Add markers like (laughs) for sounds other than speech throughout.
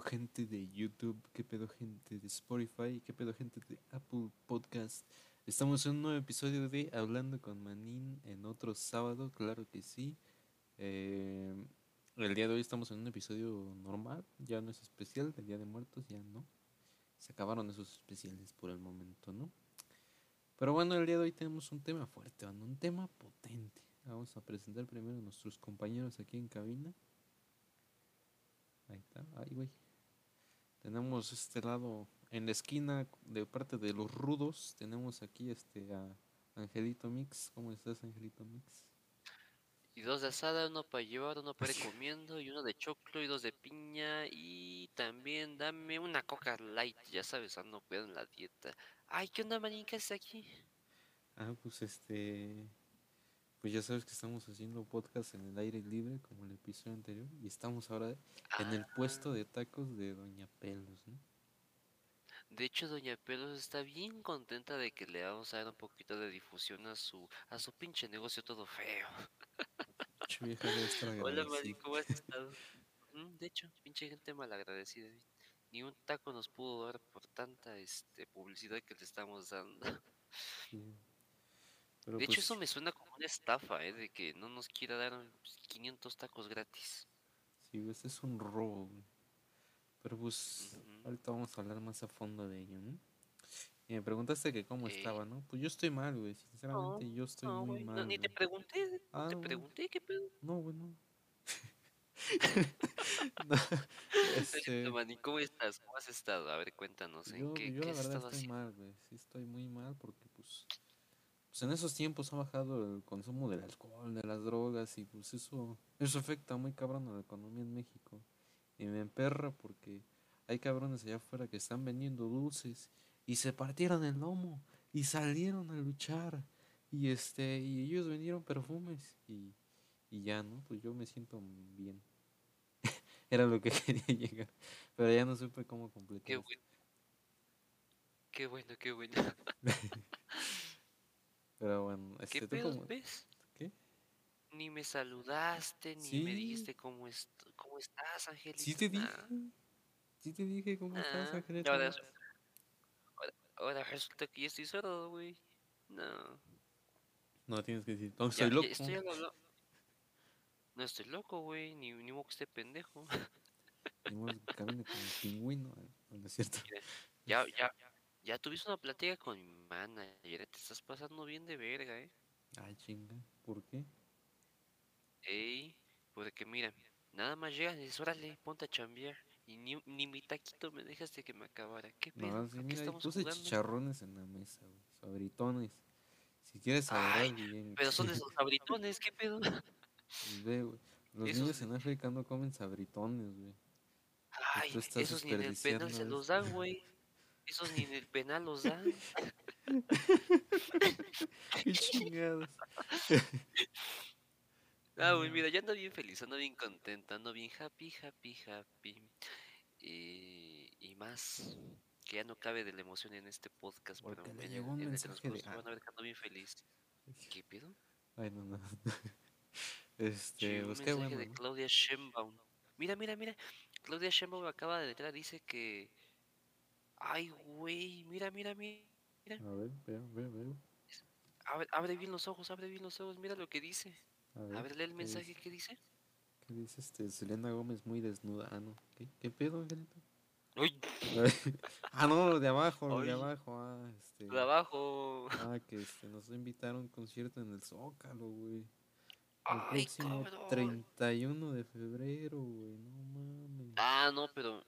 gente de YouTube? ¿Qué pedo gente de Spotify? ¿Qué pedo gente de Apple Podcast? Estamos en un nuevo episodio de Hablando con Manín en otro sábado, claro que sí. Eh, el día de hoy estamos en un episodio normal, ya no es especial, del Día de Muertos, ya no. Se acabaron esos especiales por el momento, ¿no? Pero bueno, el día de hoy tenemos un tema fuerte, un tema potente. Vamos a presentar primero a nuestros compañeros aquí en cabina. Ahí está, ahí güey. Tenemos este lado en la esquina de parte de los rudos. Tenemos aquí este a Angelito Mix. ¿Cómo estás, Angelito Mix? Y dos de asada, uno para llevar, uno para ir (laughs) comiendo, y uno de choclo y dos de piña. Y también dame una coca light, ya sabes, ando cuidando la dieta. Ay, ¿qué onda, manín? ¿Qué aquí? Ah, pues este. Pues ya sabes que estamos haciendo podcast en el aire libre, como el episodio anterior, y estamos ahora en el puesto de tacos de Doña Pelos, ¿no? De hecho, Doña Pelos está bien contenta de que le vamos a dar un poquito de difusión a su, a su pinche negocio todo feo. (laughs) Hola, Mari, ¿cómo has estado? Mm, de hecho, pinche gente malagradecida. Ni un taco nos pudo dar por tanta este, publicidad que le estamos dando. De hecho, eso pues me suena como una estafa, ¿eh? De que no nos quiera dar 500 tacos gratis. Sí, ese es un robo, Pero pues, ahorita vamos a hablar más a fondo de ello, ¿no? Y me preguntaste que cómo estaba, ¿no? Pues yo estoy mal, güey. Sinceramente, yo estoy muy mal. No, ni te pregunté, ah, te pregunté qué pedo. No, güey, no. (laughs) no este... ¿cómo estás? ¿Cómo has estado? A ver, cuéntanos. ¿en qué, yo la verdad estoy mal, güey. Sí, estoy muy mal porque, pues, pues en esos tiempos ha bajado el consumo del alcohol, de las drogas y pues eso, eso afecta muy cabrón a la economía en México. Y me emperra porque hay cabrones allá afuera que están vendiendo dulces y se partieron el lomo y salieron a luchar. Y este y ellos vendieron perfumes y, y ya no pues yo me siento bien. (laughs) Era lo que (laughs) quería llegar pero ya no supe cómo completar qué bueno qué bueno qué (laughs) bueno pero bueno este, ¿Qué pedo, ves qué ni me saludaste ni me dijiste cómo, cómo estás Angelita sí te dije sí te dije cómo estás ah, Angelita Ahora resulta que ya estoy sordo, güey. No. No tienes que decir, no, estoy loco. estoy no estoy loco, güey. Ni, ni modo que esté pendejo. Ni modo que camine como un pingüino, eh, ¿no es cierto? (laughs) Ya, ya, ya tuviste una plática con mi manager. Te estás pasando bien de verga, eh. Ay, chinga. ¿Por qué? Ey, porque mira, nada más llegas y dices, órale, ponte a chambear. Y ni, ni mi taquito me dejaste que me acabara. ¿Qué pedo? No, sí, mira, puse chicharrones en la mesa, güey. Sabritones. Si quieres saber bien. Pero son esos sabritones, ¿qué pedo? (laughs) Ve, güey. Los niños en África no comen sabritones, güey. Ay, esos ni en el penal se los dan, güey. Esos ni en el penal los dan. (laughs) Qué chingados. (laughs) Ah, güey, mira, ya ando bien feliz, ando bien contenta, ando bien happy, happy, happy. Y, y más, que ya no cabe de la emoción en este podcast, Porque pero le llegó un en mensaje de... van a ver que ando bien feliz. ¿Qué pido? Ay, no, no. (laughs) este, pues qué bueno. de Claudia Schembaum. Mira, mira, mira. Claudia Schembaum acaba de entrar, dice que... Ay, güey, mira, mira, mira. A ver, veo, veo, veo. Abre, abre bien los ojos, abre bien los ojos, mira lo que dice. A ver, lee el mensaje que dice. ¿Qué dice este? Selena Gómez muy desnuda. Ah, no. ¿Qué, ¿Qué pedo, Angelito? Uy. (laughs) ah, no, de abajo, de abajo. Ah, este. De abajo. Ah, que este, nos invitaron a un concierto en el Zócalo, güey. El próximo 31 de febrero, güey. No mames. Ah, no, pero.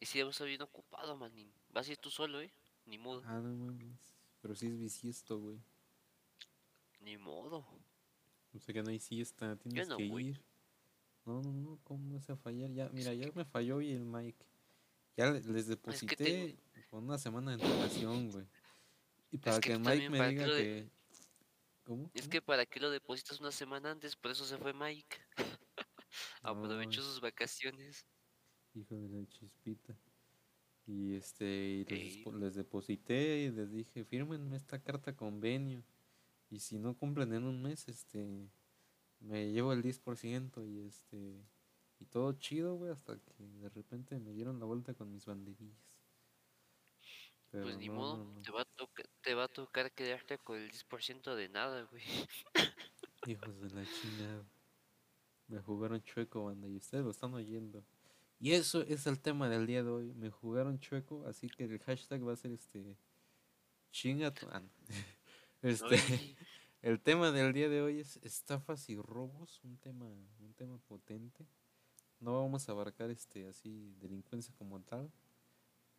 Y si hemos bien ocupado, manín. Vas a ir tú solo, eh. Ni modo. Ah, no mames. Pero sí es bisiesto, güey. Ni modo. O sea que no hay siesta, tienes que ir. No, no, no, ¿cómo no a fallar? Ya, mira, ya me falló hoy el mic. Ya les deposité con una semana de antelación, güey. Y para que, el Mike me diga que... ¿Cómo? Es que para que lo depositas una semana antes, por eso se fue Mike. (laughs) Aprovechó sus vacaciones. Hijo de la chispita. Y este, les, les, deposité y les dije, fírmenme esta carta convenio. Y si no cumplen en un mes, este me llevo el 10% y este Y todo chido, güey, hasta que de repente me dieron la vuelta con mis banderillas. pues ni modo, Te, va a te va a tocar quedarte con el 10% de nada, güey. (laughs) Hijos de la chingada. Me jugaron chueco, banda, y ustedes lo están oyendo. Y eso es el tema del día de hoy. Me jugaron chueco, así que el hashtag va a ser este. Chinga ah, (laughs) Este. (laughs) El tema del día de hoy es estafas y robos, un tema, un tema potente. No vamos a abarcar este así delincuencia como tal,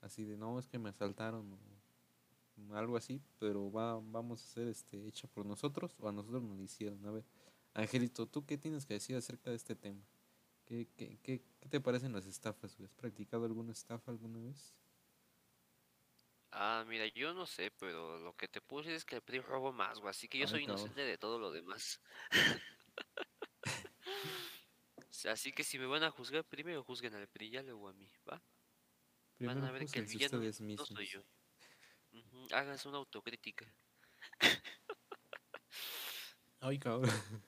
así de no es que me asaltaron o algo así, pero va, vamos a hacer este hecha por nosotros o a nosotros nos lo hicieron. A ver, Angelito, ¿tú qué tienes que decir acerca de este tema? ¿Qué, qué, qué, qué te parecen las estafas? ¿Has practicado alguna estafa alguna vez? Ah, mira, yo no sé, pero lo que te puse es que el PRI robo más, güey, así que yo soy inocente de todo lo demás. (laughs) así que si me van a juzgar, primero juzguen al PRI, ya luego a mí, ¿va? van a ver que el villano no soy yo. Háganse una autocrítica. (laughs) Ay, cabrón. (laughs)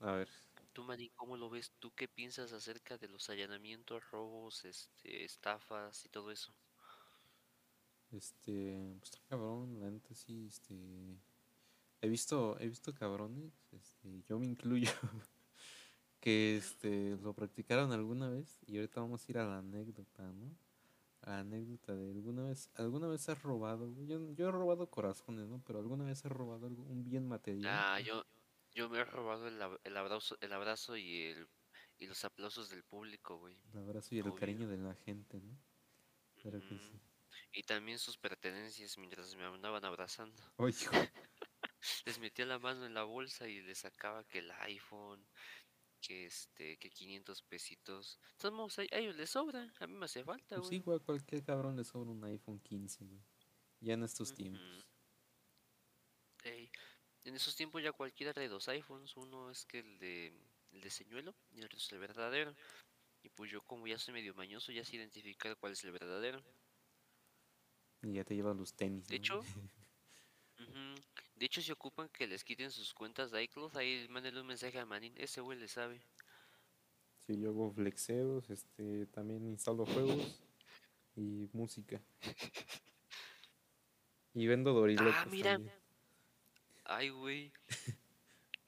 A ver. Tú, Marín, ¿cómo lo ves? ¿Tú qué piensas acerca de los allanamientos, robos, este, estafas y todo eso? Este, pues está cabrón, la neta sí, este. He visto, he visto cabrones, este, yo me incluyo, (laughs) que este, lo practicaron alguna vez y ahorita vamos a ir a la anécdota, ¿no? A la anécdota de alguna vez, alguna vez has robado, yo, yo he robado corazones, ¿no? Pero alguna vez has robado algo, un bien material. Ah, yo, yo me he robado el, el abrazo, el abrazo y el y los aplausos del público, güey. El abrazo y el cariño de la gente, ¿no? Que sí. Y también sus pertenencias mientras me andaban abrazando. (laughs) (laughs) les metía la mano en la bolsa y les sacaba que el iPhone, que este, que 500 pesitos. Entonces, a ellos les sobra, a mí me hace falta, pues güey. sí, güey, a cualquier cabrón le sobra un iPhone 15, güey. Ya en estos tiempos. En esos tiempos ya cualquiera trae dos iPhones. Uno es que el de, el de señuelo y el otro es el verdadero. Y pues yo como ya soy medio mañoso, ya sé identificar cuál es el verdadero. Y ya te llevan los tenis. De hecho, (laughs) de hecho, si ocupan que les quiten sus cuentas de iCloud, ahí mándenle un mensaje a Manin, ese güey le sabe. Sí, yo hago flexeos, este, también instalo juegos y música. (laughs) y vendo dorilotes Ah, mira. Ay, güey.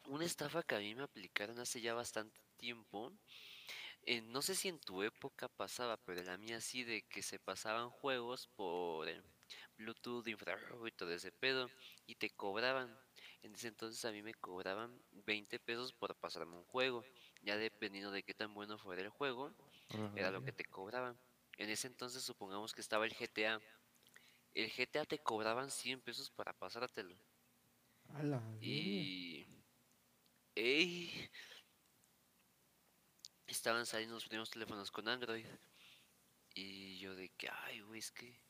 Una estafa que a mí me aplicaron hace ya bastante tiempo eh, no sé si en tu época pasaba, pero en la mía sí, de que se pasaban juegos por eh, Bluetooth, infrarrojo y todo ese pedo, y te cobraban. En ese entonces a mí me cobraban 20 pesos por pasarme un juego. Ya dependiendo de qué tan bueno fuera el juego, era lo que te cobraban. En ese entonces supongamos que estaba el GTA. El GTA te cobraban 100 pesos para pasártelo. Y... Ey, estaban saliendo los primeros teléfonos con Android. Y yo de que, ay, güey, es que...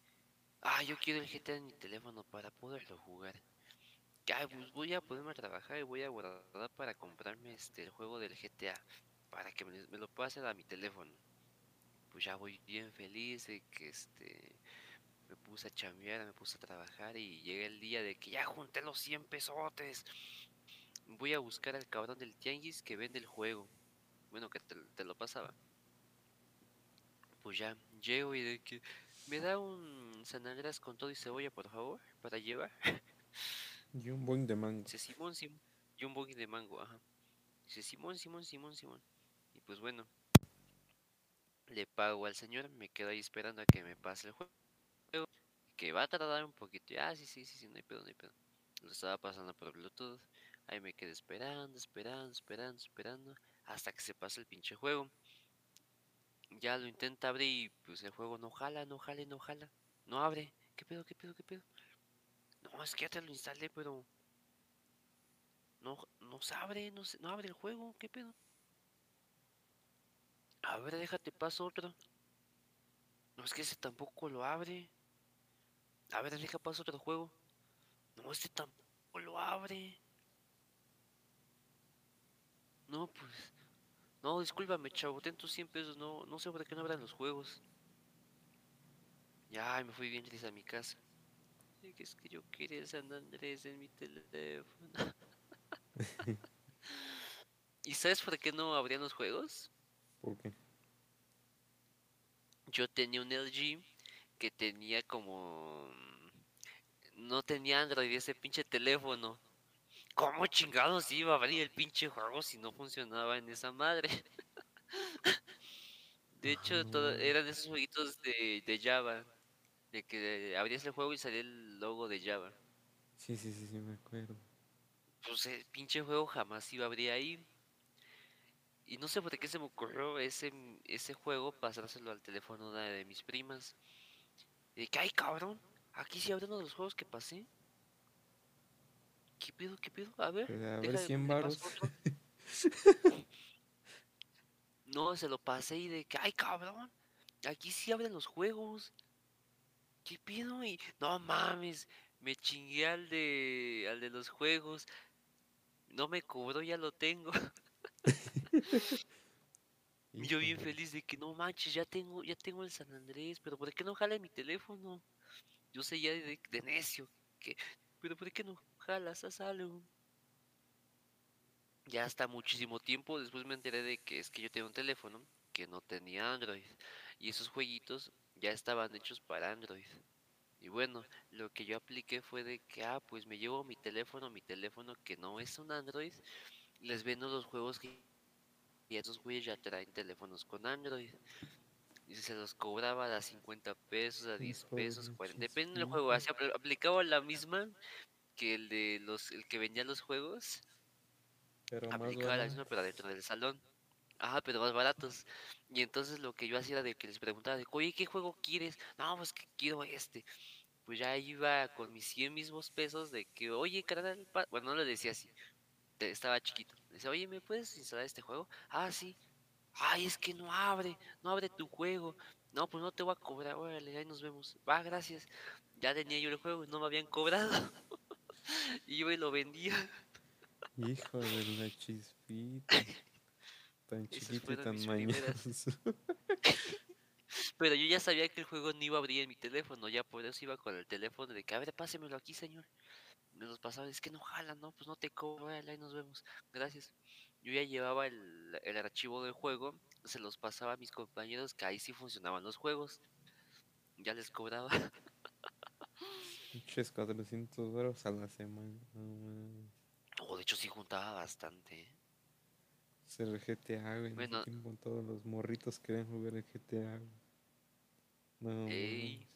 Ah, yo quiero el GTA en mi teléfono para poderlo jugar. Ay, pues voy a ponerme a trabajar y voy a guardar para comprarme este el juego del GTA. Para que me, lo pueda hacer a mi teléfono. Pues ya voy bien feliz de que este... Me puse a chambear, me puse a trabajar y llega el día de que ya junté los 100 pesotes. Voy a buscar al cabrón del tianguis que vende el juego bueno, que te, lo pasaba. Pues ya, llego y de que me da un zanagras con todo y cebolla, por favor, para llevar. (laughs) Y un boing de mango. Dice Simón, Simón. Y un boing de mango, ajá. Dice Simón, Simón, Simón, Simón. Y pues bueno, le pago al señor, me quedo ahí esperando a que me pase el juego. Que va a tardar un poquito. Ah, sí, sí, sí, sí, no hay pedo, no hay pedo. Lo estaba pasando por Bluetooth. Ahí me quedé esperando, esperando, esperando, esperando hasta que se pasa el pinche juego. Ya lo intenta abrir y pues el juego no jala, no jala, no jala. No abre. ¿Qué pedo, qué pedo, qué pedo? No, es que ya te lo instalé, pero... No, no se abre, no, se, no abre el juego, ¿qué pedo? A ver, déjate paso otro. No, es que ese tampoco lo abre. A ver, deja paso otro juego. No, este tampoco lo abre. No, pues... No, discúlpame, chavo, ten tus 100 pesos, no, no sé por qué no abran los juegos. Ya, me fui bien triste a mi casa. Es que yo quería San Andrés en mi teléfono. (laughs) ¿Y sabes por qué no abrían los juegos? ¿Por qué? Yo tenía un LG que tenía como... No tenía Android ese pinche teléfono. ¿Cómo chingados iba a abrir el pinche juego si no funcionaba en esa madre? (laughs) de hecho, todo, eran esos jueguitos de, de Java. De que abrías el juego y salía el logo de Java. Sí, sí, sí, sí, me acuerdo. Pues el pinche juego jamás iba a abrir ahí. Y no sé por qué se me ocurrió ese, ese juego pasárselo al teléfono de, de mis primas. Y de que, ay cabrón, aquí sí abren uno de los juegos que pasé. ¿Qué pedo, qué pedo? A ver. A ver, deja- 100 le paso varos. otro. No, se lo pasé y de que, ay cabrón, aquí sí abren los juegos. ¿Qué pedo? Y no mames, me chingué al de, al de los juegos. No me cobró, ya lo tengo. (laughs) Y yo bien feliz de que no manches, ya tengo, ya tengo el San Andrés, pero ¿por qué no jala mi teléfono? Yo sé ya de, de necio, que, pero ¿por qué no jalas? Haz algo. Ya hasta muchísimo tiempo después me enteré de que es que yo tenía un teléfono que no tenía Android. Y esos jueguitos ya estaban hechos para Android. Y bueno, lo que yo apliqué fue de que, ah, pues me llevo mi teléfono, mi teléfono que no es un Android, les vendo los juegos que y esos güeyes ya traen teléfonos con Android. Y se los cobraba a 50 pesos, a 10 pesos, 40, depende del juego. Así apl- aplicaba la misma que el de los, el que vendía los juegos. Pero más aplicaba la barato. misma pero dentro del salón. Ajá, pero más baratos. Y entonces lo que yo hacía era de que les preguntaba de, oye, ¿qué juego quieres? No, pues que quiero este. Pues ya iba con mis 100 mismos pesos de que, oye, carnal, pa-". bueno, no le decía así. Estaba chiquito. Decía, oye, ¿me puedes instalar este juego? Ah, sí. Ay, es que no abre, no abre tu juego. No, pues no te voy a cobrar, órale, ahí nos vemos. Va, gracias. Ya tenía yo el juego y no me habían cobrado. (laughs) y yo lo vendía. Hijo de la chispita. Tan chiquito y tan mañoso. (laughs) Pero yo ya sabía que el juego no iba a abrir en mi teléfono, ya por eso iba con el teléfono de que, a ver, pásemelo aquí, señor. Me los pasaba, es que no jala, no, pues no te cobro, ahí nos vemos. Gracias. Yo ya llevaba el, el archivo del juego, se los pasaba a mis compañeros que ahí sí funcionaban los juegos. Ya les cobraba. (laughs) Pinches 400 euros a la semana. No. Oh, de hecho sí juntaba bastante. ¿eh? Es el GTA, güey. En Bueno. tiempo todos los morritos querían jugar el GTA. No. Ey.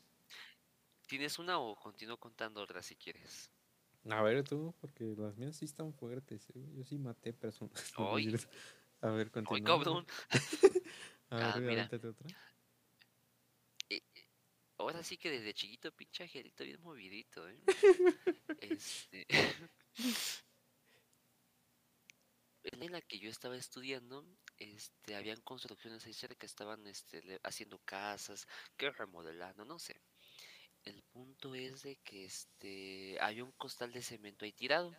¿Tienes una o continúo contando otra si quieres? A ver tú, porque las mías sí están fuertes, eh. Yo sí maté personas. (laughs) A ver, ¡Ay, continúa. cabrón! (laughs) A ver, Ah, otra. Ahora sí que desde chiquito, pinche angelito bien movidito, ¿eh? este... (laughs) en la que yo estaba estudiando, este, habían construcciones ahí cerca, estaban este, haciendo casas, que remodelando, no sé. El punto es de que este, había un costal de cemento ahí tirado.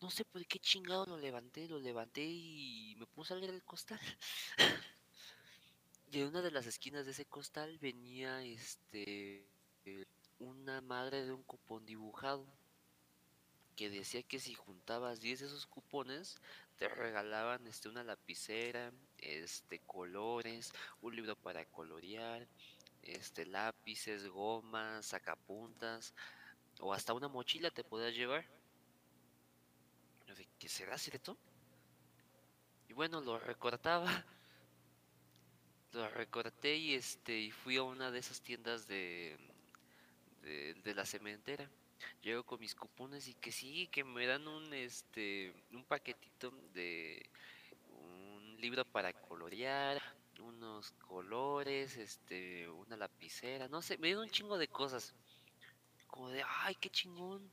No sé por qué chingado lo levanté, lo levanté y me puse a leer el costal. (laughs) Y en una de las esquinas de ese costal venía este una madre de un cupón dibujado que decía que si juntabas 10 de esos cupones te regalaban este una lapicera, este colores, un libro para colorear, este lápices, gomas, sacapuntas o hasta una mochila te podías llevar. ¿qué será cierto? Y bueno, lo recortaba (laughs) lo recorté y este y fui a una de esas tiendas de, de, de la cementera. Llego con mis cupones y que sí, que me dan un este un paquetito de un libro para colorear, unos colores, este, una lapicera, no sé, me dieron un chingo de cosas. Como de, ay, qué chingón.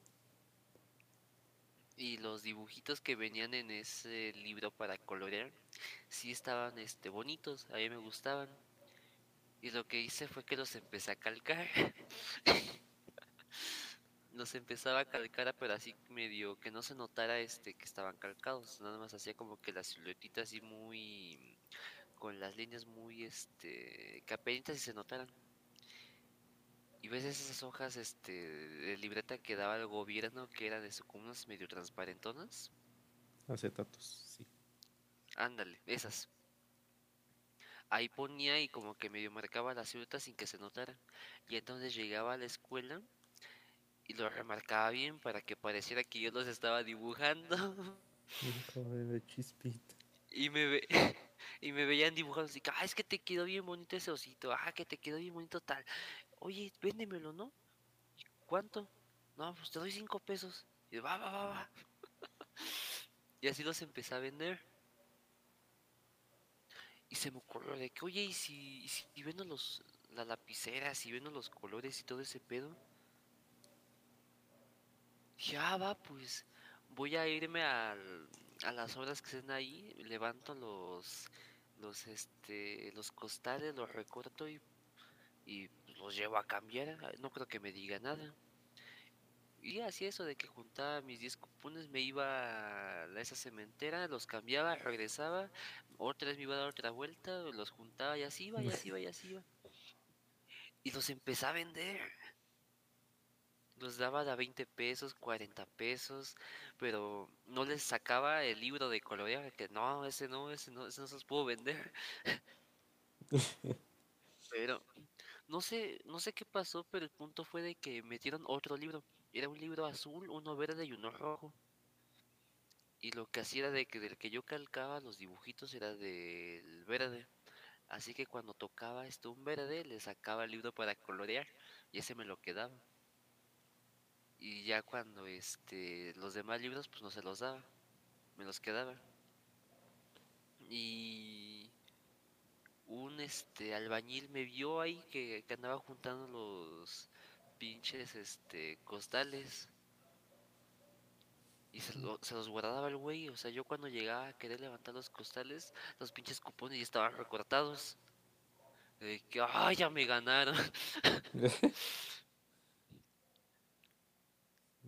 Y los dibujitos que venían en ese libro para colorear sí estaban este bonitos, a mí me gustaban. Y lo que hice fue que los empecé a calcar. (laughs) los empezaba a calcar, pero así medio que no se notara este que estaban calcados, nada más hacía como que la siluetita así muy con las líneas muy este que apenas si se notaran. Y ves esas hojas este de libreta que daba el gobierno que eran eso como unas medio transparentonas. Acetatos, sí. Ándale, esas. Ahí ponía y como que medio marcaba las ciutas sin que se notara. Y entonces llegaba a la escuela y lo remarcaba bien para que pareciera que yo los estaba dibujando. Hijo de chispita. Y me, ve, (laughs) y me veían dibujando así, ah, es que te quedó bien bonito ese osito, ah, que te quedó bien bonito tal. Oye, véndemelo, ¿no? ¿Y ¿Cuánto? No, pues te doy cinco pesos. Y va, va, va, va. (laughs) y así los empecé a vender. Y se me ocurrió de que, oye, ¿y si, y si vendo los, las lapiceras, y vendo los colores y todo ese pedo? Ya ah, va, pues voy a irme al, a las obras que estén ahí, levanto los, los, este, los costales, los recorto y, y los llevo a cambiar. No creo que me diga nada. Y así eso de que juntaba mis 10 cupones, me iba a esa cementera, los cambiaba, regresaba, otra vez me iba a dar otra vuelta, los juntaba y así iba, y así iba, y así iba. Y los empecé a vender. Los daba a 20 pesos, 40 pesos, pero no les sacaba el libro de colorear, que no, ese no, ese no, ese no se los puedo vender. (laughs) pero no sé, no sé qué pasó, pero el punto fue de que metieron otro libro. Era un libro azul, uno verde y uno rojo. Y lo que hacía era de que del que yo calcaba los dibujitos era del verde. Así que cuando tocaba esto un verde, le sacaba el libro para colorear y ese me lo quedaba. Y ya cuando este los demás libros pues no se los daba, me los quedaba. Y un este albañil me vio ahí que, andaba juntando los pinches este costales y se, se, los guardaba el güey. O sea, yo cuando llegaba a querer levantar los costales, los pinches cupones ya estaban recortados. De que, ¡ay, ya me ganaron! (laughs) (laughs)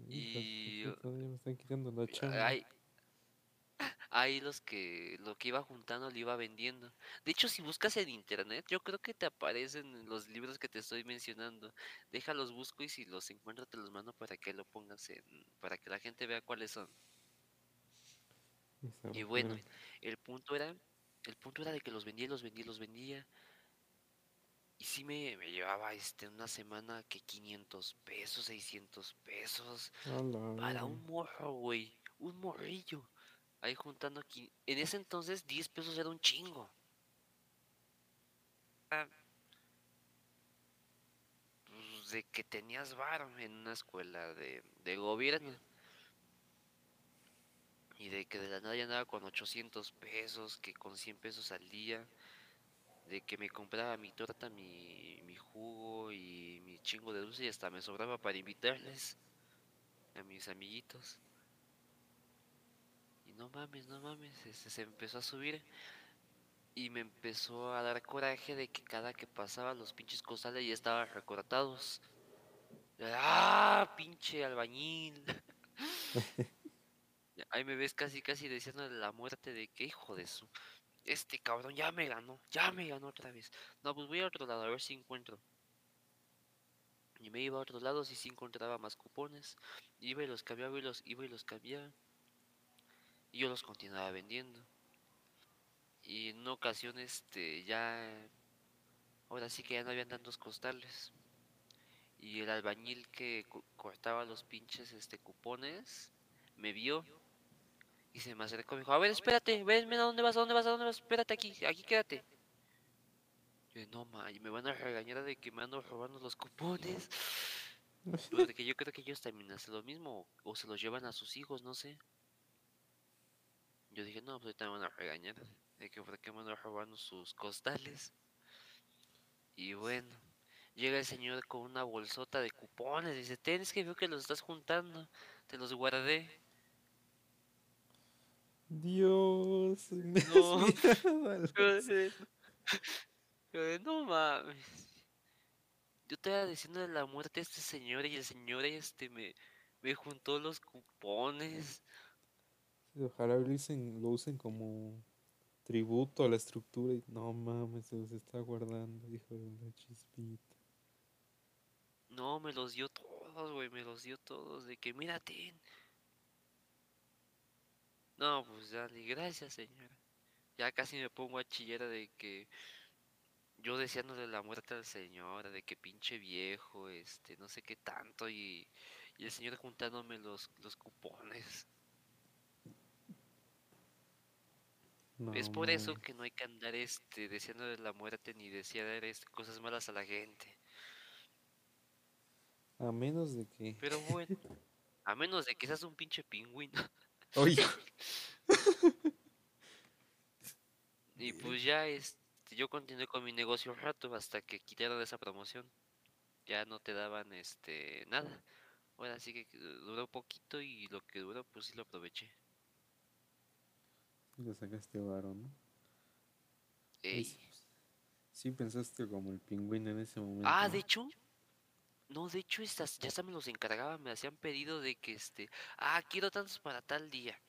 Y me están quitando la Ahí, los que lo que iba juntando lo iba vendiendo. De hecho, si buscas en internet, yo creo que te aparecen los libros que te estoy mencionando. Déjalos busco y si los encuentro te los mando para que lo pongas en para que la gente vea cuáles son. Y bueno, el punto era el punto era de que los vendía, los vendía, los vendía. Y sí me, llevaba este una semana que 500 pesos, 600 pesos. para un morro, güey. Un morrillo. Ahí juntando aquí. En ese entonces 10 pesos era un chingo. Ah, pues, de que tenías varo en una escuela de, de gobierno. Y de que de la nada ya andaba con 800 pesos, que con 100 pesos al día de que me compraba mi torta, mi, mi jugo y mi chingo de dulce y hasta me sobraba para invitarles a mis amiguitos. Y no mames, no mames, se, se empezó a subir y me empezó a dar coraje de que cada que pasaba los pinches costales ya estaban recortados. ¡Ah, pinche albañil! (laughs) (laughs) Ahí me ves casi, casi diciendo la muerte de que hijo de su este cabrón ya me ganó, ya me ganó otra vez. No, pues voy a otro lado a ver si encuentro. Y me iba a otros lados y si encontraba más cupones. Iba y los cambiaba y los iba y los cambiaba. Y yo los continuaba vendiendo. Y en ocasión este ya ahora sí que ya no habían tantos costales. Y el albañil que cortaba los pinches este cupones me vio y se me acercó y me dijo, a ver, espérate, ven, a dónde vas, a dónde vas, a dónde vas, espérate aquí, aquí quédate. Yo, no, ma, me van a regañar de que me ando robando los cupones. (laughs) Pero de que yo creo que ellos también hacen lo mismo, o se los llevan a sus hijos, no sé. Yo dije, no, pues ahorita me van a regañar de que por qué me ando robando sus costales. Y bueno, llega el señor con una bolsota de cupones, dice, tienes que ver que los estás juntando, te los guardé. Dios. (laughs) No. no mames. Yo estaba diciendo de la muerte de este señor y el señor este me, me juntó los cupones. Ojalá lo usen, lo usen como tributo a la estructura y no mames, se los está guardando, hijo de la chispita. No, me los dio todos, güey, me los dio todos. De que, mírate, no, pues dale, gracias señora. ya casi me pongo a chillar de que yo deseándole la muerte al señor, de que pinche viejo, este, no sé qué tanto, y, y el señor juntándome los, los cupones. No, es por eso que no hay que andar este deseándole la muerte ni desear este, cosas malas a la gente. A menos de que. Pero bueno, (laughs) a menos de que seas un pinche pingüino. Oye. Y pues ya este, yo continué con mi negocio un rato hasta que quitaron esa promoción. Ya no te daban este nada. Ahora sí que duró poquito y lo que duró pues sí lo aproveché. Le sacaste varo, ¿no? Ey. sí, pues, sí pensaste como el pingüino en ese momento. Ah, de hecho, no, de hecho estas ya hasta me los encargaban, me hacían pedido de que este, ah, quiero tantos para tal día.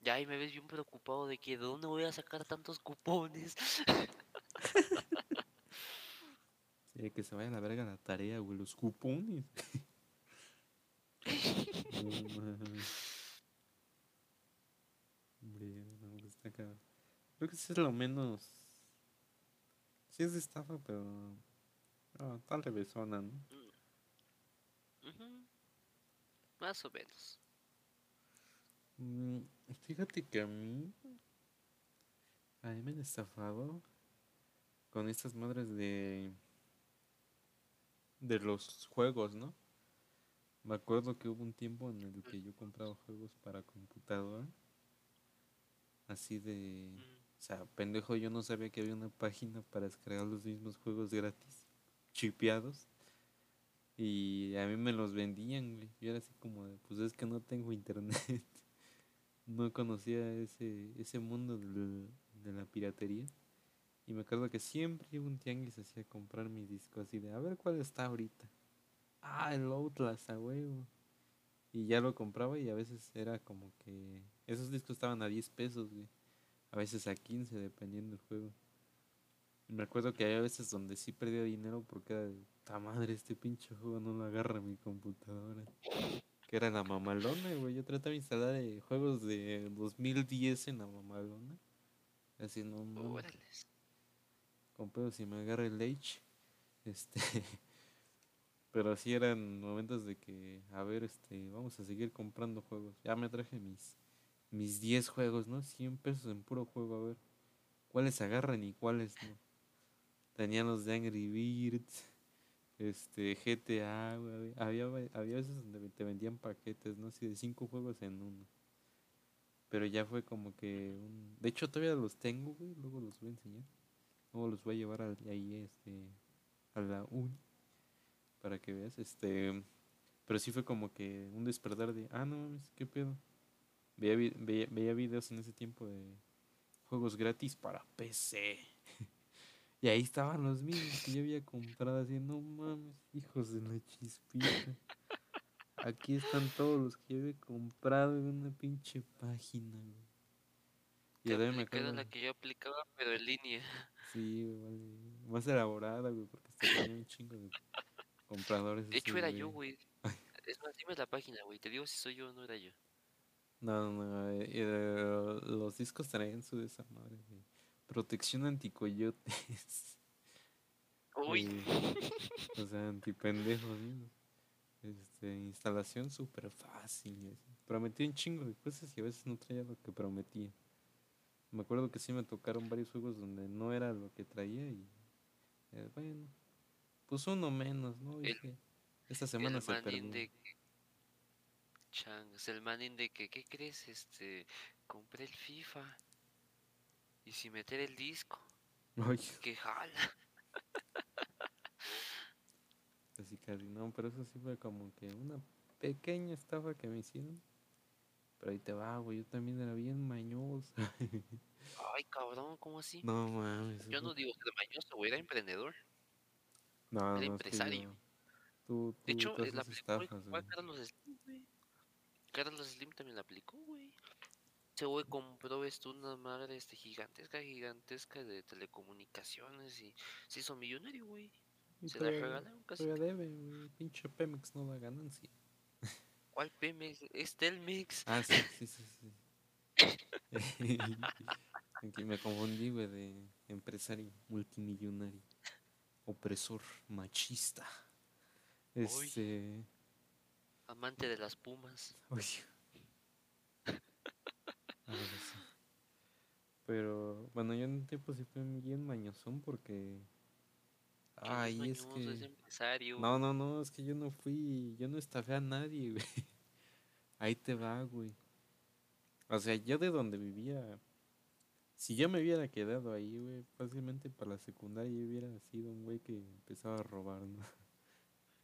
Ya y me ves bien preocupado de que de dónde voy a sacar tantos cupones. Sí, que se vaya a la verga la tarea, güey. Los cupones. (laughs) Hombre, no, pues está. Creo que eso es lo menos. Sí es de estafa, pero. No, tal revesona, ¿no? Más o menos. Mm, fíjate que a mí. A mí me han estafado con estas madres de. de los juegos, ¿no? Me acuerdo que hubo un tiempo en el que yo compraba juegos para computadora. Así de. Mm, O sea, pendejo, yo no sabía que había una página para descargar los mismos juegos gratis, chipeados. Y a mí me los vendían. Yo era así como de, pues es que no tengo (laughs) internet. no conocía ese, ese mundo del- de la piratería. Y me acuerdo que siempre iba un tianguis así a comprar mi disco, así de, a ver cuál está ahorita. Ah, el Outlast, a huevo. Y ya lo compraba y a veces era como que... Esos discos estaban a 10 pesos, güey. A veces a 15, dependiendo del juego. Me acuerdo que había veces donde sí perdía dinero porque era de, ta madre, este pinche juego no lo agarra mi computadora. Que era la mamalona, güey. Yo trataba de instalar eh, juegos de 2010 en la mamalona. Así no órales. Con pedo si me agarra el H. Este. (laughs) Pero sí eran momentos de que, a ver, este, vamos a seguir comprando juegos. Ya me traje mis, mis 10 juegos, ¿no? 100 pesos en puro juego, a ver. ¿Cuáles agarran y cuáles no? Tenían los de Angry Birds, este, GTA, güey. Había, había veces donde te vendían paquetes, ¿no? Así de 5 juegos en uno. Pero ya fue como que un... De hecho, todavía los tengo, güey. Luego los voy a enseñar. Luego los voy a llevar al- ahí, este, a la uni. Para que veas, este... Pero sí fue como que un despertar de, ah, no mames, qué pedo. Veía, veía, veía videos en ese tiempo de juegos gratis para PC. Y ahí estaban los mismos que yo había comprado, así, no mames, hijos de la chispita. Aquí están todos los que yo había comprado en una pinche página, güey. Y todavía me acuerdo, la que yo aplicaba, pero en línea. sí, güey, vale, más elaborada, güey, porque hasta tenía un chingo de compradores. De hecho así era yo, (laughs) güey. Es más, dime la página, güey. Te digo si soy yo o no era yo. No, no, no, eh, eh, los discos traían su de esa madre de protección anticoyotes. (laughs) Uy, eh, o sea, antipendejos. Este, instalación súper fácil. Prometía un chingo de cosas y a veces no traía lo que prometía. Me acuerdo que sí me tocaron varios juegos donde no era lo que traía y eh, bueno, pues uno menos, ¿no? El- Dije, esta semana el se manín perdió. de que... Changs, el manín de que, ¿qué crees? Este, compré el FIFA. Y sin meter el disco, Ay, que jala. Casi casi, no, pero eso sí fue como que una pequeña estafa que me hicieron. Pero ahí te va, güey, yo también era bien mañoso. Ay, cabrón, ¿cómo así? no mames. Yo no digo ser mañoso, güey, era emprendedor. no, era no, es que empresario. Tú, De hecho, eh, la aplicó estafas, güey. Carlos Slim, güey. Carlos Slim también la aplicó, güey. Ese güey compró esto, una madre este, gigantesca, gigantesca de telecomunicaciones y se hizo millonario, güey. Se la todavía- regalaron casi. todavía debe. Pinche Pemex no da ganancia. ¿Cuál Pemex? Es Telmex. Ah, sí, sí, sí, sí. (laughs) Aquí me confundí, güey, de empresario multimillonario, opresor, machista. Este. Amante de las pumas. Pero bueno, yo en un tiempo sí fui bien mañosón porque. Ay, es que. no, no, no, es que yo no fui. Yo no estafé a nadie, (laughs) güey. Ahí te va, güey. O sea, yo de donde vivía. Si yo me hubiera quedado ahí, güey, fácilmente para la secundaria yo hubiera sido un güey que empezaba a robar, ¿no?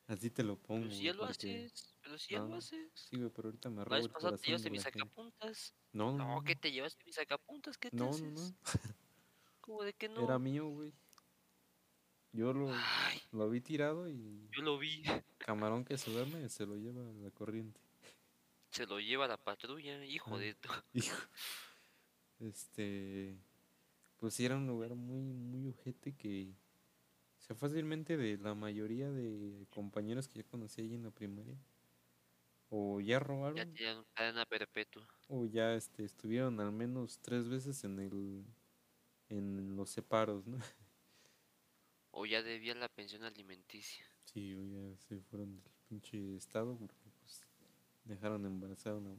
Así te lo pongo. Pero si ya lo haces, pero si ya lo haces. Sí, güey, pero ahorita me robo el corazón te llevaste mis sacapuntas. No, no. No, ¿qué te llevaste mis sacapuntas? ¿Qué te no, haces? No, no, ¿Cómo de que no? Era mío, güey. Yo lo, lo vi tirado y... Yo lo vi. Camarón (laughs) que se duerme se lo lleva a la corriente. Se lo lleva a la patrulla, hijo de... (laughs) Hijo. Este... Pues sí, era un lugar muy, muy ojete que sea, fácilmente de la mayoría de compañeros que ya conocí ahí en la primaria, o ya robaron. Ya tenían cadena perpetua. O ya este, estuvieron al menos tres veces en el en los separos, ¿no? O ya debían la pensión alimenticia. Sí, o ya se fueron del pinche estado porque pues dejaron embarazada una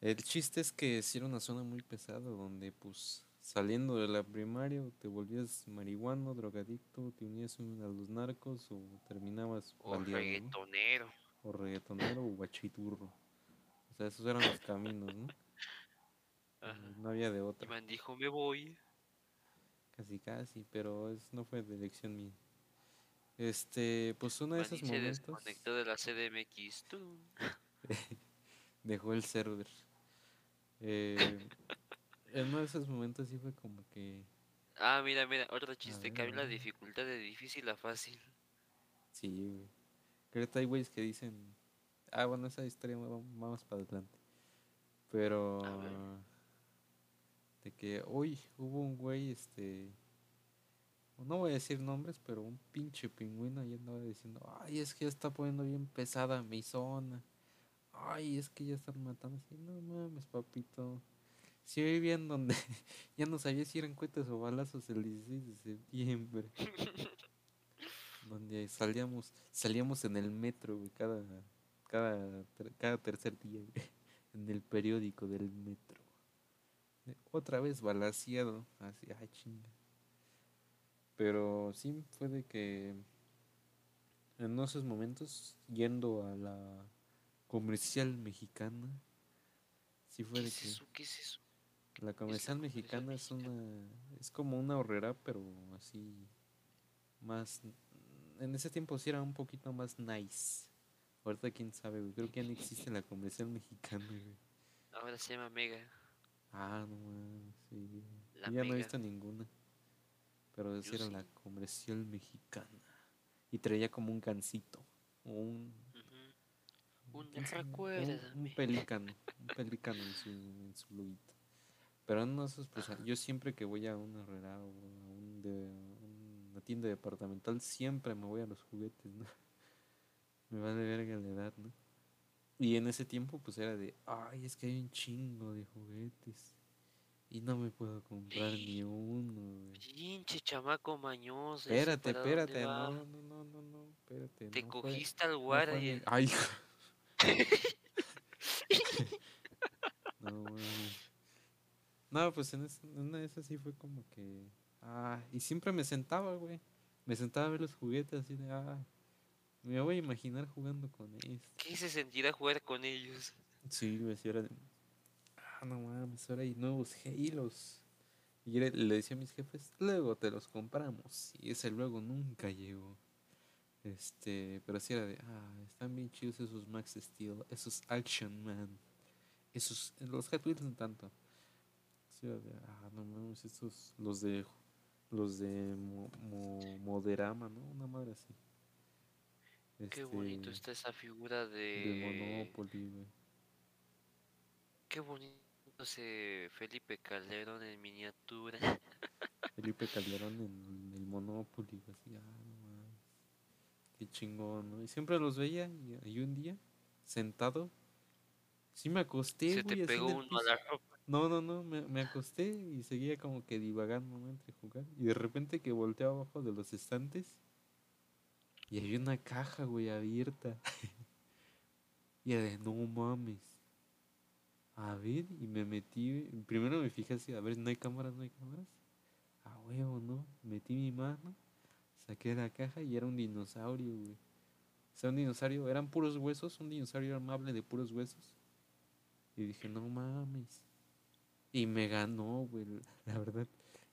El chiste es que sí era una zona muy pesada donde pues saliendo de la primaria te volvías marihuano, drogadicto, te unías a los narcos o terminabas o reggaetonero. O reggaetonero o guachiturro. O sea, esos eran los caminos, ¿no? No había de otra. Me dijo, me voy. Casi, casi, pero es, no fue de elección mía. Este, pues uno de esos se momentos. desconectó de la CDMX. (laughs) Dejó el server. Eh, (laughs) en uno de esos momentos sí fue como que. Ah, mira, mira, otro chiste. Cambia la dificultad de difícil a fácil. Sí, güey. Creo que hay güeyes que dicen. Ah, bueno, esa historia vamos para adelante. Pero. De que hoy hubo un güey, este. No voy a decir nombres, pero un pinche pingüino ahí andaba diciendo: Ay, es que ya está poniendo bien pesada mi zona. Ay, es que ya están matando así. No mames, papito. Sí, vivía en donde (laughs) ya no sabía si eran cohetes o balazos el 16 de septiembre. (laughs) donde salíamos, salíamos en el metro, cada, cada, cada tercer día, (laughs) en el periódico del metro. Otra vez balaseado, así, ay chinga. Pero sí fue de que en esos momentos, yendo a la comercial mexicana, sí fue de que... ¿Qué es eso? La comercial mexicana es una es como una horrera, pero así más en ese tiempo sí era un poquito más nice. Ahorita quién sabe, güey. Creo que ya no existe la comercial mexicana, güey. Ahora se llama Mega. Ah, no sí. ya no he visto ninguna. Pero esa era la comercial mexicana. Y traía como un cancito. un. Un, un, un, pelícano. Un pelícano en su, en su pero no esos, pues yo siempre que voy a una herrera o a un de, una tienda departamental, siempre me voy a los juguetes, ¿no? (laughs) me va de verga la edad, ¿no? Y en ese tiempo, pues era de, ay, es que hay un chingo de juguetes. Y no me puedo comprar ni uno, Pinche chamaco mañoso. Espérate, espérate, no, no, no, no, no, espérate. Te cogiste al guardia. Ay, (laughs) (laughs) no, no, pues en, una de esas sí fue como que. Ah, y siempre me sentaba, güey. Me sentaba a ver los juguetes así de. Ah, me voy a imaginar jugando con ellos. ¿Qué se sentirá jugar con ellos? Sí, güey, si era Ah, no mames, ahora hay nuevos hilos. Y le, decía a mis jefes, luego te los compramos. Y ese luego nunca llegó. Este, pero sí era de, ah, están bien chidos esos Max Steel, esos Action Man. Esos, los Hot Wheels no tanto ah, no mames, estos, los de, los de Moderama, ¿no? Una madre así. Qué bonito este, está esa figura de... De Monopoly, güey. Qué bonito ese Felipe Calderón en miniatura. (laughs) Felipe Calderón en el Monopoly, así, ah, no Qué chingón, ¿no? Y siempre los veía y, un día, sentado, sí me acosté, Se te pegó uno a la ropa No, no, no, me, me acosté y seguía como que divagando entre jugar. Y de repente que volteé abajo de los estantes y había una caja, güey, abierta. (laughs) y de, no mames. A ver, y me metí, primero me fijé así, a ver, no hay cámaras, no hay cámaras. A huevo, ¿no? Metí mi mano, saqué la caja y era un dinosaurio, güey. O sea, un dinosaurio, eran puros huesos, un dinosaurio amable de puros huesos. Y dije, no mames. Y me ganó, güey, la verdad.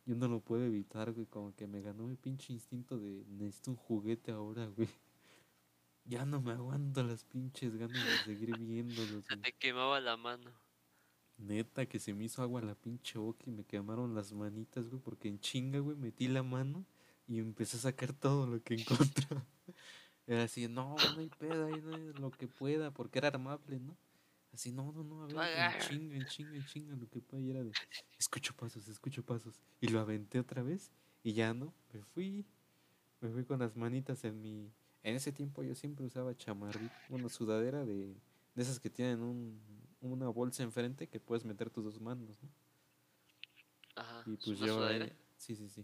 Yo no lo puedo evitar, güey, como que me ganó mi pinche instinto de necesito un juguete ahora, güey. (laughs) Ya no me aguanto las pinches ganas de seguir (laughs) viéndolos. Se te quemaba la mano. Neta, que se me hizo agua la pinche boca y me quemaron las manitas, güey, porque en chinga, güey, metí la mano y empecé a sacar todo lo que encontré. (laughs) Era así, no, no hay pedo, ahí no es lo que pueda, porque era armable, ¿no? Así, no, no, no, a ver, en chinga, en chinga, en chinga, lo que pueda. Y era de, escucho pasos, escucho pasos. Y lo aventé otra vez y ya no, me fui, me fui con las manitas en mi... En ese tiempo yo siempre usaba chamarrita, una sudadera de, de esas que tienen un, una bolsa enfrente que puedes meter tus dos manos, ¿no? Ajá. Y pues yo ahí, sí, sí, sí.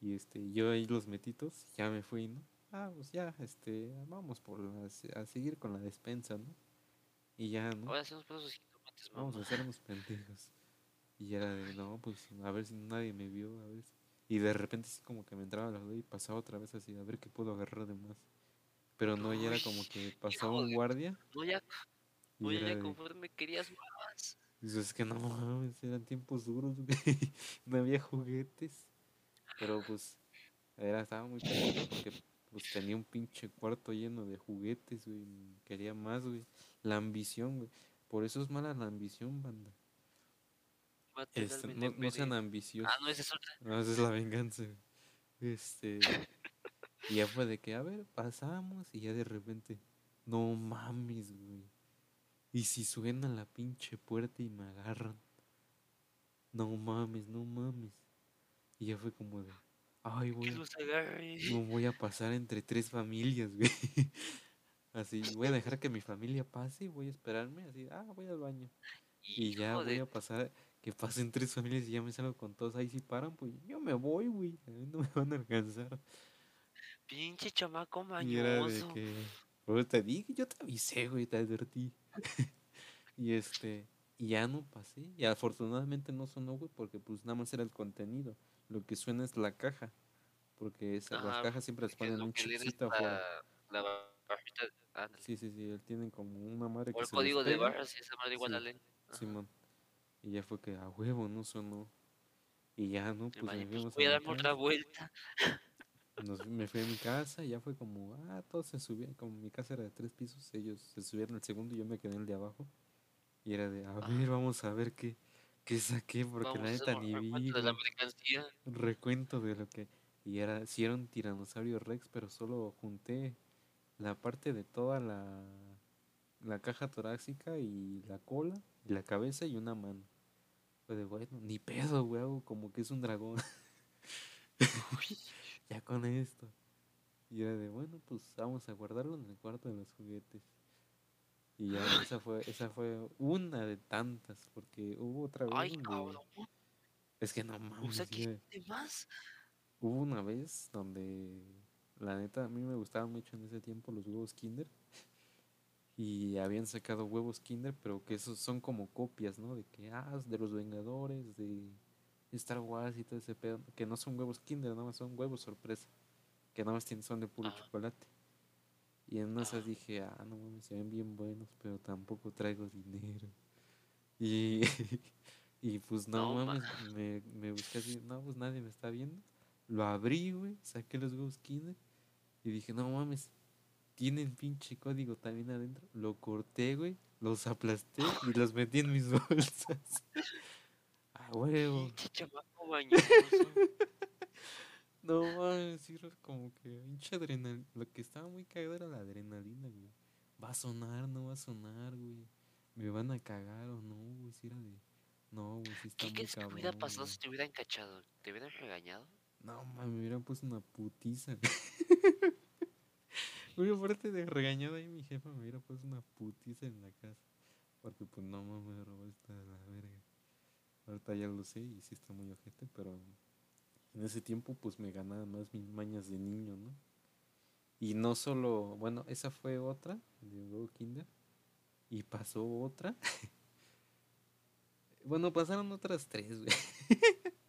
Y este, yo ahí los metitos, ya me fui, ¿no? Ah, pues ya, este, vamos por a seguir con la despensa, ¿no? Y ya, ¿no? Ahora hacemos por esos Vamos a hacer unos pendejos. Y era de, no, pues a ver si nadie me vio, a ver. Y de repente sí como que me entraba la duda y pasaba otra vez así, a ver qué puedo agarrar de más. Pero no, ya era como que (laughs) pasaba un guardia. No, ya, no, ya conforme querías más. Dices, es que no mames, eran tiempos duros, güey. (laughs) no había juguetes. Pero pues, era, estaba muy caliente porque pues tenía un pinche cuarto lleno de juguetes, güey. Quería más, güey. La ambición, güey. Por eso es mala la ambición, banda. Este, no, sean ambiciosos. Ah, no, esa es otra. (laughs) No, esa es la venganza. Este. (laughs) y ya fue de que, a ver, pasamos y ya de repente, no mames, güey. Y si suena la pinche puerta y me agarran. No mames, no mames. Y ya fue como de, ay, güey. No voy a pasar entre tres familias, (laughs) güey. Así, voy a dejar que mi familia pase y voy a esperarme. Así, ah, voy al baño. Y ya voy a pasar, que pasen tres familias y ya me salgo con todos. Ahí si paran, pues yo me voy, güey. A mí no me van a alcanzar. Pinche chamaco mañoso. Y era te dije, yo te avisé, güey, te advertí. (laughs) y este, y ya no pasé. Y afortunadamente no sonó, güey, porque pues nada más era el contenido. Lo que suena es la caja. Porque esa, las cajas siempre les ponen un chipcito afuera. La, Sí, sí, sí, tienen como una madre o el código de barras y esa madre igual sí, a Simón. Y ya fue que a huevo no sonó. Y ya, ¿no? Pues, me pues voy a darme otra vuelta. Nos, me fui a mi casa y ya fue como, ah, todos se subían, como mi casa era de tres pisos, ellos se subieron al segundo y yo me quedé en el de abajo. Y era de, a ver, vamos a ver qué, qué saqué, porque la neta ni vi. recuento de lo que. Y era, si era un tiranosaurio Rex, pero solo junté la parte de toda la, la caja torácica y la cola, y la cabeza y una mano. Fue de bueno, ni pedo, güey, como que es un dragón. (laughs) (laughs) ya con esto. Y era de bueno, pues vamos a guardarlo en el cuarto de los juguetes. Y ya esa fue, esa fue una de tantas, porque hubo otra vez. Ay, Es que no mames. más? Hubo una vez donde la neta, a mí me gustaban mucho en ese tiempo los huevos Kinder. (laughs) Y habían sacado huevos Kinder, pero que esos son como copias, ¿no? De que, ah, de los Vengadores, de Star Wars y todo ese pedo. Que no son huevos Kinder, nada más son huevos sorpresa. Que nada más tienen, son de puro chocolate. Y en esas dije, ah, no mames, se ven bien buenos, pero tampoco traigo dinero. Y, (laughs) y pues no, mames, me, me busqué así, no, pues nadie me está viendo. Lo abrí, güey, saqué los huevos Kinder y dije, no mames, tienen pinche código también adentro. Lo corté, güey, los aplasté y los metí en mis (laughs) bolsas. A huevo. (laughs) no mames, sí, como que pinche adrenalina. Lo que estaba muy cagado era la adrenalina, güey. Va a sonar, no va a sonar, güey. Me van a cagar o no, güey. Si era de. No, güey, si está ¿Qué crees que hubiera pasado si te hubieran cachado? ¿Te hubieran regañado? No, mames, me hubieran puesto una putiza. Muy (laughs) aparte de regañada ahí mi jefa me hubiera puesto una putiza en la casa. Porque pues no mames, me robó esta de la verga. Ahorita ya lo sé y sí está muy ojete, pero en ese tiempo pues me ganaba más mis mañas de niño, ¿no? Y no solo, bueno, esa fue otra de huevo kinder. Y pasó otra. (laughs) bueno, pasaron otras tres, güey. (laughs)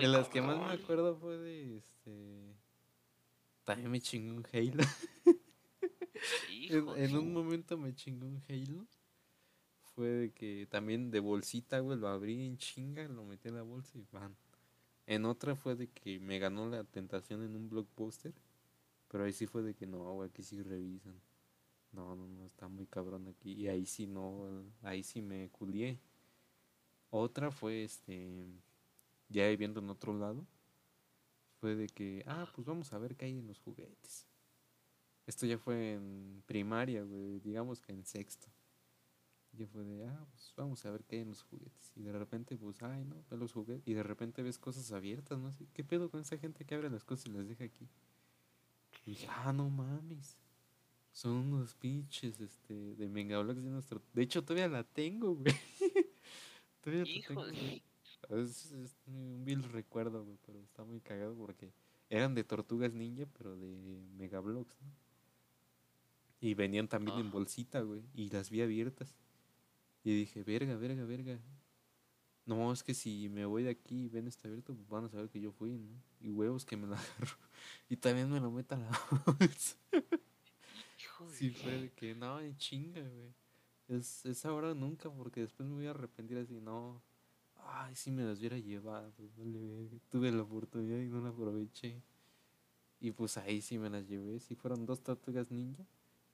de las que más me acuerdo fue de este. También me chingó un Halo. (laughs) en, en, un momento me chingó un Halo. Fue de que también de bolsita, güey, lo abrí en chinga, lo metí en la bolsa y van. En otra fue de que me ganó la tentación en un blockbuster. Pero ahí sí fue de que no, güey, aquí sí revisan. No, no, no, está muy cabrón aquí. Y ahí sí no, ahí sí me culié. Otra fue este, ya viviendo en otro lado, fue de que, ah, pues vamos a ver qué hay en los juguetes. Esto ya fue en primaria, güey, digamos que en sexto. Ya fue de, ah, pues vamos a ver qué hay en los juguetes. Y de repente, pues, ay, no, ve los juguetes. Y de repente ves cosas abiertas, ¿no? ¿Qué pedo con esa gente que abre las cosas y las deja aquí? Y dije, ah, no mames. Son unos pinches, este, de Megablox de nuestro. De hecho, todavía la tengo, güey. (laughs) todavía la tengo. Es, es, un vil recuerdo, güey, pero está muy cagado porque eran de tortugas ninja, pero de Megablox, ¿no? Y venían también en bolsita, güey, y las vi abiertas. Y dije, verga, verga, verga. No, es que si me voy de aquí y ven está abierto, pues van a saber que yo fui, ¿no? Y huevos que me la (laughs) agarro. Y también me lo meta a la bolsa. (laughs) sí, fue de que no, en chinga, güey. Es, es ahora o nunca, porque después me voy a arrepentir así, no. Ay, si me las hubiera llevado, Tuve la oportunidad y no la aproveché. Y pues ahí sí me las llevé. Sí fueron dos tortugas ninja.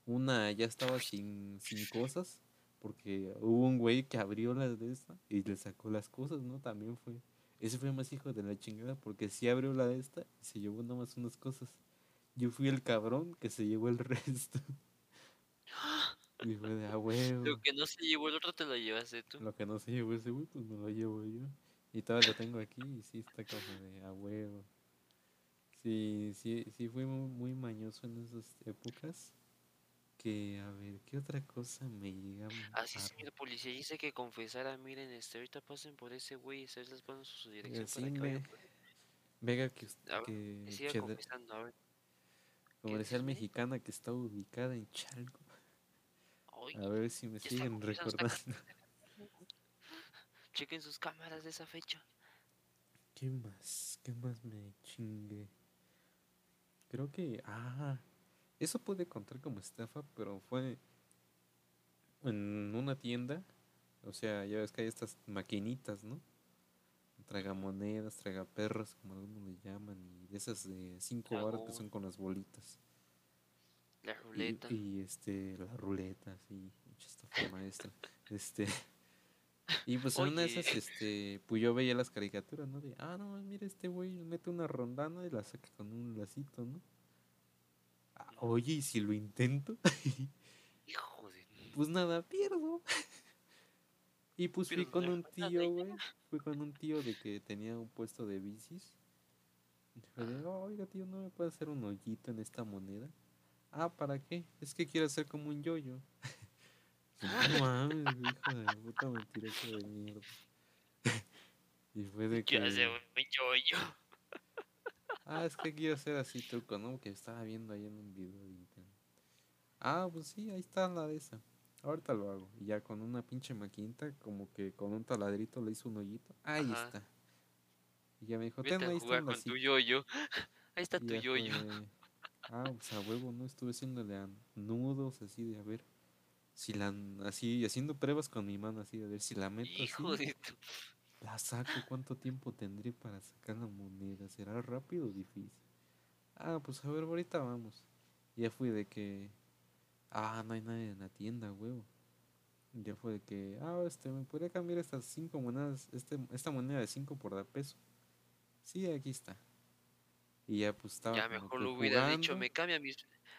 Una ya estaba sin, sin cosas porque hubo un güey que abrió las de esta y le sacó las cosas, ¿no? También fue. Ese fue más hijo de la chingada porque sí abrió la de esta y se llevó nomás unas cosas. Yo fui el cabrón que se llevó el (laughs) resto. Y fue de a huevo. Lo que no se llevó el otro te lo llevaste tú. Lo que no se llevó ese güey, pues me lo llevo yo. Y todavía lo tengo aquí y sí está como de a huevo. Sí, sí, sí fui muy, muy mañoso en esas épocas que, a ver, ¿qué otra cosa me llega? Así, ah, señor policía, dice que confesara, miren, este, ahorita pasen por ese güey y ustedes les ponen su dirección para que vayan Venga, que, que siga confesando, a ver. Comercial mexicana que está ubicada en Chalco. A ver si me siguen recordando. Chequen sus cámaras de esa fecha. ¿Qué más? ¿Qué más me chingue? Creo que. Ah, eso puede contar como estafa, pero fue en una tienda. O sea, ya ves que hay estas maquinitas, ¿no? Tragamonedas, tragaperras, como algunos le llaman, y de esas de cinco baros que son con las bolitas. La ruleta. Y, este, la ruleta, sí, mucha estafa maestra. Este. (laughs) Y pues en una de esas, este, pues yo veía las caricaturas, ¿no? De, ah, no, mira, este güey mete una rondana y la saca con un lacito, ¿no? Oye, ¿y si lo intento? (laughs) Hijo de... Pues nada, pierdo. (laughs) y pues fui con un tío, güey. Fui con un tío de que tenía un puesto de bicis. Fue de, oiga, tío, ¿no me puede hacer un hoyito en esta moneda? Ah, ¿para qué? Es que quiero hacer como un yoyo. (laughs) no mames, hijo de puta mentiroso de mierda. (laughs) y fue de que... Quiero hacer un yoyo. Ah, es que quiero hacer así truco, ¿no? Que estaba viendo ahí en un video. Ah, pues sí, ahí está la de esa. Ahorita lo hago. Y ya con una pinche maquinita, como que con un taladrito le hizo un hoyito. Ahí está. Y ya me dijo, ten, (laughs) ahí está con tu yoyo. Ahí está tu yoyo. Ah, pues a huevo, ¿no? Estuve haciéndole a nudos así de a ver. Si la, así, haciendo pruebas con mi mano así, de ver si la meto Hijo así. La saco, ¿cuánto tiempo tendré para sacar la moneda? ¿Será rápido o difícil? Ah, pues a ver, ahorita vamos. Ya fui de que. Ah, no hay nadie en la tienda, huevo. Ya fue de que. Ah, este, ¿me podría cambiar estas cinco monedas? Este, esta moneda de cinco por da peso. Sí, aquí está. Y ya pues estaba. Ya mejor lo hubiera dicho, me cambia mi.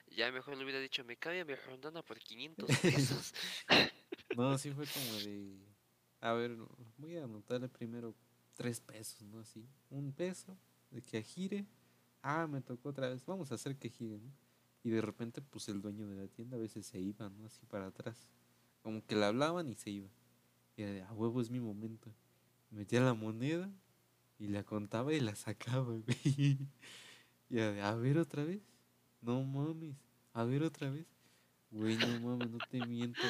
Ya mejor lo hubiera dicho, me cambia mi rondana por 500 (laughs) pesos. no, sí (laughs) fue como de a ver, voy a anotarle primero tres pesos, ¿no? Así, un peso de que gire. Ah, me tocó otra vez. Vamos a hacer que gire, ¿no? Y de repente, pues el dueño de la tienda a veces se iba, ¿no? Así para atrás. Como que le hablaban y se iba. Y era de, a huevo es mi momento. metía la moneda y la contaba y la sacaba, (laughs) güey. Y a, a ver otra vez. No mames. A ver otra vez. Güey, no mames, no te miento.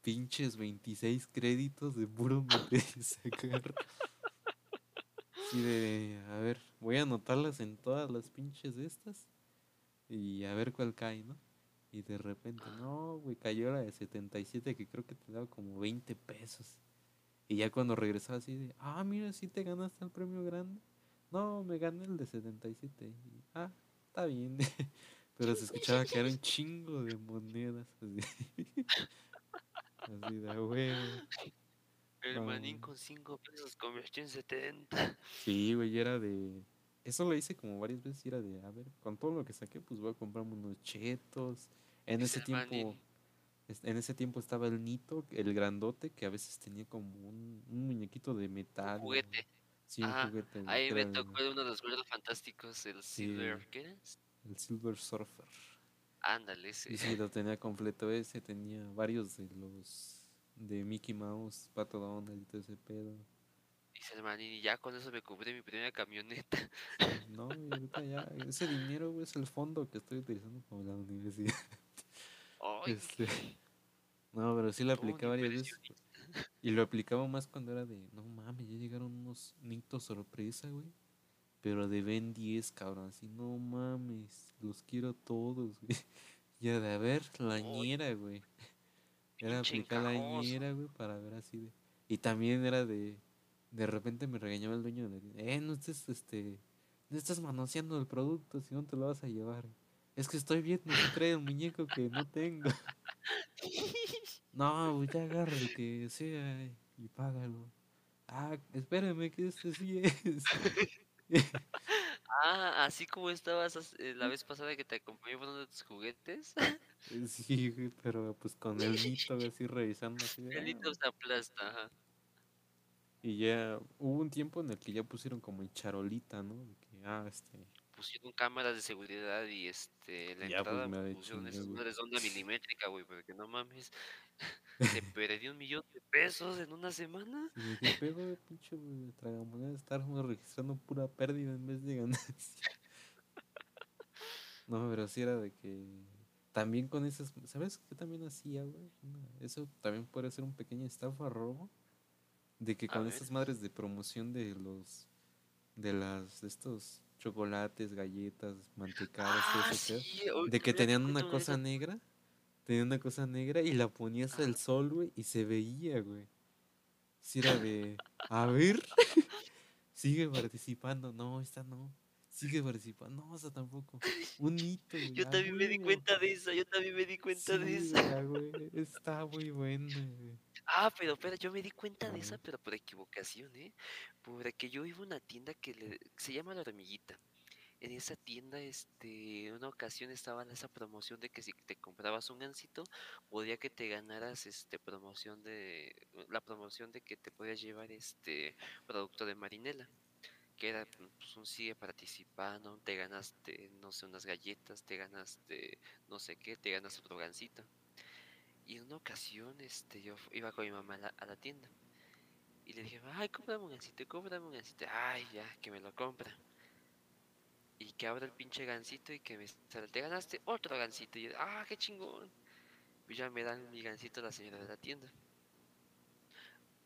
Pinches 26 créditos de puro meter y sacar. Y de, a ver, voy a anotarlas en todas las pinches estas. Y a ver cuál cae, ¿no? Y de repente, no, güey, cayó la de 77 que creo que te daba como 20 pesos. Y ya cuando regresaba así de, ah, mira, sí te ganaste el premio grande. No, me gané el de 77. Y, ah, está bien. (laughs) Pero se escuchaba que era un (laughs) chingo de monedas. Así, (laughs) así de huevo. El manín con 5 pesos convirtió en 70. Sí, güey, era de. Eso lo hice como varias veces. Era de, a ver, con todo lo que saqué, pues voy a comprarme unos chetos. En ese tiempo. manín. En ese tiempo estaba el Nito, el grandote, que a veces tenía como un, un muñequito de metal. juguete. Sí, un juguete. Ahí me tocó uno de los juegos fantásticos, el Sí. Silver. ¿Qué era? el Silver Surfer. Ándale, ese. Y sí, lo tenía completo ese, tenía varios de los de Mickey Mouse, Pato Donald y todo ese pedo. Dice el manín, y ya con eso me compré mi primera camioneta. (laughs) No, y ahorita ya, ese dinero güey, es el fondo que estoy utilizando para la universidad. Ay, (laughs) Este, no, pero sí un apliqué varias veces. (laughs) Y lo aplicaba más cuando era de, no mames, ya llegaron unos nitos sorpresa, güey. Pero de Ben 10, cabrón, así, no mames, los quiero todos, güey. (laughs) Ya de, a ver, la Ay, ñera, güey. (laughs) Era aplicar la encajoso. ñera, güey, para ver así de... Y también era de, de repente me regañaba el dueño de la tienda, eh, no estés, este, no estás manoseando el producto, si no te lo vas a llevar. Es que estoy viendo trae un muñeco que no tengo. No, pues ya agarra el que sea y págalo. Ah, espérame que este sí es. (laughs) Ah, así como estabas as- eh, la vez pasada que te acompañé por uno de tus juguetes. Sí, güey, pero pues con el güey, así revisando así El hito "Ah". se aplasta. ajá. Y ya hubo un tiempo en el que ya pusieron como en charolita, ¿no? De que, ah, este, Pusieron cámaras de seguridad y este la Ya, pues, entrada me pusieron esas madres onda milimétrica, güey, porque no mames. Se (laughs) perdió un millón de pesos en una semana. y dije, pero pinche güey, tragamoneda, estábamos registrando pura pérdida en vez de ganancia. No, pero sí era de que también con esas, ¿sabes qué también hacía, güey? Eso también puede ser un pequeño estafa robo. De que con esas madres de promoción de los, de las, de estos chocolates, galletas, mantecadas, Ah, sí, de que tenían una de cosa negra, tenían una cosa negra y la ponías al sol, güey, y se veía, güey. Si era de, a ver, (laughs) sigue participando, no, esta no, sigue participando, no, esa tampoco, un hito, (laughs) güey, Yo también me di cuenta de esa, yo también me di cuenta de esa. güey, está muy buena, güey. Ah, pero espera, yo me di cuenta de esa, pero por equivocación, ¿eh? Porque yo iba a una tienda que le- se llama La Hormiguita. En esa tienda, este, en una ocasión estaba esa promoción de que si te comprabas un gansito, podía que te ganaras, este, promoción de, la promoción de que te podías llevar, este, producto de marinela. Que era, pues, un sigue participando, te ganaste, no sé, unas galletas, te ganaste, no sé qué, te ganas otro gansito. Y en una ocasión, este, yo iba con mi mamá a la, a la tienda. Y le dije, ay, cómprame un gansito, cómprame un gansito. Ay, ya, que me lo compra. Y que abra el pinche gansito y que me sale, te ganaste otro gansito. Y yo, ah, qué chingón. Y ya me dan mi gansito la señora de la tienda.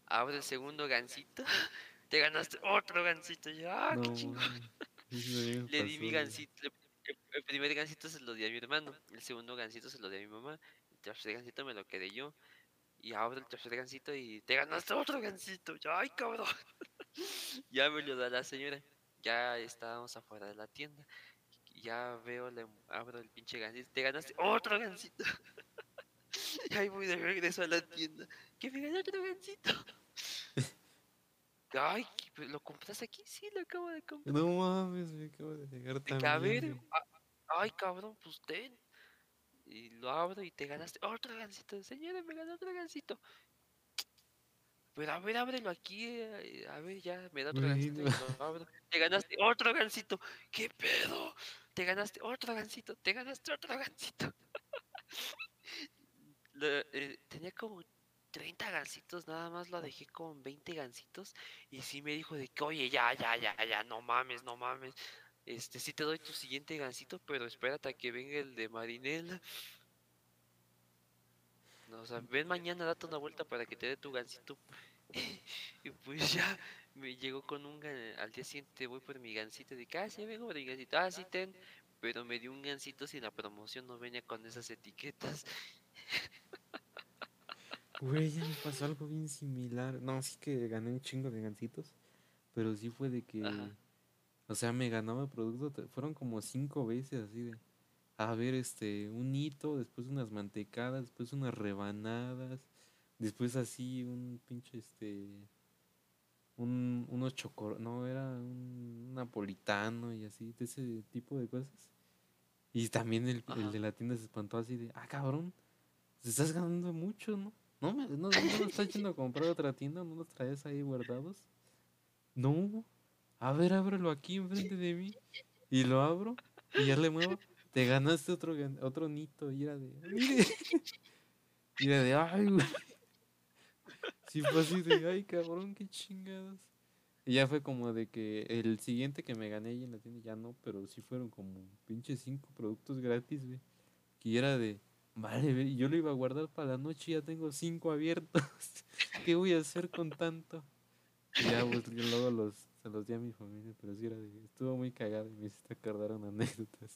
Abre el segundo gansito, (laughs) te ganaste otro gansito. Y yo, ah, qué chingón. (laughs) Le di mi le- El, primer gansito se lo di a mi hermano. El segundo gansito se lo di a mi mamá. El tercer gansito me lo quedé yo. Y abro el tercer gansito y te ganaste otro gansito. Yo, ay, cabrón. (laughs) ya me lo da la señora. Ya estábamos afuera de la tienda. Ya veo, le abro el pinche gansito. Te ganaste otro gansito. (laughs) y ahí voy de regreso a la tienda. Que me gané otro gansito. (laughs) Ay, ¿qué- pero ¿lo compraste aquí? Sí, lo acabo de comprar. No mames, me acabo de llegar a ver, también, ay cabrón, pues ten. Y lo abro y te ganaste otro gansito. Señora, me ganó otro gansito. Pero a ver, ábrelo aquí. eh, A ver, ya, me da otro lo abro. Te ganaste otro gansito. ¿Qué pedo? Te ganaste otro gansito. Te ganaste otro gansito. (laughs) Lo- eh, tenía como 30 gancitos, nada más la dejé con 20 gancitos. Y sí me dijo de que, oye, ya, ya, ya, ya, no mames, no mames. Este, sí te doy tu siguiente gancito, pero espérate a que venga el de marinela. No, o sea, ven mañana, date una vuelta para que te dé tu gancito. (laughs) y pues ya me llegó con un gan- al día siguiente voy por mi gancito de que, ah, sí, vengo por mi gancito, ah, sí, ten. Pero me dio un gancito si la promoción no venía con esas etiquetas. Güey, ya me pasó algo bien similar. No, sí que gané un chingo de gancitos. Pero sí fue de que. Ajá. O sea, me ganaba producto. Fueron como cinco veces así de. A ver, este, un hito, después unas mantecadas, después unas rebanadas, después así un pinche este. Un, unos chocor. No, era un napolitano y así, de ese tipo de cosas. Y también el, el de la tienda se espantó así de, ah, cabrón, te estás ganando mucho, ¿no? No, me, no, no lo estás yendo a comprar otra tienda, no los traes ahí guardados. No, a ver, ábrelo aquí enfrente de mí. Y lo abro y ya le muevo. Te ganaste otro, otro nito y era de, mire. (laughs) Y era de, ay, güey. Sí, fue así de, ay, cabrón, qué chingados. Y ya fue como de que el siguiente que me gané ahí en la tienda ya no, pero sí fueron como pinche cinco productos gratis, güey. Que era de, vale, yo lo iba a guardar para la noche y ya tengo cinco abiertos. (laughs) ¿Qué voy a hacer con tanto? Y ya, pues yo luego los, se los di a mi familia, pero sí era de, estuvo muy cagado y me hiciste acordar una anécdota.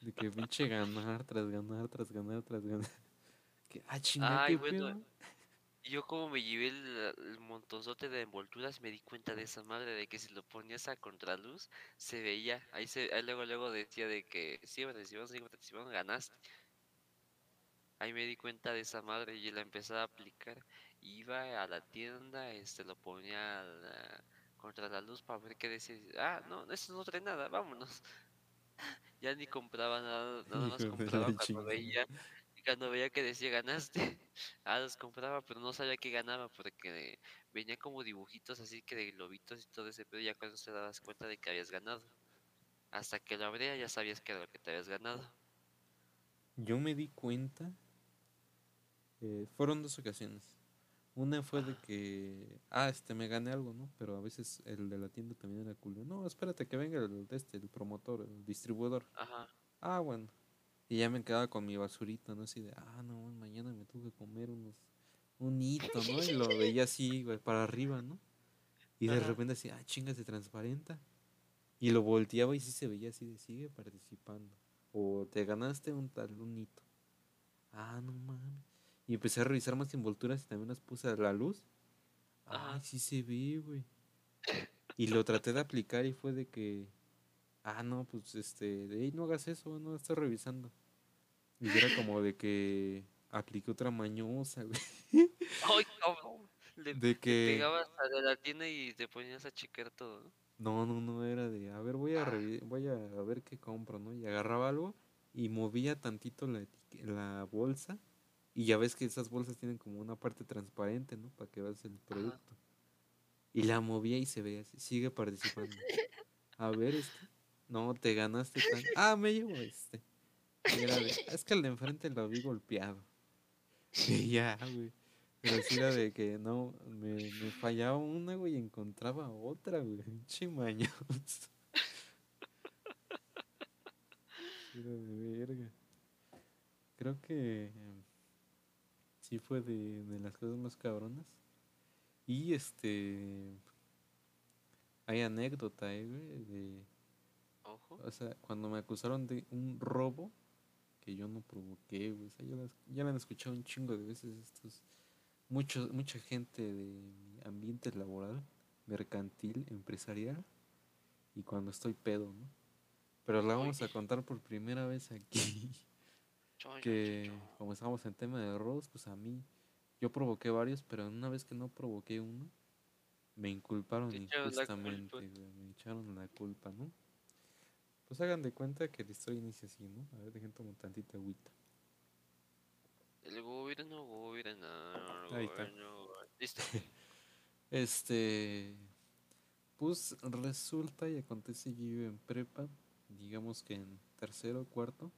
De que pinche ganar tras ganar, tras ganar, tras ganar. (laughs) Que, ah, chinga, Ay, qué bueno, pedo. Yo como me llevé el, el montonzote de envolturas me di cuenta de esa madre de que si lo ponías a contraluz se veía, ahí se, ahí luego luego decía de que sí, participaron, sí, participaron, ganaste. Ahí me di cuenta de esa madre y la empecé a aplicar. Iba a la tienda, este lo ponía a la- contra la luz para ver qué decía. Ah, no, eso no trae nada, vámonos. Ya ni compraba nada, nada más compraba cuando veía, cuando veía que decía ganaste. (laughs) Ah, los compraba, pero no sabía que ganaba porque venía como dibujitos así que de globitos y todo ese pedo. Ya cuando te dabas cuenta de que habías ganado. Hasta que lo abría ya sabías que era lo que te habías ganado. Yo me di cuenta, eh, fueron dos ocasiones. Una fue de que, ah, este, me gané algo, ¿no? Pero a veces el de la tienda también era culo. No, espérate que venga el, de este, el promotor, el distribuidor. Ajá. Ah, bueno. Y ya me quedaba con mi basurita, ¿no? Así de, ah, no, mañana me tuve que comer unos, un hito, ¿no? Y lo veía así, güey, para arriba, ¿no? Y de Ajá. repente así, ah, chinga, se transparenta. Y lo volteaba y sí se veía así de, sigue participando. O te ganaste un tal, un hito. Ah, no mames. Y empecé a revisar más envolturas y también las puse a la luz. Ay, sí se ve, güey. Y lo traté de aplicar y fue de que, ah, no, pues este, de ahí no hagas eso, no estoy revisando. Y era como de que apliqué otra mañosa, güey. ¡Ay, cabrón! Le, De que, pegabas a la tienda y te ponías a checar todo. ¿no? no, no, no, era de, a ver, voy a, Ah. voy a ver qué compro, ¿no? Y agarraba algo y movía tantito la, la bolsa. Y ya ves que esas bolsas tienen como una parte transparente, ¿no? Para que veas el producto. Y la movía y se veía así, sigue participando. A ver, este. No, te ganaste tan. Ah, me llevo este. Y era de, es que el de enfrente lo vi golpeado. (laughs) Y ya, güey. Pero sí era de que no, me, me fallaba una, güey, y encontraba otra, güey. (laughs) Pinche mañoso. (laughs) Era de verga. Creo que sí fue de, de las cosas más cabronas. Y este. Hay anécdota, eh, güey, de. Ojo. O sea, cuando me acusaron de un robo que yo no provoqué, güey. O sea, ya, las- ya me han escuchado un chingo de veces estos. Mucho, mucha gente de mi ambiente laboral, mercantil, empresarial. Y cuando estoy pedo, ¿no? Pero la vamos a contar por primera vez aquí. (laughs) Que como estábamos en tema de robos, pues a mí yo provoqué varios, pero una vez que no provoqué uno, me inculparon injustamente, güey, me echaron la culpa, ¿no? Pues hagan de cuenta que la historia inicia así, ¿no? A ver, dejen tomar tantita agüita. El gobierno, gobierno, Ahí está. gobierno. Listo. (laughs) Este, pues resulta y acontece que yo en prepa, digamos que en tercero, cuarto,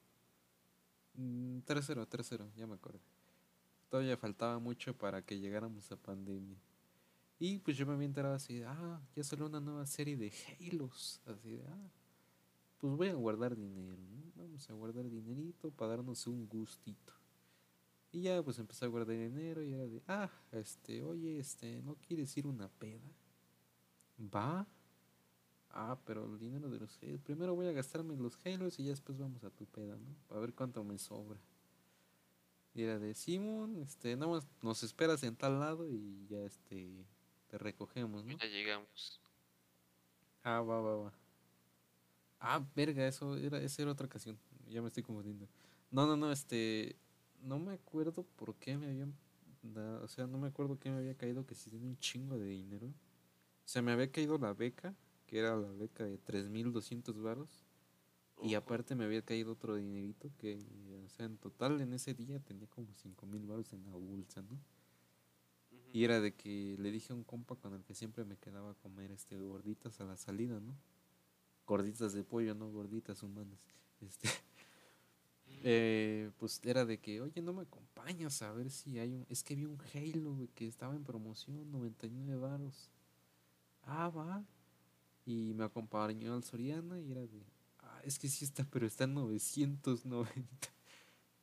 mm, tercero, tercero, ya me acuerdo. todavía faltaba mucho para que llegáramos a pandemia. Y pues yo me había enterado así ah, ya salió una nueva serie de Halos. Así de, ah, pues voy a guardar dinero, ¿no? Vamos a guardar dinerito para darnos un gustito. Y ya pues empecé a guardar dinero y era de, ah, este, oye, este, ¿no quieres ir una peda? Va. Ah, pero el dinero de los Halos, primero voy a gastarme los Halos y ya después vamos a tu peda, ¿no? A ver cuánto me sobra. Y era de Simón, este, nada más nos esperas en tal lado y ya este te recogemos, ¿no? Ya llegamos. Ah, va, va, va. Ah, verga, eso era, esa era otra ocasión. Ya me estoy confundiendo. No, no, no, este. No me acuerdo por qué me habían. da- o sea, no me acuerdo qué me había caído que si tenía un chingo de dinero. O sea, me había caído la beca, que era la beca de 3200 varos. Y aparte me había caído otro dinerito que, o sea, en total en ese día tenía como 5000 varos en la bolsa, ¿no? Y era de que le dije a un compa con el que siempre me quedaba a comer este gorditas a la salida, ¿no? Gorditas de pollo, no gorditas humanas. (laughs) Este, eh, pues era de que, oye, no me acompañas a ver si hay un. Es que vi un Halo, güey, que estaba en promoción, 99 varos. Ah, va. Y me acompañó al Soriana y era de. Ah, es que sí está, pero está en 990. (laughs)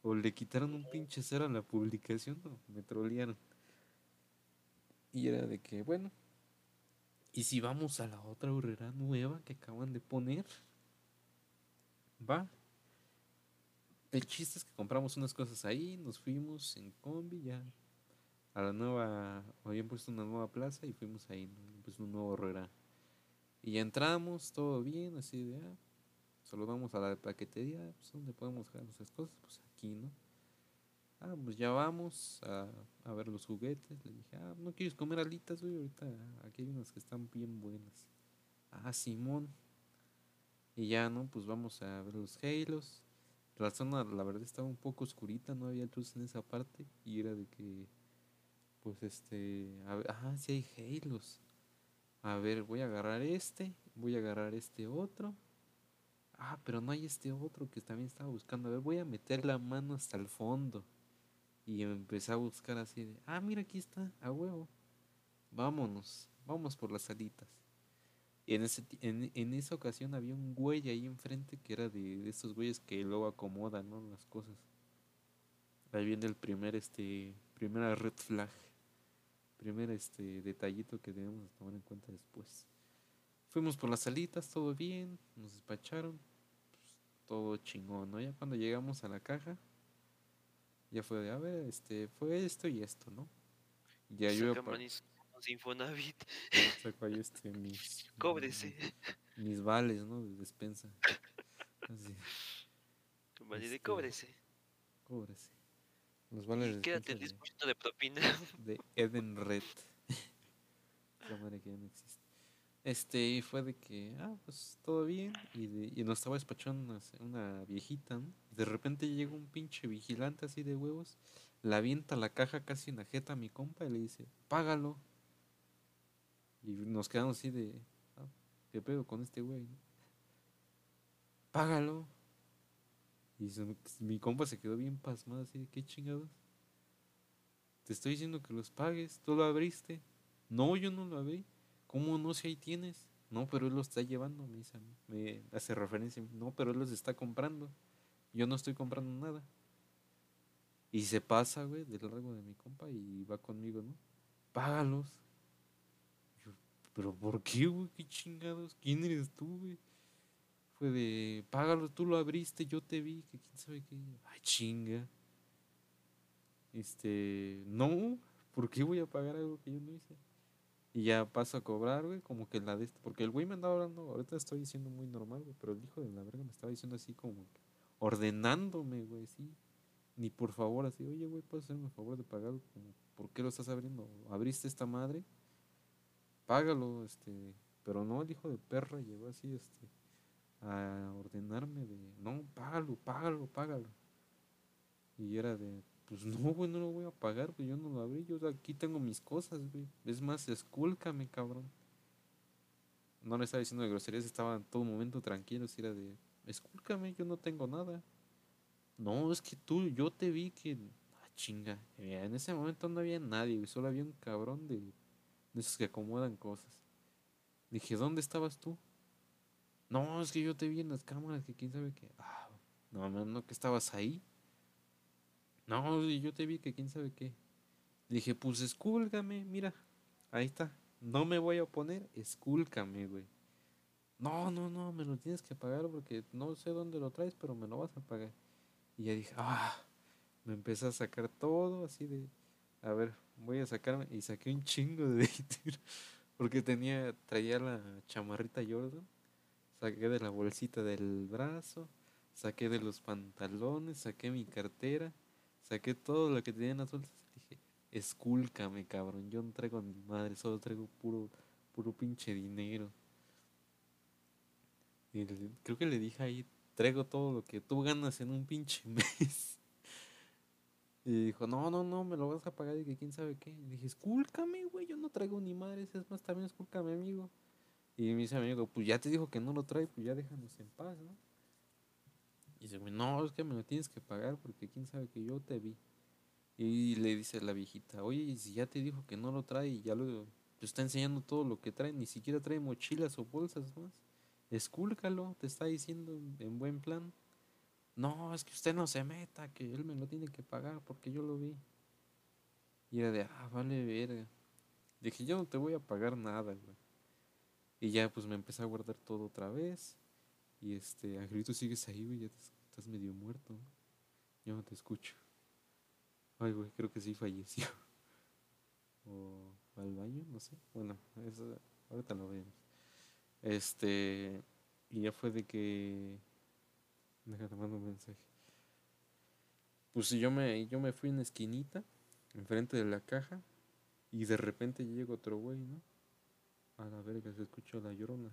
O le quitaron un pinche cero a la publicación, o me trolearon. Y era de que, bueno, ¿y si vamos a la otra horrera nueva que acaban de poner? Va. El chiste es que compramos unas cosas ahí, nos fuimos en combi ya. A la nueva, habían puesto una nueva plaza y fuimos ahí, ¿no? Puesto un nuevo horrera. Y entramos, todo bien, así de, ah, saludamos a la paquetería, pues, ¿dónde podemos dejar nuestras cosas? Pues aquí, ¿no? Ah, pues ya vamos a, a ver los juguetes. Le dije, ah, ¿no quieres comer alitas, güey? Ahorita aquí hay unas que están bien buenas. Ah, Simón. Y ya, ¿no? Pues vamos a ver los Halos. La zona, la verdad, estaba un poco oscurita, no había luz en esa parte. Y era de que, pues este, a ah, sí hay Halos. A ver, voy a agarrar este, voy a agarrar este otro. Ah, pero no hay este otro que también estaba buscando. A ver, voy a meter la mano hasta el fondo. Y empecé a buscar así de, ah, mira, aquí está, a huevo. Vámonos, vamos por las alitas. Y en, ese, en, en esa ocasión había un güey ahí enfrente que era de, de estos güeyes que luego acomodan, ¿no? Las cosas. Ahí viene el primer, este, primera red flag. Primer, este, detallito que debemos de tomar en cuenta después. Fuimos por las alitas, todo bien, nos despacharon, pues, todo chingón, ¿no? Ya cuando llegamos a la caja, ya fue de, a ver, este, fue esto y esto, ¿no? Ya yo Infonavit. saco ahí este, mis, (laughs) Cóbrese. mis vales, ¿no? De despensa. (laughs) Así, Este, cóbrese. cóbrese. Y quédate el despensa 10% de propina. de, (laughs) de Eden Red. (laughs) La madre que ya no existe. Este, y fue de que, ah, pues todo bien. Y, de- y nos estaba despachando una, viejita, ¿no? Y de repente llega un pinche vigilante así de huevos, le avienta la caja casi en la jeta a mi compa y le dice, págalo. Y nos quedamos así de, ah, ¿qué pedo con este güey? no? Págalo. Y mi compa se quedó bien pasmado así de, ¿qué chingados? Te estoy diciendo que los pagues, tú lo abriste. No, yo no lo abrí. ¿Cómo no si ahí tienes? No, pero él lo está llevando, me dice. Me hace referencia. No, pero él los está comprando. Yo no estoy comprando nada. Y se pasa, güey, del largo de mi compa y va conmigo, ¿no? Págalos. Yo, pero ¿por qué, güey? ¿Qué chingados? ¿Quién eres tú, güey? Fue de, págalos, tú lo abriste, yo te vi, que quién sabe qué. Ay, chinga. Este, no, ¿por qué voy a pagar algo que yo no hice? Y ya paso a cobrar, güey, como que la de este, porque el güey me andaba hablando, ahorita estoy diciendo muy normal, güey, pero el hijo de la verga me estaba diciendo así como ordenándome, güey, sí. Ni por favor, así, oye, güey, ¿puedes hacerme el favor de pagarlo? ¿Por qué lo estás abriendo? ¿Abriste esta madre? Págalo, este, pero no, el hijo de perra llegó así, este, a ordenarme de, no, págalo, págalo, págalo. Y era de, pues no, güey, no lo voy a pagar, pues yo no lo abrí, yo aquí tengo mis cosas, güey. Es más, escúlcame, cabrón. No le estaba diciendo de groserías, estaba en todo momento tranquilo, era de, escúlcame, yo no tengo nada. No, es que tú, yo te vi que, ah, chinga. Eh, en ese momento no había nadie, güey. Solo había un cabrón de, de esos que acomodan cosas. Dije, ¿dónde estabas tú? No, es que yo te vi en las cámaras, que quién sabe qué. Ah, no, no, que estabas ahí. No, yo te vi que quién sabe qué. Dije, pues escúlgame, mira, ahí está. No me voy a oponer, escúlcame, güey. No, no, no, me lo tienes que pagar porque no sé dónde lo traes, pero me lo vas a pagar. Y ya dije, ah, me empecé a sacar todo así de, a ver, voy a sacarme. Y saqué un chingo de (laughs) porque tenía, traía la chamarrita Jordan. Saqué de la bolsita del brazo, saqué de los pantalones, saqué mi cartera, saqué todo lo que tenía en las bolsas. Dije, escúlcame, cabrón, yo no traigo ni madre, solo traigo puro, puro pinche dinero. Y creo que le dije ahí, traigo todo lo que tú ganas en un pinche (laughs) mes. Y dijo, no, no, no, me lo vas a pagar y que quién sabe qué. Y dije, escúlcame, güey, yo no traigo ni madres, es más, también escúlcame, amigo. Y me dice amigo, pues ya te dijo que no lo trae, pues ya déjanos en paz, ¿no? Y dice, no, es que me lo tienes que pagar porque quién sabe que yo te vi. Y le dice la viejita, oye, si ya te dijo que no lo trae y ya lo te está enseñando todo lo que trae, ni siquiera trae mochilas o bolsas más. Escúlcalo, te está diciendo en buen plan. No, es que usted no se meta, que él me lo tiene que pagar porque yo lo vi. Y era de, ah, vale verga. Dije, yo no te voy a pagar nada, güey. Y ya pues me empecé a guardar todo otra vez. Y este, Angelito, sigues ahí, güey, ya estás medio muerto. ¿no? Yo no te escucho. Ay, güey, creo que sí falleció. (laughs) O al baño, no sé. Bueno, eso, ahorita lo vemos. Este, y ya fue de que Déjate mando un mensaje. Pues yo me, yo me fui en la esquinita, enfrente de la caja, y de repente llega otro güey, ¿no? A la verga se escucha la llorona.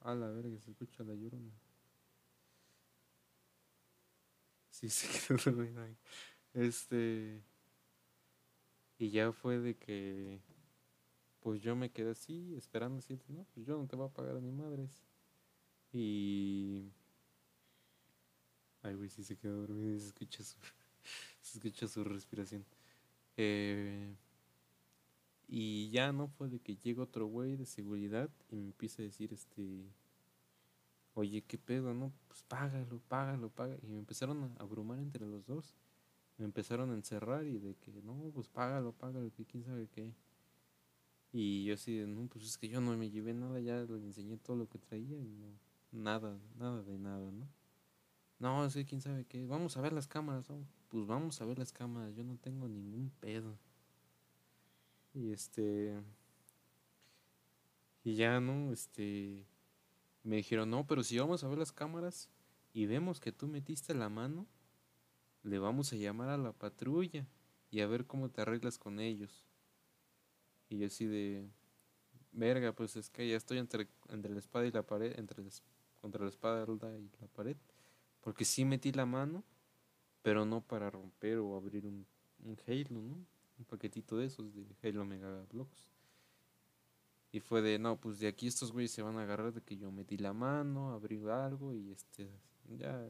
A la verga se escucha la llorona. Sí, (laughs) se quedó dormido ahí. Este. Y ya fue de que. Pues yo me quedé así, esperando así, no, pues yo no te voy a pagar a mi madre. Y. Ay, güey, sí se quedó dormido y se escucha su, (laughs) se escucha su respiración. Eh, y ya no fue de que llega otro güey de seguridad y me empieza a decir, este. Oye, ¿qué pedo, no? Pues págalo, págalo, págalo. Y me empezaron a abrumar entre los dos. Me empezaron a encerrar y de que, no, pues págalo, págalo, que quién sabe qué. Y yo así, no, pues es que yo no me llevé nada, ya le enseñé todo lo que traía y no nada, nada de nada, ¿no? No, es que quién sabe qué. Vamos a ver las cámaras, ¿no? Pues vamos a ver las cámaras, yo no tengo ningún pedo. Y este. Y ya, ¿no? Este. Me dijeron, no, pero si vamos a ver las cámaras y vemos que tú metiste la mano, le vamos a llamar a la patrulla y a ver cómo te arreglas con ellos. Y yo así de. Verga, pues es que ya estoy entre, entre la espada y la pared, entre contra la espalda y la pared. Porque sí metí la mano, pero no para romper o abrir un, un Halo, ¿no? Un paquetito de esos de Halo Mega Blocks. Y fue de, no, pues de aquí estos güeyes se van a agarrar de que yo metí la mano, abrí algo y este, ya,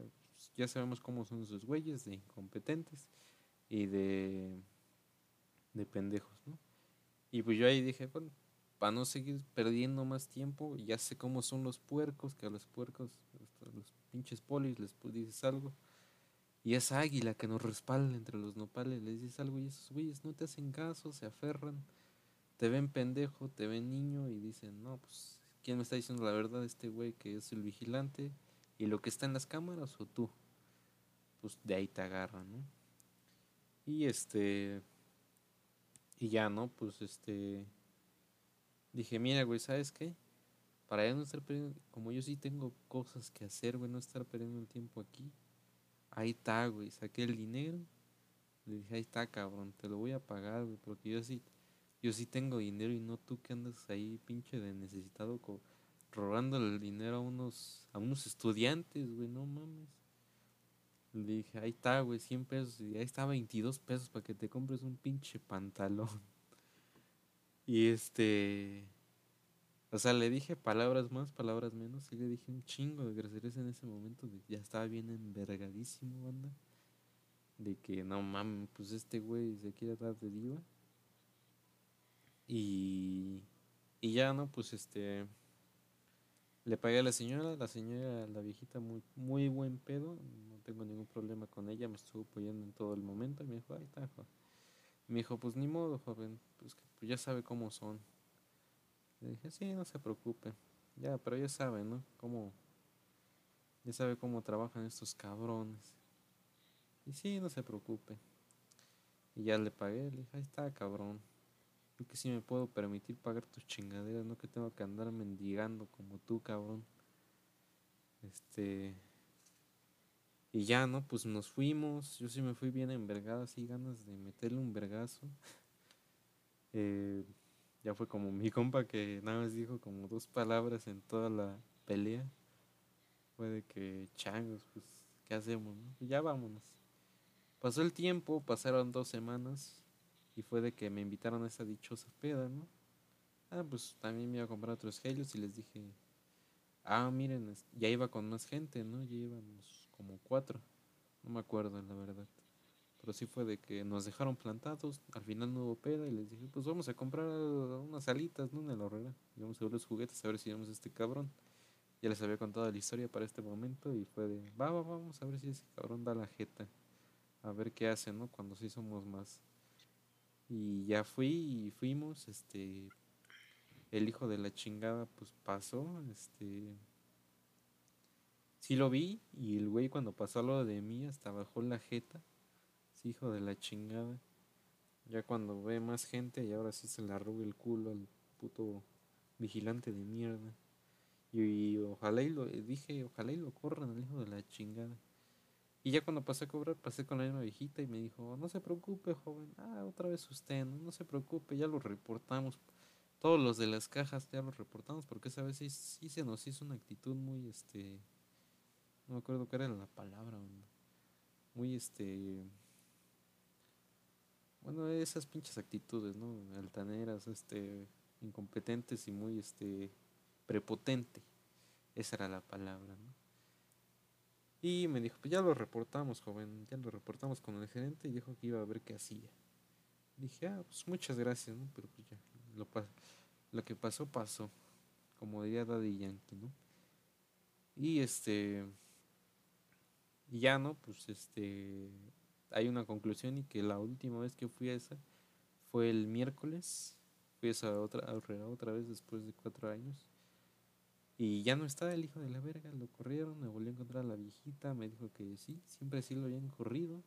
ya sabemos cómo son esos güeyes, de incompetentes y de, de pendejos, ¿no? Y pues yo ahí dije, bueno, para no seguir perdiendo más tiempo, ya sé cómo son los puercos, que a los puercos, los pinches polis les dices algo, y esa águila que nos respalda entre los nopales, les dices algo y esos güeyes no te hacen caso, se aferran, te ven pendejo, te ven niño y dicen, no, pues, ¿quién me está diciendo la verdad? Este güey que es el vigilante y lo que está en las cámaras o tú. Pues de ahí te agarran, ¿no? Y este... Y ya, ¿no? Pues este Dije, mira, güey, ¿sabes qué? Para ya no estar perdiendo, como yo sí tengo cosas que hacer, güey, no estar perdiendo el tiempo aquí. Ahí está, güey, saqué el dinero. Le dije, ahí está, cabrón, te lo voy a pagar, güey, porque yo sí, yo sí tengo dinero y no tú que andas ahí, pinche de necesitado, robándole el dinero a unos, a unos estudiantes, güey, no mames. Le dije, ahí está, güey, 100 pesos, y ahí está 22 pesos para que te compres un pinche pantalón. (laughs) Y este. O sea, le dije palabras más, palabras menos. Y le dije un chingo de groserías en ese momento. Ya estaba bien envergadísimo, banda. de que no mames, pues este güey se quiere dar de diva. Y, y ya, ¿no? Pues este, le pagué a la señora, la señora, la viejita, muy, muy buen pedo, no tengo ningún problema con ella, me estuvo apoyando en todo el momento y me dijo, ahí está, joven. Me dijo, pues ni modo, joven, pues, pues ya sabe cómo son. Le dije, sí, no se preocupe, ya, pero ya sabe, ¿no? Cómo, ya sabe cómo trabajan estos cabrones. Y sí, no se preocupe. Y ya le pagué, le dije, ahí está, cabrón. Yo que sí me puedo permitir pagar tus chingaderas, no que tengo que andar mendigando como tú, cabrón. Este. Y ya, ¿no? Pues nos fuimos. Yo sí me fui bien envergado, así ganas de meterle un vergazo. (laughs) Eh, ya fue como mi compa que nada más dijo como dos palabras en toda la pelea. Fue de que changos, pues, ¿qué hacemos? No? ya vámonos. Pasó el tiempo, pasaron dos semanas y fue de que me invitaron a esa dichosa peda, ¿no? Ah, pues también me iba a comprar otros gelios y les dije, ah, miren, ya iba con más gente, ¿no? Ya íbamos como cuatro, no me acuerdo la verdad. Pero sí fue de que nos dejaron plantados, al final no hubo peda y les dije, pues vamos a comprar unas alitas, ¿no? En la horrera. Y vamos a ver los juguetes a ver si vemos a este cabrón. Ya les había contado la historia para este momento y fue de, va, va, vamos a ver si ese cabrón da la jeta a ver qué hace, ¿no? Cuando sí somos más. Y ya fui y fuimos, este, el hijo de la chingada pues pasó, este, sí lo vi y el güey cuando pasó a lo de mí hasta bajó la jeta, hijo de la chingada. Ya cuando ve más gente y ahora sí se le arruga el culo al puto vigilante de mierda. Y, ojalá y lo dije, ojalá y lo corran al hijo de la chingada. Y ya cuando pasé a cobrar, pasé con la misma viejita y me dijo, no se preocupe, joven, ah, otra vez usted, no, no se preocupe, ya lo reportamos. Todos los de las cajas ya los reportamos porque esa vez sí, sí se nos hizo una actitud muy, este, no me acuerdo qué era la palabra, muy, este, bueno, esas pinches actitudes, ¿no? Altaneras, este, incompetentes y muy, este, prepotente. Esa era la palabra. Y me dijo, pues ya lo reportamos, joven, ya lo reportamos con el gerente y dijo que iba a ver qué hacía. Dije, ah, pues muchas gracias, ¿no? Pero pues ya, lo, lo que pasó, pasó, como diría Daddy Yankee, ¿no? Y este, y ya, ¿no? Pues este, hay una conclusión y que la última vez que fui a esa fue el miércoles, fui a esa otra, a otra vez después de cuatro años. Y ya no está el hijo de la verga, lo corrieron, me volvió a encontrar a la viejita, me dijo que sí, siempre sí lo habían corrido.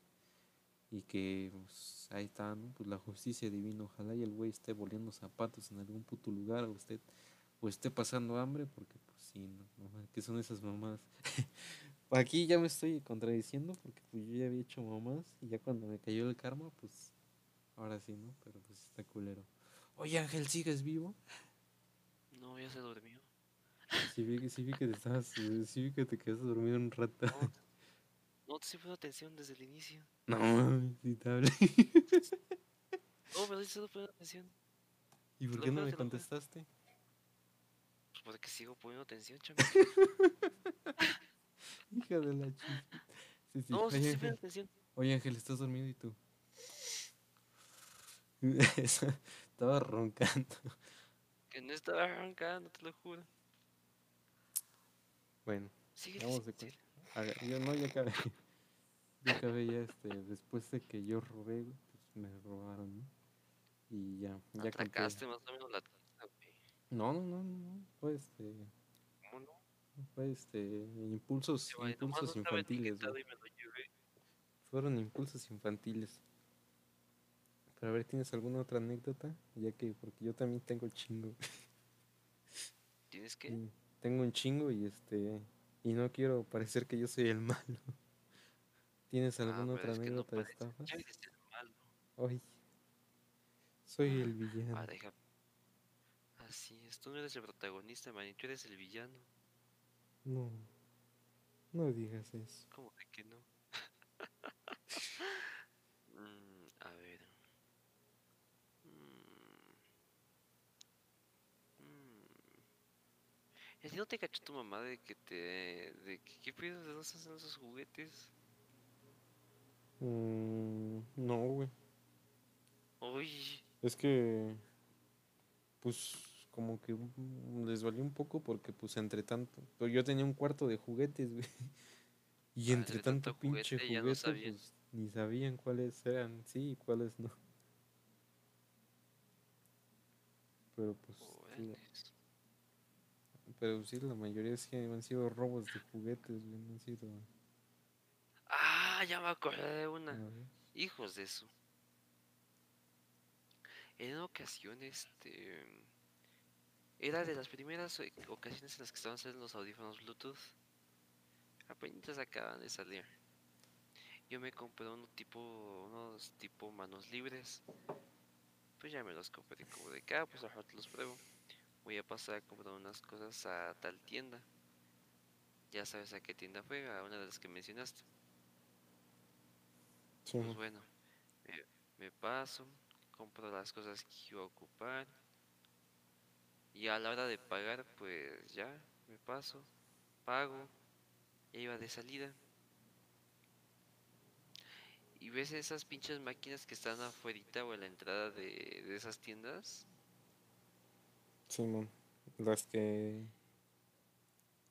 Y que pues, ahí está, ¿no? Pues la justicia divina, ojalá y el güey esté volviendo zapatos en algún puto lugar o usted o esté pasando hambre, porque pues sí, no, ¿qué son esas mamás? (laughs) Aquí ya me estoy contradiciendo porque pues yo ya había hecho mamás y ya cuando me cayó el karma, pues ahora sí, ¿no? Pero pues está culero. Oye Ángel, ¿sigues vivo? No, ya se durmió. Sí vi, que, sí vi que te estabas, sí vi que te quedaste dormido un rato. No, no te puse atención desde el inicio. No te hablé. No, pero sí solo poniendo atención. ¿Y por qué no me contestaste? Pues porque sigo poniendo atención, (laughs) chamo. Hija de la chica. Sí, sí. No, sí, sí, poniendo atención. Oye, Ángel, estás dormido y tú. (laughs) Estaba roncando. Que no estaba roncando, te lo juro. Bueno, vamos de Yo no, ya acabé. Yo acabé ya este, después de que yo robé, pues me robaron, ¿no? Y ya, ya Atracaste más o menos la No, no, no, no, fue este... ¿Cómo no? Fue este, impulsos, impulsos infantiles. Fueron impulsos infantiles. Pero a ver, ¿tienes alguna otra anécdota? Ya que, porque yo también tengo chingo. (laughs) ¿Tienes que? tengo un chingo y este y no quiero parecer que yo soy el (laughs) malo. ¿Tienes ah, alguna otra anécdota de estafas? Hoy soy el villano. Ah, Así es, tú no eres el protagonista, man, tú eres el villano. No, no digas eso. ¿Cómo de que no? (laughs) mm, a ver. ¿Y no te cachó tu mamá de que te. de que qué piensas de dónde hacen esos juguetes? Mm, no, güey. Uy, Es que, pues, como que les valió un poco porque, pues, entre tanto, pues yo tenía un cuarto de juguetes, güey. (laughs) Y Ah, entre entre tanto tanto pinche juguete no sabían. pues, ni sabían cuáles eran sí y cuáles no. Pero, pues, sí, pero sí, la mayoría sí han sido robos de juguetes, güey, han sido... Ah, ya me acordé de una. Hijos de eso. En ocasión, este. Era de las primeras eh, ocasiones en las que estaban saliendo los audífonos Bluetooth. Apenas acaban de salir. Yo me compré uno tipo, unos tipo manos libres. Pues ya me los compré como de acá, pues ahora te los pruebo. Voy a pasar a comprar unas cosas a tal tienda. Ya sabes a qué tienda fue, a una de las que mencionaste. Sí, Pues bueno, me, me paso, compro las cosas que iba a ocupar. Y a la hora de pagar, pues ya, me paso, pago, ya iba de salida. Y ves esas pinches máquinas que están afuerita o en la entrada de, de esas tiendas. Simón, las que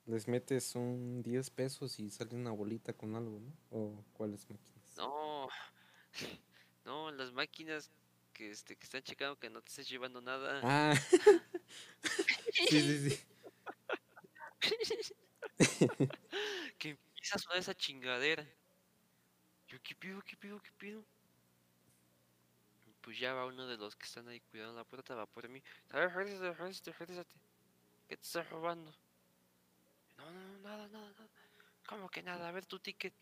les metes un 10 pesos y sale una bolita con algo, ¿no? ¿O cuáles máquinas? No, (laughs) no, las máquinas que, este, que están checando que no te estés llevando nada. Ah, (laughs) sí, sí, sí. (laughs) que empieza a sonar esa chingadera. Yo, ¿qué pido, qué pido, qué pido? Pues ya va uno de los que están ahí cuidando la puerta, va por mí. ¿Qué te estás robando? No, no, no, nada, nada, nada. ¿Cómo que nada? A ver tu ticket.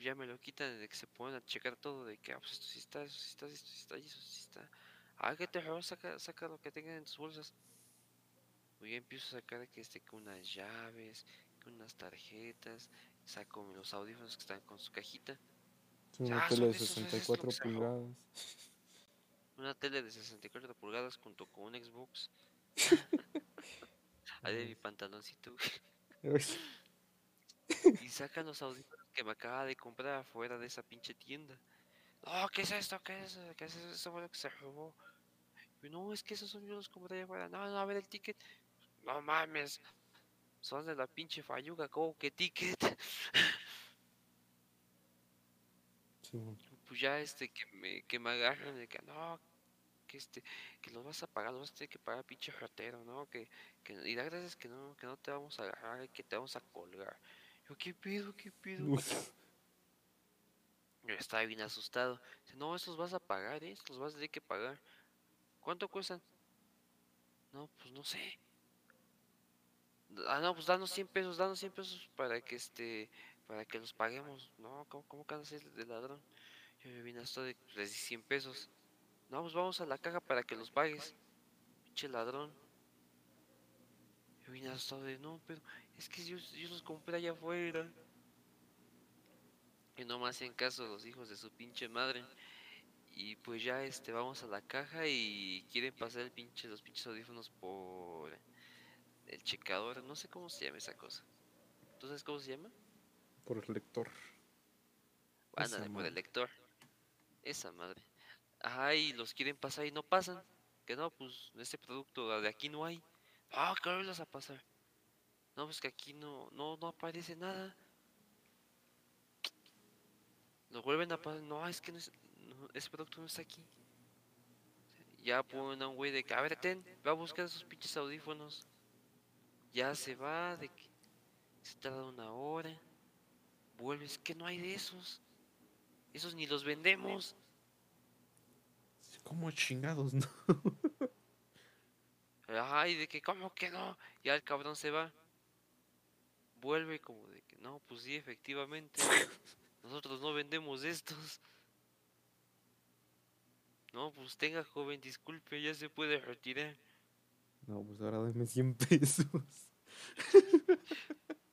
Pues ya me lo quitan de que se ponen a checar todo, de que, ah, pues esto sí está, eso sí está, esto sí está, y eso sí está. Ah, que te saca, saca lo que tengan en tus bolsas. Pues ya empiezo a sacar que este, que unas llaves, que unas tarjetas, saco los audífonos que están con su cajita. Una Ah, tele de esos, es esto 64 que se robó. pulgadas. Una tele de 64 pulgadas junto con un Xbox. (laughs) Ahí de mi pantaloncito. Y sacan los audífonos que me acaba de comprar afuera de esa pinche tienda. No, ¿qué es esto? ¿Qué es eso? ¿Qué es eso? Eso fue lo que se robó. No, es que esos son yo los compré allá afuera. No, no, a ver el ticket. No mames. Son de la pinche Fayuga, ¿cómo que ticket? (laughs) Pues ya este que me, que me agarran de que no, que este, que los vas a pagar, los vas a tener que pagar pinche ratero, ¿no? Que, que y da gracias que no, que no te vamos a agarrar y que te vamos a colgar. Yo, ¿qué pido? ¿Qué pido? Yo estaba bien asustado. Dice, no, estos vas a pagar, ¿eh? Estos vas a tener que pagar. ¿Cuánto cuestan? No, pues no sé. Ah, no, pues danos 100 pesos, danos 100 pesos para que este, para que los paguemos. No, ¿cómo, cómo que andas de ladrón? Yo me vine hasta de, les di 100 pesos. No, pues vamos a la caja para que los pagues. Pinche ladrón. Yo vine hasta de, no, pero es que yo, yo los compré allá afuera. Y no me hacían caso los hijos de su pinche madre. Y pues ya este vamos a la caja y quieren pasar el pinche, los pinches audífonos por el checador, no sé cómo se llama esa cosa. ¿Tú sabes cómo se llama? por el lector. Ándale, por madre. el lector. Esa madre. Ajá, y los quieren pasar y no pasan. Que no, pues este producto de aquí no hay. Ah, que ahora los a pasar. No, pues que aquí no, no, no aparece nada. Lo vuelven a pasar. No, es que no es, no, ese producto no está aquí. Ya ponen a un güey de que, a ver, ten, va a buscar esos pinches audífonos. Ya se va, de que se tarda una hora. Vuelves, que no hay de esos. Esos ni los vendemos. ¿Cómo chingados, (laughs) no? Ay, de que, ¿cómo que no? Ya el cabrón se va. Vuelve como de que, no, pues sí, efectivamente. Nosotros no vendemos estos. (laughs) No, pues tenga, joven, disculpe, ya se puede retirar. No, pues ahora dame 100 pesos. (laughs)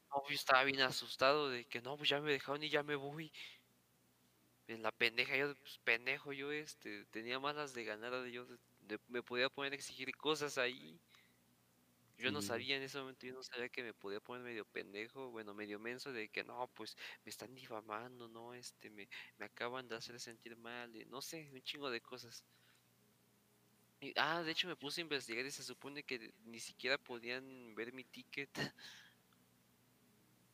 No, yo estaba bien asustado de que no, pues ya me dejaron y ya me voy. En la pendeja, yo, pues pendejo, yo este, tenía malas de ganar, yo de- me podía poner a exigir cosas ahí. Yo no sabía en ese momento, yo no sabía que me podía poner medio pendejo, bueno, medio menso de que no, pues me están difamando, no, este, me, me acaban de hacer sentir mal, y no sé, un chingo de cosas. Y- ah, de hecho me puse a investigar y se supone que ni siquiera podían ver mi ticket,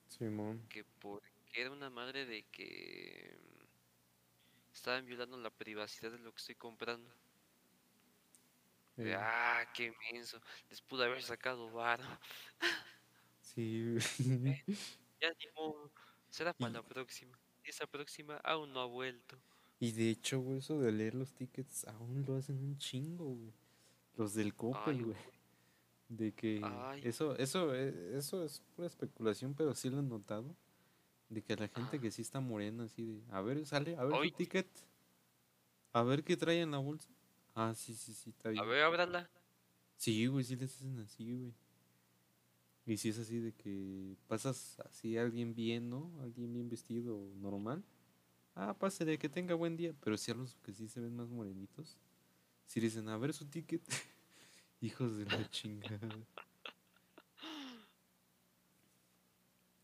Simón. que porque era una madre de que mm, estaban violando la privacidad de lo que estoy comprando. Eh, ah, qué menso, les pude haber sacado varo. sí, güey. (laughs) Ya ni modo, será para Y, la próxima. Esa próxima aún no ha vuelto. y de hecho, güey, eso de leer los tickets aún lo hacen un chingo, güey. Los del Coppel, güey. De que ay, eso, eso, eh, eso es pura especulación, pero sí lo he notado. De que la gente ah, que sí está morena, así de, a ver, sale, a ver su ay, ticket, a ver qué trae en la bolsa. Ah, sí, sí, sí, está a bien. ver, ábrala. Sí, güey, sí les hacen así, güey. Y si es así de que pasas así a alguien bien, ¿no? Alguien bien vestido, normal. Ah, pásale, que tenga buen día. Pero si a los que sí se ven más morenitos, si dicen, a ver su ticket. (laughs) Hijos de la chingada. (laughs)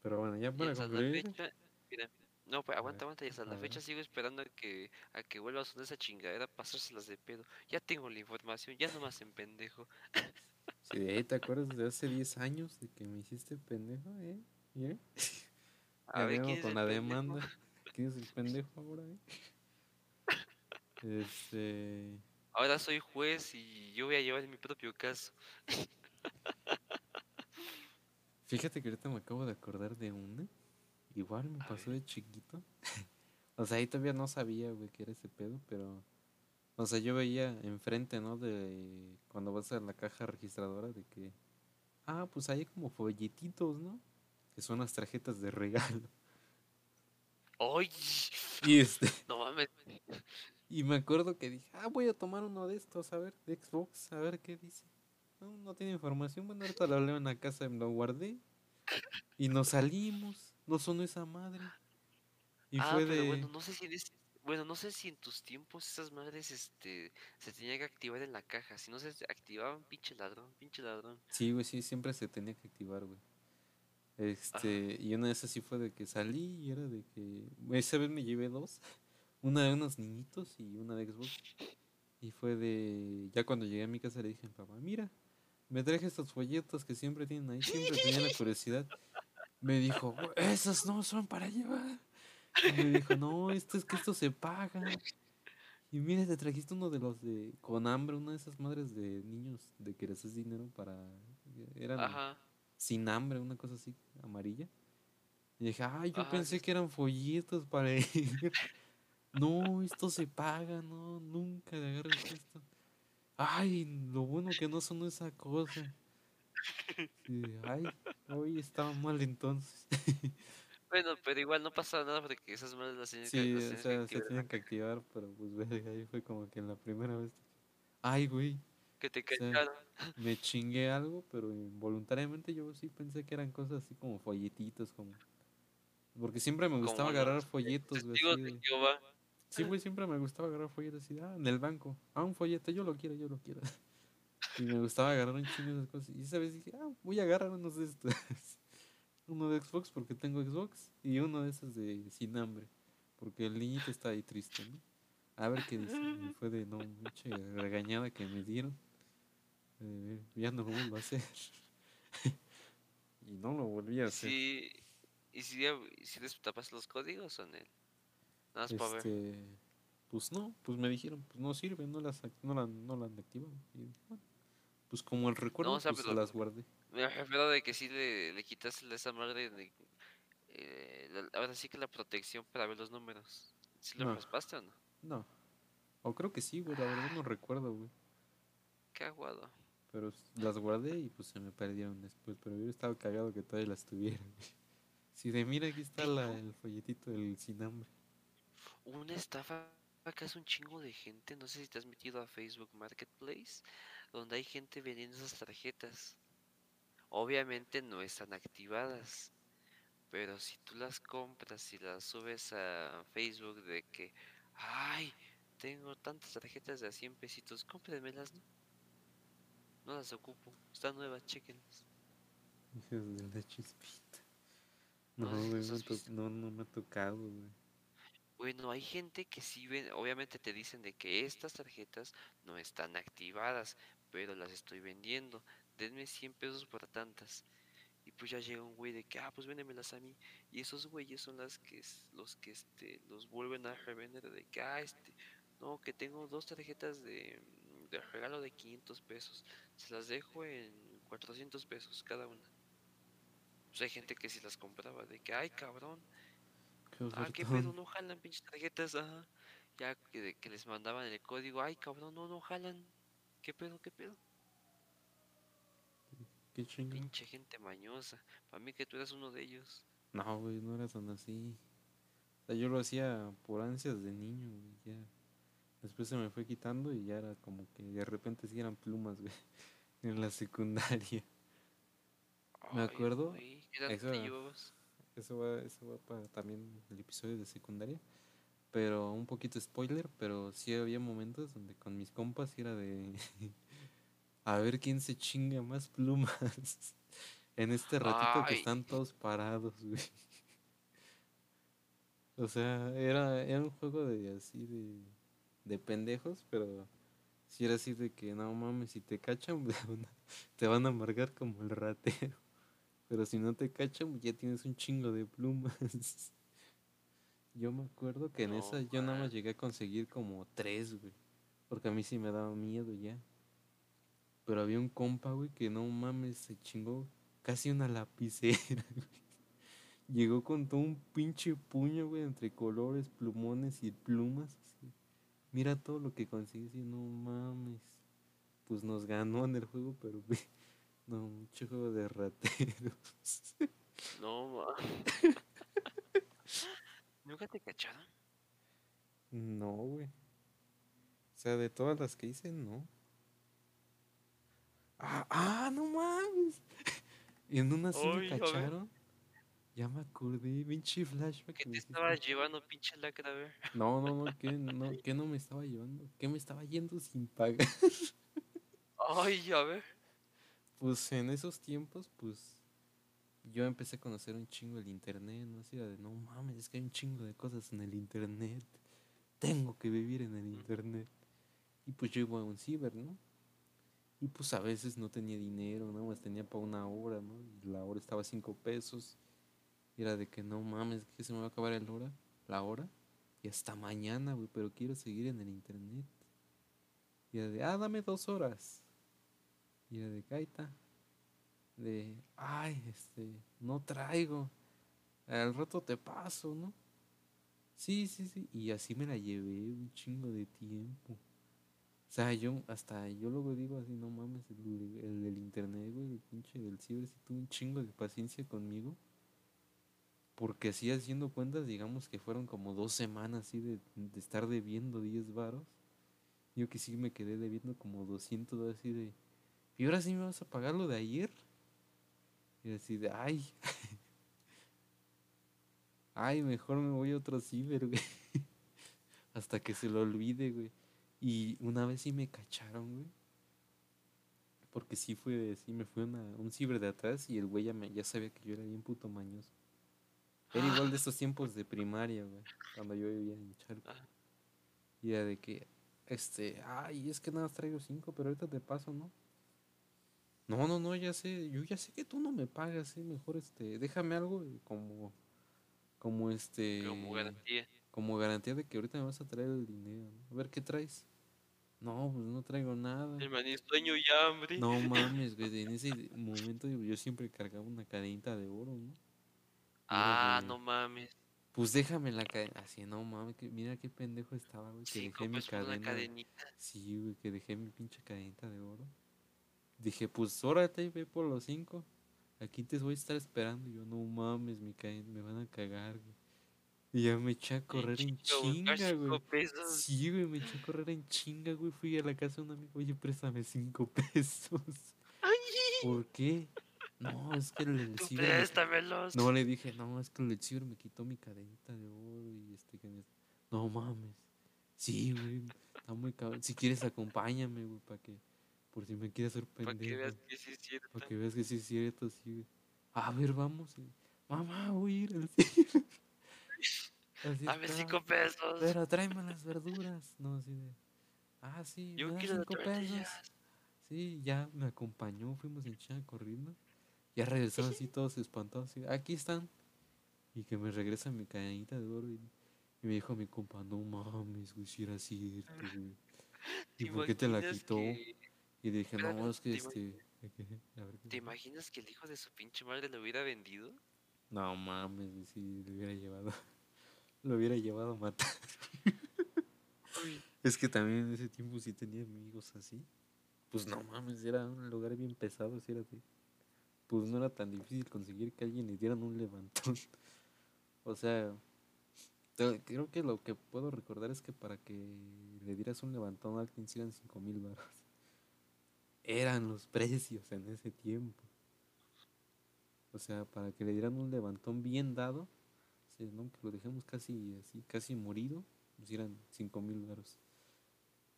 Pero bueno, ya para concluir. fecha, mira, no, pues A aguanta, aguanta, y hasta la fecha sigo esperando a que, a que vuelva a sonar esa chingadera, pasárselas de pedo. Ya tengo la información, ya no más en pendejo. Si de ahí te acuerdas de hace 10 años de que me hiciste pendejo, ¿eh? ¿Eh? (laughs) A ver es con el la pendejo. demanda. ¿Quién es el pendejo ahora, eh? Este. Ahora soy juez y yo voy a llevar mi propio caso. (laughs) Fíjate que ahorita me acabo de acordar de una. Igual me A pasó ver, de chiquito. (laughs) O sea, ahí todavía no sabía, güey, que era ese pedo, pero. O sea, yo veía enfrente, ¿no? De cuando vas a la caja registradora de que. Ah, pues hay como folletitos, ¿no? Que son las tarjetas de regalo. ¡Ay! (laughs) Y este. No mames. (laughs) Y me acuerdo que dije, ah, voy a tomar uno de estos, a ver, de Xbox, a ver qué dice. No, no tiene información. Bueno, ahorita lo leo en la casa, me lo guardé. Y nos salimos. No sonó esa madre. Y Ah, fue pero bueno, de. no sé si en ese- bueno, no sé si en tus tiempos esas madres este se tenía que activar en la caja. Si no se activaban, pinche ladrón, pinche ladrón. Sí, güey, sí, siempre se tenía que activar, güey. Ajá. Este, y una de esas sí fue de que salí y era de que. Esa vez me llevé dos. (laughs) Una de unos niñitos y una de Xbox. Y fue de. Ya cuando llegué a mi casa le dije a mi papá, mira, me traje estos folletos que siempre tienen ahí, siempre tenía la curiosidad. Me dijo, "Güey, esos no son para llevar. Y me dijo, no, esto es que esto se paga. Y mira, te trajiste uno de los de con hambre, una de esas madres de niños de que les das dinero para. Eran Ajá, sin hambre, una cosa así amarilla. Y dije, ay, yo ajá, pensé que eran folletos para ir. (laughs) No, esto se paga, no, nunca le agarres esto. Ay, lo bueno que no son esa cosa. Y ay, hoy estaba mal entonces. (laughs) Bueno, pero igual no pasa nada porque esas madres las que, Sí, las o que sea, se tienen que activar, pero pues verga, ahí fue como que en la primera vez. Ay, güey, Que te o sea, cacharon. me chingué algo, pero involuntariamente yo sí pensé que eran cosas así como folletitos, como... Porque siempre me gustaba agarrar los folletos, güey, de. Sí, güey, siempre me gustaba agarrar folletos así, ah, en el banco. Ah, un folleto, yo lo quiero, yo lo quiero. (laughs) Y me gustaba agarrar un chingo de esas cosas. Y esa vez dije, ah, voy a agarrar unos de estos. (laughs) Uno de Xbox porque tengo Xbox y uno de esos de sin hambre. Porque el niñito está ahí triste, ¿no? A ver qué dice. Y fue de no, mucha regañada que me dieron. Eh, ya no lo vuelvo a hacer. (laughs) y no lo volví a hacer. Sí, ¿y si, si les tapas los códigos o no? Nada más para ver. Este, pues no, pues me dijeron, pues no sirve, no las, no la, no la han activado. Y bueno, pues como el recuerdo, No, o sea, pues pero las guardé. me refiero de que sí le, le quitaste esa madre de... eh, la- ahora sí que la protección para ver los números. ¿Sí lo No. raspaste o no? No. O creo que sí, güey, la verdad no recuerdo, güey. Qué aguado. Pero las guardé y pues se me perdieron después. Pero hubiera estado cagado que todavía las tuviera, güey. Si de mira, aquí está la, el folletito del sin hambre. Una estafa que hace un chingo de gente, no sé si te has metido a Facebook Marketplace, donde hay gente vendiendo esas tarjetas. Obviamente no están activadas, pero si tú las compras y las subes a Facebook de que, ay, tengo tantas tarjetas de a 100 pesitos, cómpremelas, ¿no? No las ocupo. Están nuevas, chequenlas. Hijos de la chispita. No, No, güey, no, no me ha tocado, güey. Bueno, hay gente que sí ven, obviamente te dicen de que estas tarjetas no están activadas, pero las estoy vendiendo. Denme 100 pesos por tantas. Y pues ya llega un güey de que, ah, pues véndemelas a mí. Y esos güeyes son las que, los que, este, los vuelven a revender de que, ah, este, no, que tengo dos tarjetas de, de regalo de 500 pesos. Se las dejo en 400 pesos cada una. Pues hay gente que sí las compraba, de que, ay, cabrón, Qué Ah, qué pedo, no jalan pinches tarjetas, ajá. Ya que, que les mandaban el código, ay cabrón, no, no jalan. ¿Qué pedo, qué pedo? Qué chingón. Pinche gente mañosa. Para mí que tú eras uno de ellos. No, güey, no era tan así. O sea, yo lo hacía por ansias de niño, güey, ya. Después se me fue quitando y ya era como que de repente sí eran plumas, güey, (laughs) en la secundaria. Me acuerdo, güey, ¿Qué edad eso- te llevabas? Eso va, eso va para también el episodio de secundaria. Pero un poquito spoiler, pero sí había momentos donde con mis compas era de (laughs) a ver quién se chinga más plumas. (laughs) En este ratito que están todos parados, (laughs) güey. O sea, era, era un juego de así de, de pendejos, pero si era así de que no mames, si te cachan, te van a amargar como el ratero. Pero si no te cachan, ya tienes un chingo de plumas. Yo me acuerdo que en No esa yo nada más llegué a conseguir como tres, güey. Porque a mí sí me daba miedo ya. Pero había un compa, güey, que no mames, se chingó casi una lapicera, (laughs) güey. Llegó con todo un pinche puño, güey, entre colores, plumones y plumas. así. Mira todo lo que conseguí, y no mames. Pues nos ganó en el juego, pero, (laughs) güey, no, mucho juego de rateros. No, ma. (laughs) ¿Nunca te cacharon? No, güey. O sea, de todas las que hice, no. Ah, ah, no mames. Y (laughs) en una sí me cacharon. Ya me acordé, pinche flashback. ¿Qué te estabas llevando, pinche lacra? A ver. No, no, no, ¿qué no, (laughs) qué no me estaba llevando? ¿Qué me estaba yendo sin pagar? (laughs) Ay, a ver. Pues en esos tiempos, pues yo empecé a conocer un chingo el internet, ¿no? Así era de, no mames, es que hay un chingo de cosas en el internet. Tengo que vivir en el internet. Y pues yo iba a un ciber, ¿no? Y pues a veces no tenía dinero, nada más tenía para una hora, ¿no? Y la hora estaba a cinco pesos. Y era de que no mames, que se me va a acabar el hora, la hora. Y hasta mañana, güey, pero quiero seguir en el internet. Y era de, ah, dame dos horas. Y era de gaita. De, ay, este, no traigo. Al rato te paso, ¿no? Sí, sí, sí. Y así me la llevé un chingo de tiempo. O sea, yo hasta yo luego digo así, no mames, el, el del internet, güey, el pinche del ciber, sí tuvo un chingo de paciencia conmigo. Porque así haciendo cuentas, digamos que fueron como dos semanas así de, de estar debiendo 10 varos. Yo que sí me quedé debiendo como 200 así de... ¿Y ahora sí me vas a pagar lo de ayer? Y así de, ay. (laughs) ay, mejor me voy a otro ciber, güey. (laughs) Hasta que se lo olvide, güey. Y una vez sí me cacharon, güey. Porque sí fue, sí me fue una, un ciber de atrás y el güey ya, me, ya sabía que yo era bien puto mañoso. Era igual de estos tiempos de primaria, güey. Cuando yo vivía en Charco. Ajá. Y era de que, este, ay, es que nada más traigo cinco, pero ahorita te paso, ¿no? No, no, no, ya sé, yo ya sé que tú no me pagas, ¿eh? Mejor, este, déjame algo como, como este, Como garantía. como garantía de que ahorita me vas a traer el dinero, ¿no? A ver, ¿qué traes? No, pues no traigo nada. El maní sueño y hambre. No (laughs) mames, güey, en ese momento yo siempre cargaba una cadenita de oro, ¿no? Ah, no mames. Pues déjame la cadena, así, no mames, que, mira qué pendejo estaba, güey, que Cinco dejé mi por una cadena. cadenita. Sí, güey, que dejé mi pinche cadenita de oro. Dije, pues órate, ve por los cinco. Aquí te voy a estar esperando. Y yo, no mames, mi cadena, me van a cagar, güey. Y ya me eché a correr en chinga, güey. pesos. Sí, güey, me eché a correr en chinga, güey. Fui a la casa de un amigo, oye, préstame cinco (laughs) pesos. ¿Por qué? No, es que el Tú ciber me- préstamelos. No, le dije, no, es que el ciber me quitó mi cadenita de oro y este que me- No mames. Sí, güey. Está muy cabrón. Si quieres, acompáñame, güey, para que. Por si me quiere hacer Para que veas que sí es cierto. Para que veas que sí es cierto, sí, güey. A ver, vamos. y, Mamá, voy a ir al (laughs) cine". Así Dame está, cinco pesos. Pero tráeme las verduras. No, así de. Ah, sí, Yo quiero cinco pesos. Sí, ya me acompañó, fuimos en chinga corriendo. Ya regresó así (laughs) todos espantados. Así, aquí están. Y que me regresa mi cadenita de oro. Y, y me dijo mi compa, no mames, güey, si era cierto, (laughs) güey. ¿Y por qué te la quitó? que- Y dije, no, es que ¿te este. ¿de qué? (laughs) A ver, ¿qué ¿Te imaginas que el hijo de su pinche madre lo hubiera vendido? No mames, si lo hubiera llevado. (laughs) Lo hubiera llevado a matar. (laughs) Es que también en ese tiempo sí tenía amigos así. Pues no mames, era un lugar bien pesado, si era de. Pues no era tan difícil conseguir que alguien le dieran un levantón. O sea, creo que lo que puedo recordar es que para que le dieras un levantón a alguien eran 5 mil baros. Eran los precios en ese tiempo. O sea, para que le dieran un levantón bien dado, ¿no? que lo dejemos casi así, casi morido, pues eran 5 mil baros.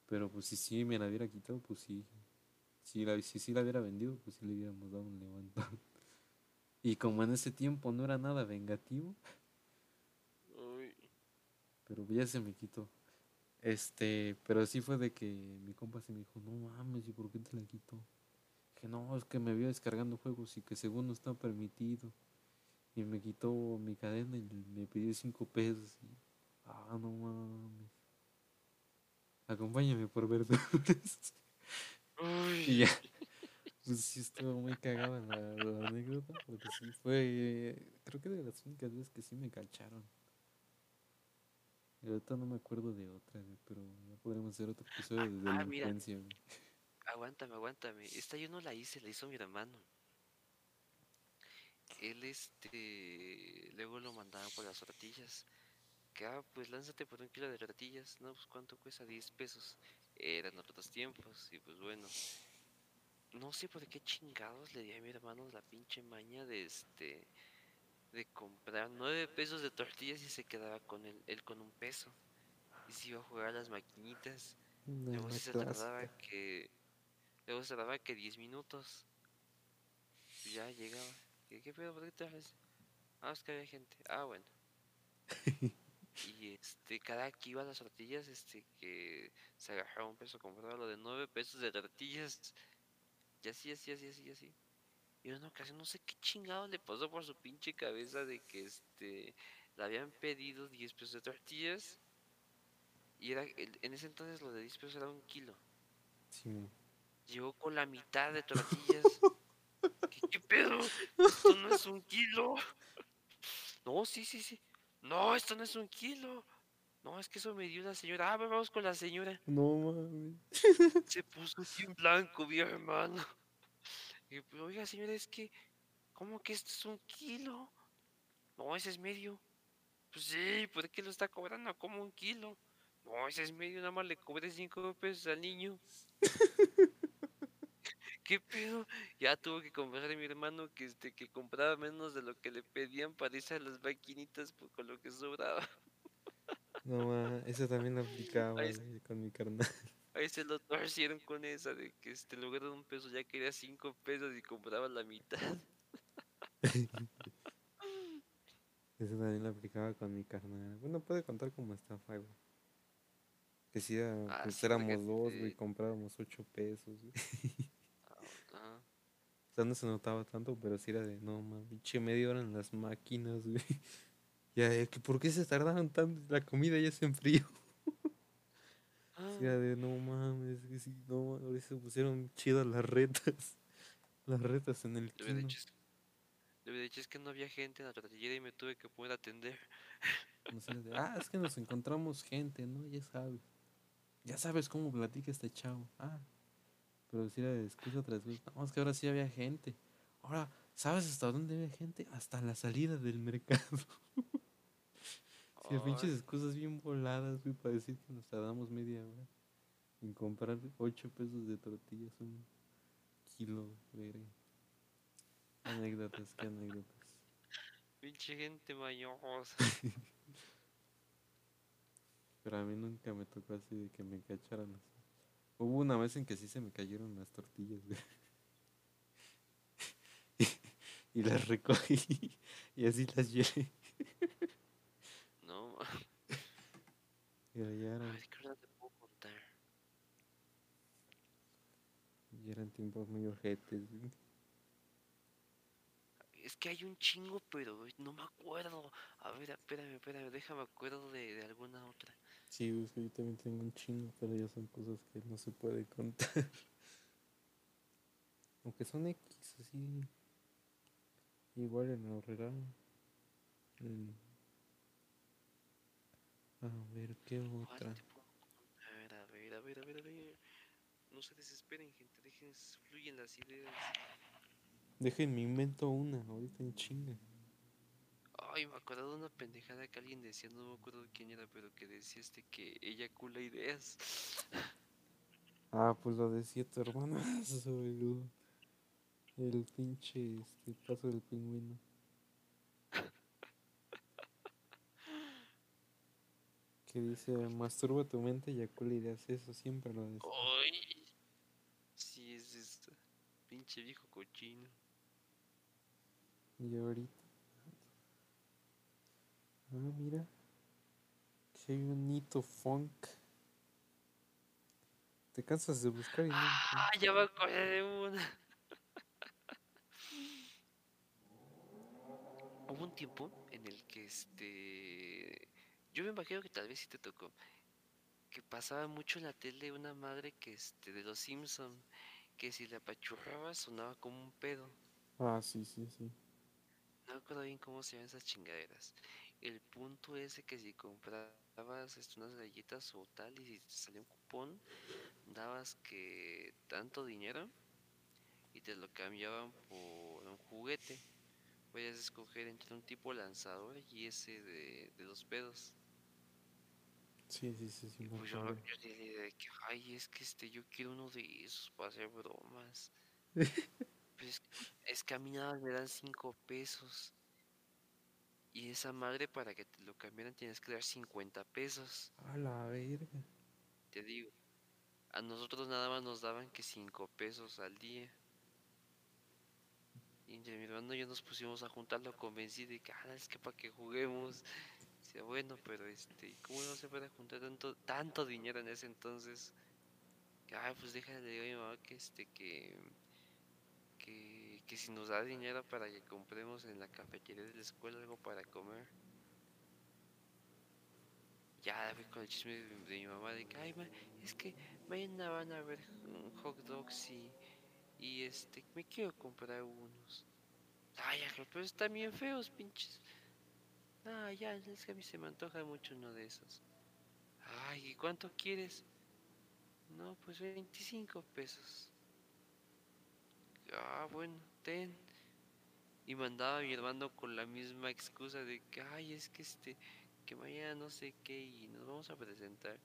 Pero pues si sí me la hubiera quitado, pues sí. Si la, si sí la hubiera vendido, pues sí le hubiéramos dado un levantón. (laughs) Y como en ese tiempo no era nada vengativo, Uy, pero ya se me quitó. Este, pero sí fue de que mi compa se me dijo, no mames, ¿y por qué te la quitó? Que no, es que me vio descargando juegos y que según no está permitido. Y me quitó mi cadena y me pidió cinco pesos. Y, ah, no mames. Acompáñame por verduras. (laughs) y ya. Pues sí estuvo muy cagada la, la anécdota, porque sí fue, creo que de las únicas veces que sí me cacharon. Y ahorita no me acuerdo de otra, pero ya podremos hacer otro episodio de ah, mira. delincuencia. Aguántame, aguántame. Esta yo no la hice, la hizo mi hermano. Él, este, luego lo mandaban por las tortillas. Que, ah, pues lánzate por un kilo de tortillas. No, pues cuánto cuesta, 10 pesos. Eran otros tiempos, y pues bueno. No sé por qué chingados le di a mi hermano la pinche maña de este, de comprar 9 pesos de tortillas y se quedaba con él, él con un peso. Y se iba a jugar a las maquinitas. Una Luego se tardaba que. Luego se tardaba que 10 minutos. Y ya llegaba. ¿Qué, qué pedo? ¿Por qué te hablas? Ah, es que había gente. Ah, bueno. (laughs) y este, cada que iba a las tortillas, este, que se agarraba un peso, compraba lo de 9 pesos de tortillas. Y así, así, así, así, así. Y una ocasión, no sé qué chingado le pasó por su pinche cabeza de que este, le habían pedido 10 pesos de tortillas. Y era, en ese entonces lo de 10 pesos era un kilo. Sí. Llegó con la mitad de tortillas. ¿Qué, qué pedo? Esto no es un kilo. No, sí, sí, sí. No, esto no es un kilo. No, es que eso me dio la señora. Ah, vamos con la señora. No mames. Se puso bien blanco, mi hermano. Y, oiga, señora, es que, ¿cómo que esto es un kilo? No, ese es medio. Pues sí, ¿por qué lo está cobrando como un kilo? No, ese es medio, nada más le cobré cinco pesos al niño. (laughs) ¿Qué pedo? Ya tuvo que comprar a mi hermano que este que compraba menos de lo que le pedían para irse a las maquinitas con lo que sobraba. No mames, eso también lo (laughs) aplicaba güey, con mi carnal. Ahí se lo torcieron con esa de que este lugar de un peso ya quería cinco pesos y compraba la mitad. (laughs) Eso también lo aplicaba con mi carnal. Bueno, puede contar como estafa, güey. Que si era, Ah, pues sí, éramos dos, güey, comprábamos ocho pesos, güey. Ah, (laughs) O sea, no se notaba tanto, pero sí era de, no mames, pinche media hora en las máquinas, güey. (laughs) Ya, que ¿por qué se tardaron tanto? La comida ya se enfrió. Era de, no mames, que sí, no mames, ahora se pusieron chidas las retas. (laughs) Las retas en el kino. le hubiera dicho es que no había gente en la tortillera y me tuve que poder atender. Ah, es que nos encontramos gente, ¿no? Ya sabes. Ya sabes cómo platica este chavo. Ah, pero si era de excusa tras excusa. No, es que ahora sí había gente. Ahora, ¿sabes hasta dónde había gente? Hasta la salida del mercado. (laughs) Pinches excusas bien voladas, güey, para decir que nos tardamos media hora en comprar 8 pesos de tortillas, un kilo, verga. Anécdotas, qué anécdotas. pinche gente mañosa. (laughs) Pero a mí nunca me tocó así de que me cacharan así. Hubo una vez en que sí se me cayeron las tortillas, güey. (laughs) y las recogí y así las llevé. (laughs) No, Pero ya a eran, ver, ¿qué hora te puedo contar? ya eran tiempos muy ojetes, güey. Es que hay un chingo, pero no me acuerdo. A ver, espérame, espérame, déjame acuerdo de, de alguna otra. Sí, güey, es que yo también tengo un chingo, pero ya son cosas que no se puede contar. (laughs) Aunque son X, así. Igual en ahorrera. Mm. A ver, ¿qué ¿Cuál otra? te puedo contar? A ver, a ver, a ver, a ver. No se desesperen, gente, dejen fluyen las ideas. Déjenme invento una, ahorita en chinga. Ay, me acuerdo de una pendejada que alguien decía, no me acuerdo quién era, pero que decía este que ella cula ideas. Ah, pues lo decía tu hermana, (laughs) el, el pinche este, paso del pingüino. Que dice, masturba tu mente y eyacula ideas, eso siempre lo decía. Ay, sí, es esta. Pinche viejo cochino. Y ahorita. Ah, mira. Que hay un hito funk. Te cansas de buscar y no Ah, ya me acordé de una. (laughs) Hubo un tiempo en el que este. Yo me imagino que tal vez sí te tocó. Que pasaba mucho en la tele una madre que este de los Simpson que si la apachurraba sonaba como un pedo. Ah, sí, sí, sí. No me acuerdo bien cómo se llaman esas chingaderas. El punto es de que si comprabas este, unas galletas o tal y si te salía un cupón, dabas que tanto dinero y te lo cambiaban por un juguete. Podías escoger entre un tipo lanzador y ese de, de los pedos. Sí, sí, sí, sí. Y pues yo, yo tenía de que, ay, es que este, yo quiero uno de esos para hacer bromas. (laughs) Pero es, que- a mí nada me dan cinco pesos. Y esa madre para que te lo cambiaran tienes que dar 50 pesos. A la verga. Te digo. A nosotros nada más nos daban que 5 pesos al día. Y entre mi hermano y yo nos pusimos a juntarlo convencí de que, ah, es que para que juguemos. Bueno, pero este, ¿cómo no se puede juntar tanto, tanto dinero en ese entonces? Ay, pues déjale, le digo a mi mamá que este, que, que, que si nos da dinero para que compremos en la cafetería de la escuela algo para comer. Ya fui con el chisme de, mi mamá de que, ay, ma, es que mañana van a ver hot dogs y, y este, me quiero comprar unos. Ay, pero están bien feos, pinches. No, ya, es que a mí se me antoja mucho uno de esos. Ay, ¿y cuánto quieres? No, pues 25 pesos. Ah, bueno, ten. Y mandaba a mi hermano con la misma excusa de que, ay, es que este, que mañana no sé qué y nos vamos a presentar.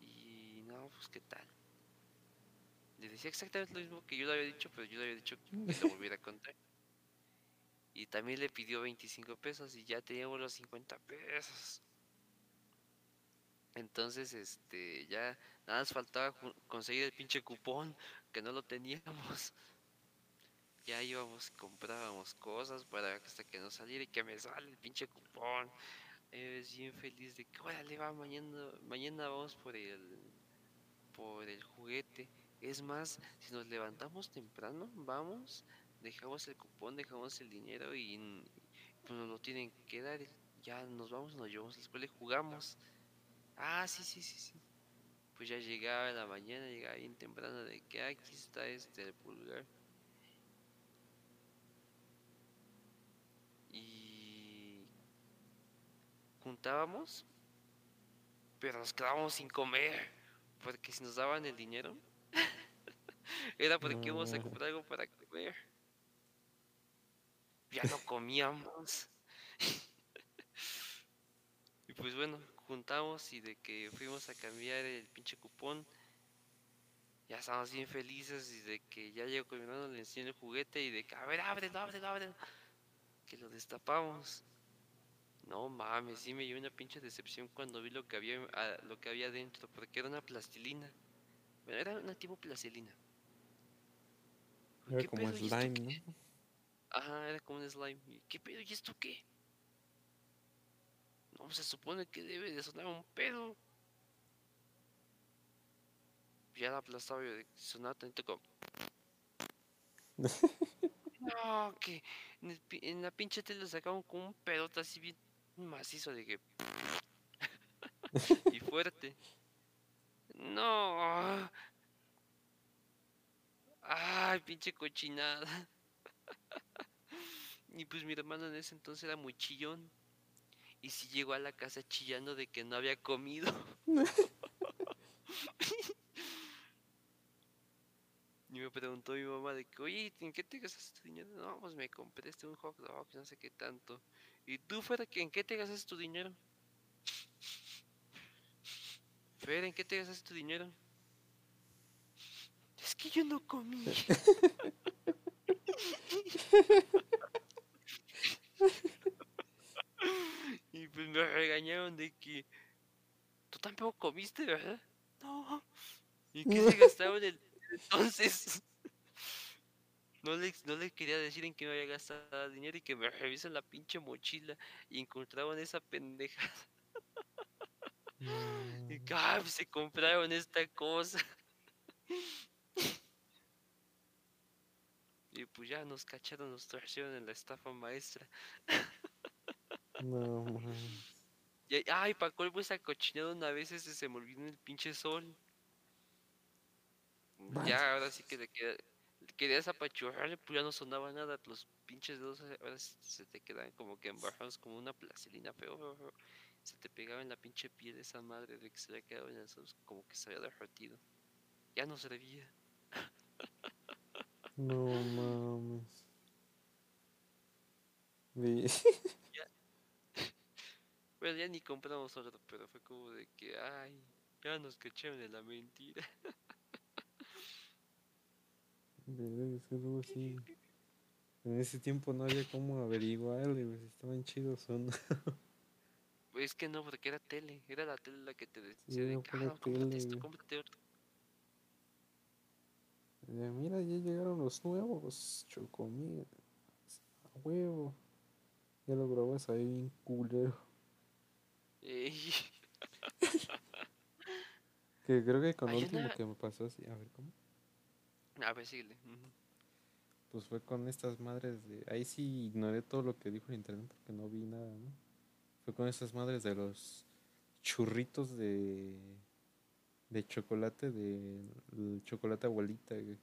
Y no, pues qué tal. Le decía exactamente lo mismo que yo le había dicho, pero yo le había dicho que lo volviera a contar. Y también le pidió 25 pesos y ya teníamos los 50 pesos. Entonces, este, ya nada más faltaba conseguir el pinche cupón, que no lo teníamos. (laughs) Ya íbamos, comprábamos cosas para hasta que nos saliera y que me sale el pinche cupón. Eh, bien feliz de que, órale, va, mañana, mañana vamos por el, por el juguete. Es más, si nos levantamos temprano, vamos, dejamos el cupón, dejamos el dinero y pues nos lo tienen que dar. Ya nos vamos, nos llevamos a la escuela y jugamos. Ah, sí, sí, sí, sí. Pues ya llegaba en la mañana, llegaba bien temprano de que "Ah, aquí está este el pulgar. Y juntábamos, pero nos quedábamos sin comer, porque si nos daban el dinero, (laughs) era porque íbamos a comprar algo para comer. Ya no comíamos. y pues bueno, juntamos y de que fuimos a cambiar el pinche cupón, ya estábamos bien felices y de que ya llegó con mi hermano, le enseñé el juguete y de que, a ver, ábrelo, ábrelo, ábrelo. Que lo destapamos. No mames, sí me dio una pinche decepción cuando vi lo que había, ah, lo que había dentro, porque era una plastilina. Bueno, era una tipo plastilina. Era ¿Qué como slime? ¿no? Ajá, era como un slime. ¿Y ¿Qué pedo? ¿Y esto qué? No, se supone que debe de sonar un pedo. Ya la aplastaba yo de sonaba tanto como. (laughs) No, que en, el pi- en la pinche tele sacaban como un pedote así bien macizo de que. (laughs) y fuerte. No. Ay, pinche cochinada. (laughs) y pues mi hermano en ese entonces era muy chillón. Y si llegó a la casa chillando de que no había comido. (laughs) Y me preguntó mi mamá de que, oye, ¿en qué te gastaste tu dinero? No, pues me compré este un hot dog, no sé qué tanto. ¿Y tú, Fer, en qué te gastaste tu dinero? (laughs) Fer, ¿en qué te gastaste tu dinero? Es que yo no comí. Y pues me regañaron de que tú tampoco comiste, ¿verdad? No. ¿Y qué se gastaron el (laughs) entonces? No le, no le quería decir en qué me había gastado dinero y que me revisen la pinche mochila y encontraban esa pendeja. (laughs) Y que, ah, pues se compraron esta cosa. Y pues ya nos cacharon, nos torcieron en la estafa maestra. No. (laughs) Y, ay, pa' colmo esa cochinada una vez ese se me olvidó en el pinche sol. Ya, ahora sí que le queda, querías apachurrarle, pues ya no sonaba nada. Los pinches dedos ahora se te quedan como que embarrados como una feo, feo. Se te pegaba en la pinche piel esa madre de que se le había quedado en el sol, como que se había derretido. Ya no servía. (laughs) No mames. Vi- (laughs) Bueno, ya ni compramos otro, pero fue como de que, ay, ya nos cacharon en la mentira. Verga, es que luego sí. (laughs) En ese tiempo no había cómo averiguarle, si estaban chidos o no. Es que no, porque era tele, era la tele la que te decía Sí, de no ah, no, cómprate esto, cómprate otro. Eh, Mira, ya llegaron los nuevos chocomil. A huevo. Ya lo grabas ahí bien culero. Que creo que con lo último una- que me pasó así, a ver cómo. a ver, síguele. ujú. Pues fue con estas madres de. Ahí sí ignoré todo lo que dijo en internet porque no vi nada, ¿no? Fue con estas madres de los churritos de. De chocolate, de. chocolate abuelita, güey.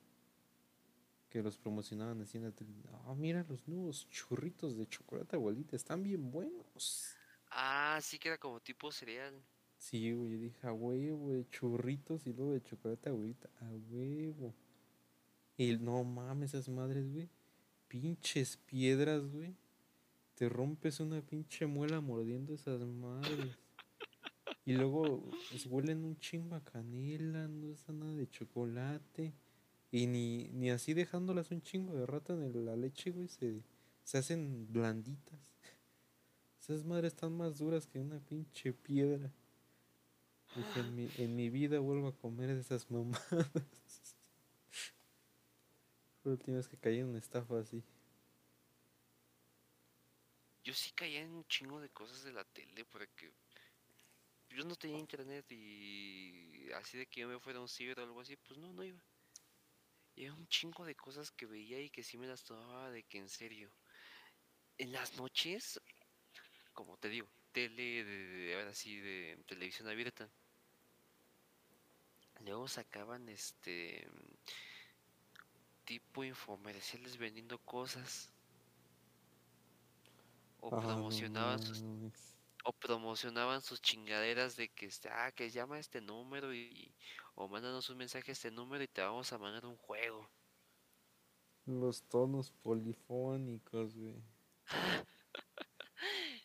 Que los promocionaban así en la. Ah, mira los nuevos churritos de chocolate abuelita, están bien buenos. Ah, sí que era como tipo cereal. Sí, güey, yo dije, a huevo, de churritos y luego de chocolate abuelita, a huevo. Y no mames, esas madres, güey. Pinches piedras, güey. Te rompes una pinche muela mordiendo esas madres. Y luego pues, huelen un chingo a canela, no es nada de chocolate. Y ni, ni así dejándolas un chingo de rato en la leche, güey, se, se hacen blanditas. Esas madres están más duras que una pinche piedra. Dije, en mi, en mi vida vuelvo a comer esas mamadas. (laughs) Fue la última que caí en una estafa así. Yo sí caía en un chingo de cosas de la tele porque yo no tenía internet y así de que yo me fuera a un ciber o algo así, pues no, no iba. Y era un chingo de cosas que veía y que sí me las tomaba de que en serio. En las noches, como te digo, tele de, de- ahora sí de televisión abierta. Luego sacaban este tipo infomerciales vendiendo cosas. O Ah, no promocionaban sus. O promocionaban sus chingaderas de que este, ah, que llama a este número y o mándanos un mensaje a este número y te vamos a mandar un juego. Los tonos polifónicos, güey. (laughs)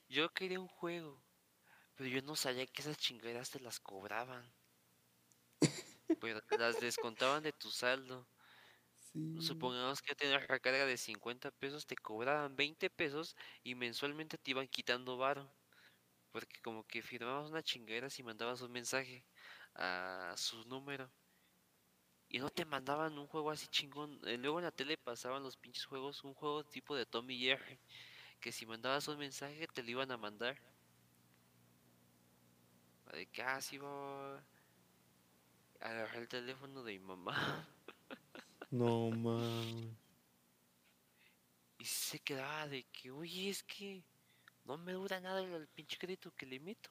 Yo quería un juego, pero yo no sabía que esas chingaderas te las cobraban. Pero te las descontaban de tu saldo. Sí. Supongamos que tenías recarga de 50 pesos, te cobraban 20 pesos y mensualmente te iban quitando varo. Porque como que firmabas una chingadera si mandabas un mensaje a su número. y no te mandaban un juego así chingón. Eh, Luego en la tele pasaban los pinches juegos, un juego tipo de Tommy Jerry, que si mandabas un mensaje te lo iban a mandar. De casi va. Agarré el teléfono de mi mamá (laughs) No mames. y se quedaba de que, oye, es que no me dura nada el, el pinche crédito que le meto.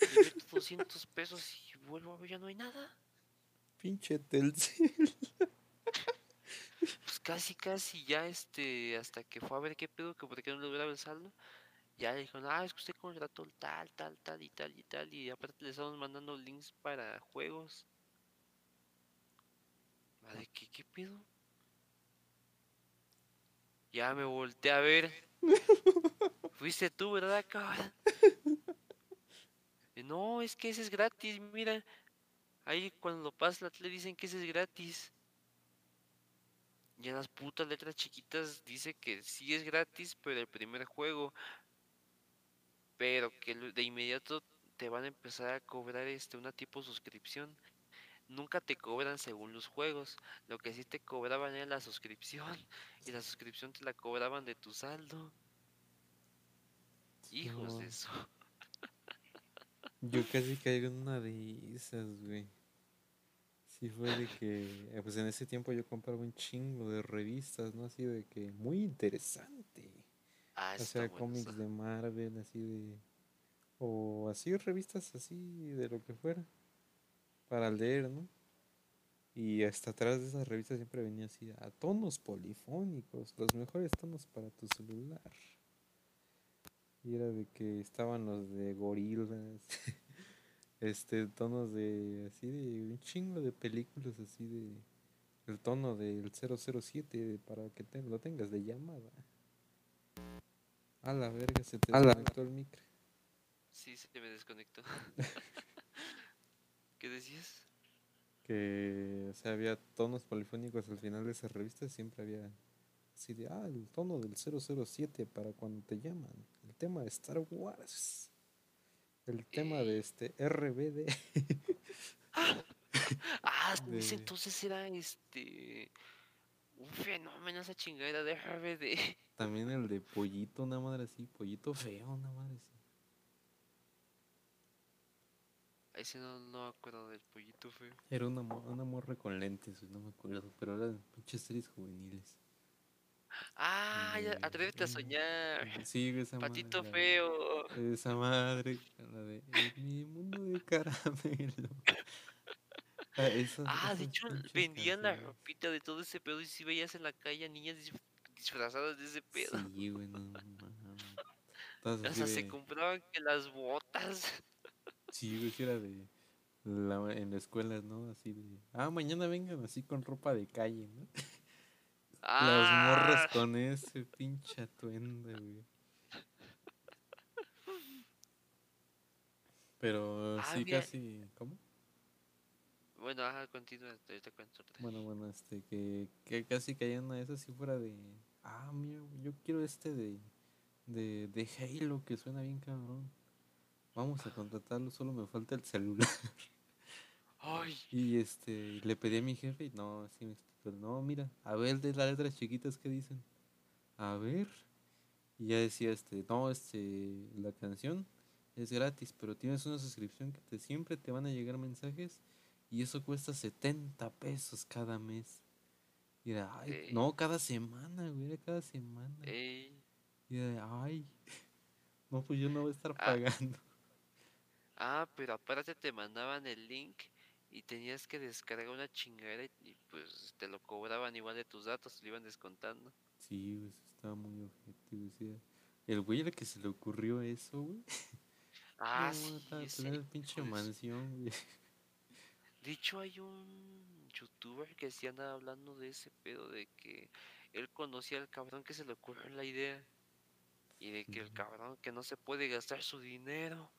Le meto (laughs) 200 pesos y vuelvo a ver, ya no hay nada. Pinche Telcel. Pues casi, casi ya este, hasta que fue a ver qué pedo, que por qué no le lograba el saldo, ya le dijeron, ah, es que usted contrató el tal, tal, tal y tal y tal, y aparte le estamos mandando links para juegos. ¿De qué, qué pedo? Ya me volteé a ver. (laughs) Fuiste tú, ¿verdad, cabrón? "Eh, No, es que ese es gratis, mira. Ahí cuando lo pasa la tele dicen que ese es gratis. Y en las putas letras chiquitas dice que sí es gratis, pero el primer juego. Pero que de inmediato te van a empezar a cobrar este una tipo suscripción. Nunca te cobran según los juegos. Lo que sí te cobraban era la suscripción. Y la suscripción te la cobraban de tu saldo. Hijos de eso. Yo (laughs) casi caigo en una de esas, güey. Sí fue de que, eh, pues en ese tiempo yo compraba un chingo de revistas, ¿no? Así de que muy interesante. Ah, O sea, cómics de Marvel, así de... O así revistas así de lo que fuera. Para leer, ¿no? Y hasta atrás de esas revistas siempre venía así, a tonos polifónicos, los mejores tonos para tu celular. Y era de que estaban los de gorilas, (laughs) este, tonos de, así de, un chingo de películas así de, el tono del 007 para que te, lo tengas de llamada. A la verga, se te A la- desconectó el micro. Sí, se me desconectó. (laughs) ¿Qué decías? que o sea, había tonos polifónicos al final de esas revistas, siempre había así de, ah, el tono del 007 para cuando te llaman, tema de Star Wars, el tema de Eh. este RBD. (laughs) Ah, (laughs) ese de- entonces era este. Un fenómeno esa chingadera de RBD. (laughs) También el de Pollito, una madre así, Pollito feo, una madre así. Ese no, no me acuerdo del pollito feo. Era una, una morra con lentes, no me acuerdo, pero eran pinches series juveniles. Ah, ya, atrévete a eh, soñar. (laughs) Sí, esa Patito feo. Esa madre, la de "En mi mundo de caramelo. (laughs) Ah, esas- Ah, de hecho vendían la ropita de todo ese pedo y si veías en la calle a niñas dis- disfrazadas de ese pedo. Sí, güey, no mames. Todas así Hasta se compraban que las botas. (laughs) Sí, güey, era de. la- en la escuela, ¿no? Así de. Ah, mañana vengan así con ropa de calle, ¿no? Las morras Ah, con ese pinche atuendo, güey. Pero Ah, sí, mira. casi. ¿Cómo? Bueno, ajá, continúa, te, te cuento. Bueno, bueno, este, que, que casi caían a eso si fuera de. Ah, güey, yo quiero este de. De, de Halo que suena bien cabrón. Vamos a contratarlo, solo me falta el celular. Ay, Y este, le pedí a mi jefe y no, así me explicó, no, mira, a ver de las letras chiquitas que dicen. A ver. Y ya decía este, no, este, la canción es gratis, pero tienes una suscripción que te, siempre te van a llegar mensajes y eso cuesta 70 pesos cada mes. Y era, ay, Ey. no, cada semana, güey, era cada semana. ey. Y era, ay, (laughs) no, pues yo no voy a estar Ah. pagando. Ah, pero aparte te mandaban el link y tenías que descargar una chingadera y, pues te lo cobraban igual de tus datos, te lo iban descontando. Sí, eso estaba muy objetivo. El güey al que se le ocurrió eso, güey. (laughs) Ah, no, sí, estaba pinche su- mansión, güey. De hecho, hay un youtuber que sí anda hablando de ese pedo de que él conocía al cabrón que se le ocurrió la idea y de que el cabrón que no se puede gastar su dinero,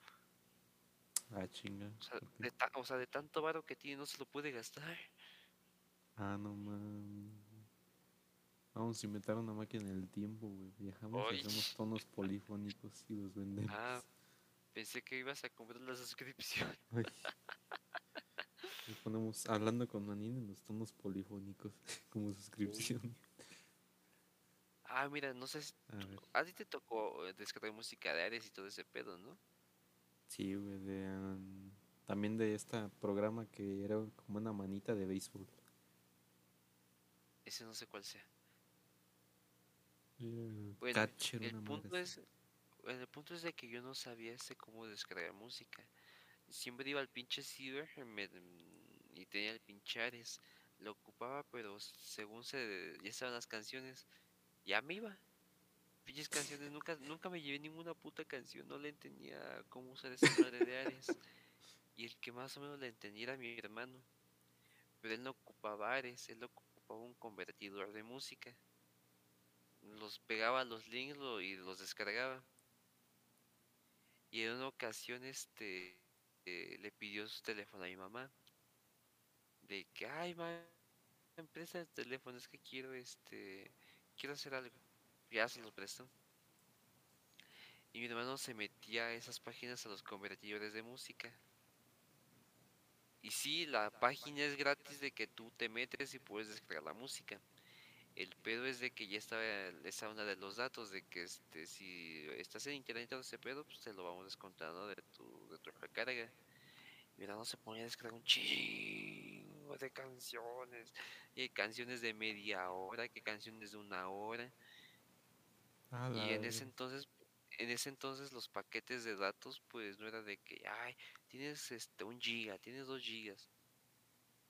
Ah, chinga. o sea, de, ta- o sea, de tanto varo que tiene no se lo puede gastar. Ah, no mames. Vamos a inventar una máquina del tiempo, güey. Viajamos y hacemos tonos polifónicos y los vendemos. Ah, pensé que ibas a comprar la suscripción. (laughs) Ay. Y ponemos hablando con Manín en los tonos polifónicos (laughs) como suscripción. Ah, mira, no sé si... A. A ti te tocó eh, descargar música de Ares y todo ese pedo, ¿no? Sí, güey, de, um, también de este programa que era como una manita de béisbol. Ese no sé cuál sea. Era Bueno, Catcher, el punto es... bueno, el punto es de que yo no sabía este cómo descargar música. Siempre iba al pinche ciber me- y tenía el pinche Ares. Lo ocupaba, pero según se ya estaban las canciones, ya me iba. Pinches canciones, nunca, nunca me llevé ninguna puta canción, no le entendía cómo usar esa madre de Ares. Y el que más o menos le entendía era mi hermano. Pero él no ocupaba Ares, él ocupaba un convertidor de música. Los pegaba los links y los descargaba. Y en una ocasión este eh, le pidió su teléfono a mi mamá. De que, ay, ma, empresa de teléfono, es que quiero este quiero hacer algo. Ya se los prestó. Y mi hermano se metía a esas páginas a los convertidores de música. Y sí, la página es gratis de que tú te metes y puedes descargar la música. El pedo es de que ya estaba esa una de los datos de que este si estás en internet todo ese pedo, pues te lo vamos descontando de tu, de tu recarga. Mi hermano se ponía a descargar un chingo de canciones. Y canciones de media hora, que canciones de una hora. Ah, Y en ese entonces, en ese entonces los paquetes de datos, pues no era de que, ay, tienes este un giga, tienes dos gigas.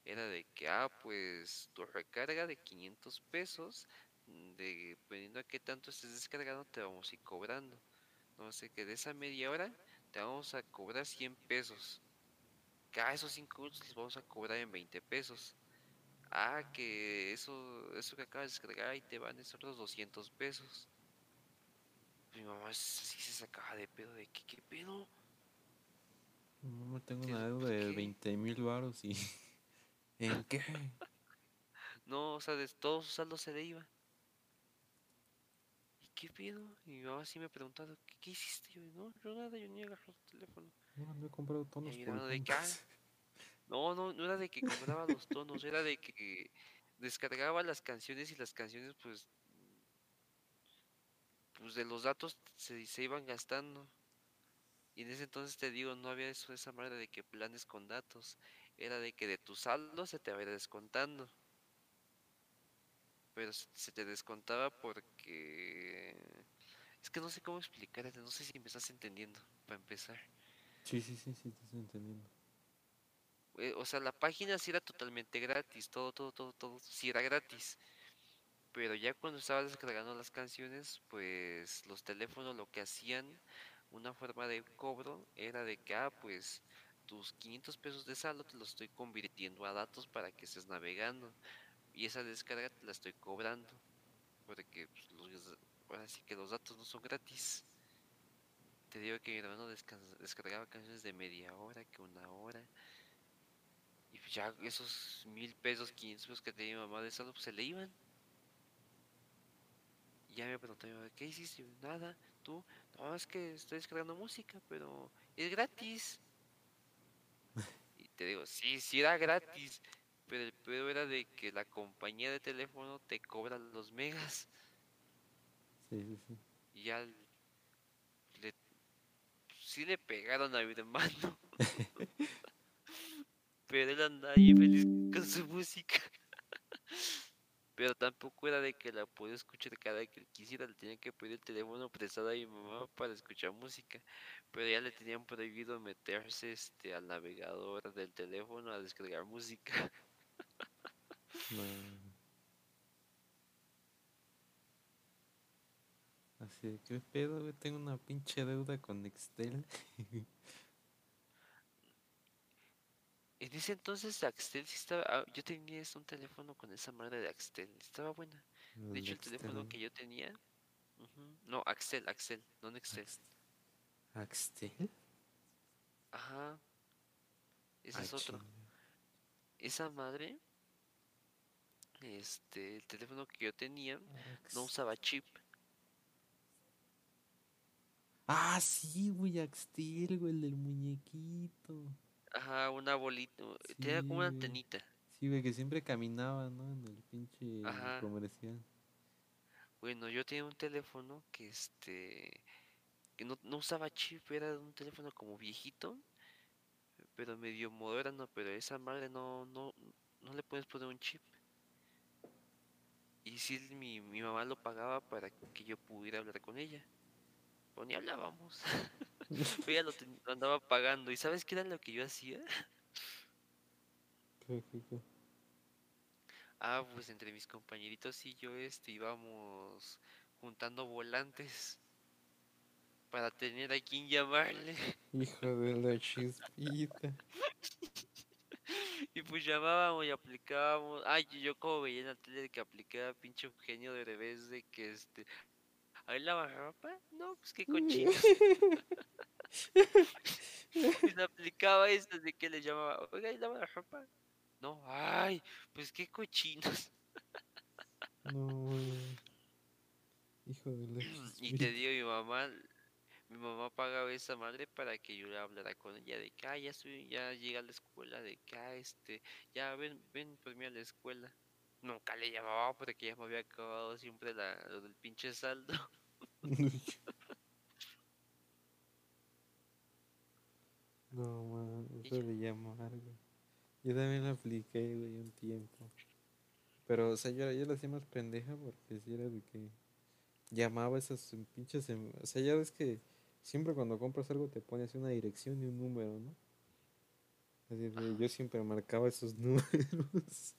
Era de que, ah, pues tu recarga de 500 pesos, mm, de, dependiendo a qué tanto estés descargando, te vamos a ir cobrando. No sé, que de esa media hora te vamos a cobrar 100 pesos. Cada esos 5 minutos los vamos a cobrar en 20 pesos. Ah, que eso, eso que acabas de descargar ahí te van esos otros 200 pesos. Mi mamá sí se sacaba de pedo de que, ¿qué pedo? No, tengo Sí, una deuda de ¿qué? 20 mil baros y... (laughs) ¿En qué? No, o sea, de todos sus saldos se le iba. ¿Y qué pedo? Y mi mamá sí me preguntaba, ¿qué, qué hiciste? Yo, no, yo nada, yo ni agarré el teléfono. No, no he comprado tonos mi hermano de que, ah. No, no, no era de que compraba los tonos, era de que descargaba las canciones y las canciones, pues, pues de los datos se, se iban gastando. Y en ese entonces te digo, no había eso, esa manera de que planes con datos. Era de que de tu saldo se te va a ir descontando. Pero se, se te descontaba porque... Es que no sé cómo explicarte, no sé si me estás entendiendo, para empezar. Sí, sí, sí, sí, te estoy entendiendo. Eh, o sea, la página sí era totalmente gratis, todo, todo, todo, todo, sí era gratis. Pero ya cuando estaba descargando las canciones, pues los teléfonos lo que hacían, una forma de cobro, era de que, ah, pues tus 500 pesos de saldo te los estoy convirtiendo a datos para que estés navegando. Y esa descarga te la estoy cobrando. Porque pues, los, ahora sí que los datos no son gratis. Te digo que mi hermano descargaba canciones de media hora, que una hora. Y ya esos mil pesos, 500 pesos que tenía mi mamá de saldo, pues se le iban. Y ya me preguntó ¿qué hiciste? Nada, tú, no, es que estoy descargando música, pero es gratis. Y te digo, sí, sí era gratis, pero el peor era de que la compañía de teléfono te cobra los megas. Sí, sí, sí. Y ya le, sí le pegaron a mi hermano. (laughs) pero él andaba ahí feliz con su música. Pero tampoco era de que la podía escuchar cada que él quisiera, le tenía que pedir el teléfono prestado a mi mamá para escuchar música. Pero ya le tenían prohibido meterse este al navegador del teléfono a descargar música. (laughs) Así de, ¿qué pedo, güey? Tengo una pinche deuda con Nextel. (laughs) En ese entonces Axtel sí estaba. ah, yo tenía un teléfono con esa madre de Axtel, estaba buena. De hecho, el teléfono que yo tenía. No, Axel, Axel, no Nextel. ¿Axtel? Ajá. Ese es otro. Esa madre. Este, el teléfono que yo tenía no usaba chip. Ah, sí, güey, Axtel, güey, el del muñequito. Ajá, una bolita. Tenía como una antenita. Sí, güey, que siempre caminaba, ¿no? En el pinche comercial. Bueno, yo tenía un teléfono que este que no, no usaba chip, era un teléfono como viejito, pero medio moderno, pero esa madre no, no, no le puedes poner un chip. Y si mi, mi mamá lo pagaba para que yo pudiera hablar con ella. Pues ni hablábamos. (laughs) ella lo, lo, andaba pagando. ¿Y sabes qué era lo que yo hacía? ¿Qué, qué, qué? Ah, pues entre mis compañeritos y yo este íbamos juntando volantes para tener a quien llamarle. Hijo de la chispita. y pues llamábamos y aplicábamos. Ay, yo como veía en la tele que aplicaba pinche genio de revés de que este. ¿Ahí lava ropa? No, pues qué cochino. (laughs) se aplicaba eso de que le llamaba, oiga, ¿ahí lava la ropa? No, ay, pues qué cochinos. no, hijo de la (clears throat) Y te digo, mi mamá, mi mamá pagaba esa madre para que yo le hablara con ella de que, ah, ya, estoy, ya llega a la escuela, de que, ah, este, ya ven, ven por mí a la escuela. Nunca le llamaba porque ya me había acabado siempre la, lo del pinche saldo. (laughs) no, man, eso le llamar, güey. Yo también la apliqué, güey, un tiempo. Pero, o sea, yo, yo la hacía más pendeja porque si era de que llamaba esas pinches. O sea, ya ves que siempre cuando compras algo te pone así una dirección y un número, ¿no? Así yo siempre marcaba esos (laughs) números.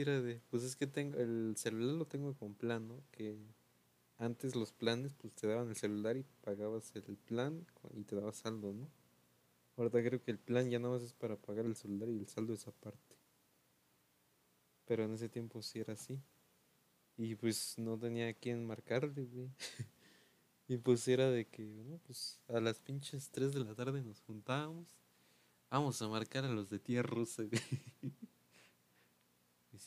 Era de. Pues es que tengo. El celular lo tengo con plan, ¿no? Que antes los planes, pues te daban el celular y pagabas el plan y te daba saldo, ¿no? Ahorita creo que el plan ya no más es para pagar el celular y el saldo es aparte. Pero en ese tiempo sí era así. Y pues no tenía a quién marcarle, güey. (laughs) y pues era de que, bueno, pues a las pinches 3 de la tarde nos juntábamos. Vamos a marcar a los de tierra rusa, güey. (laughs)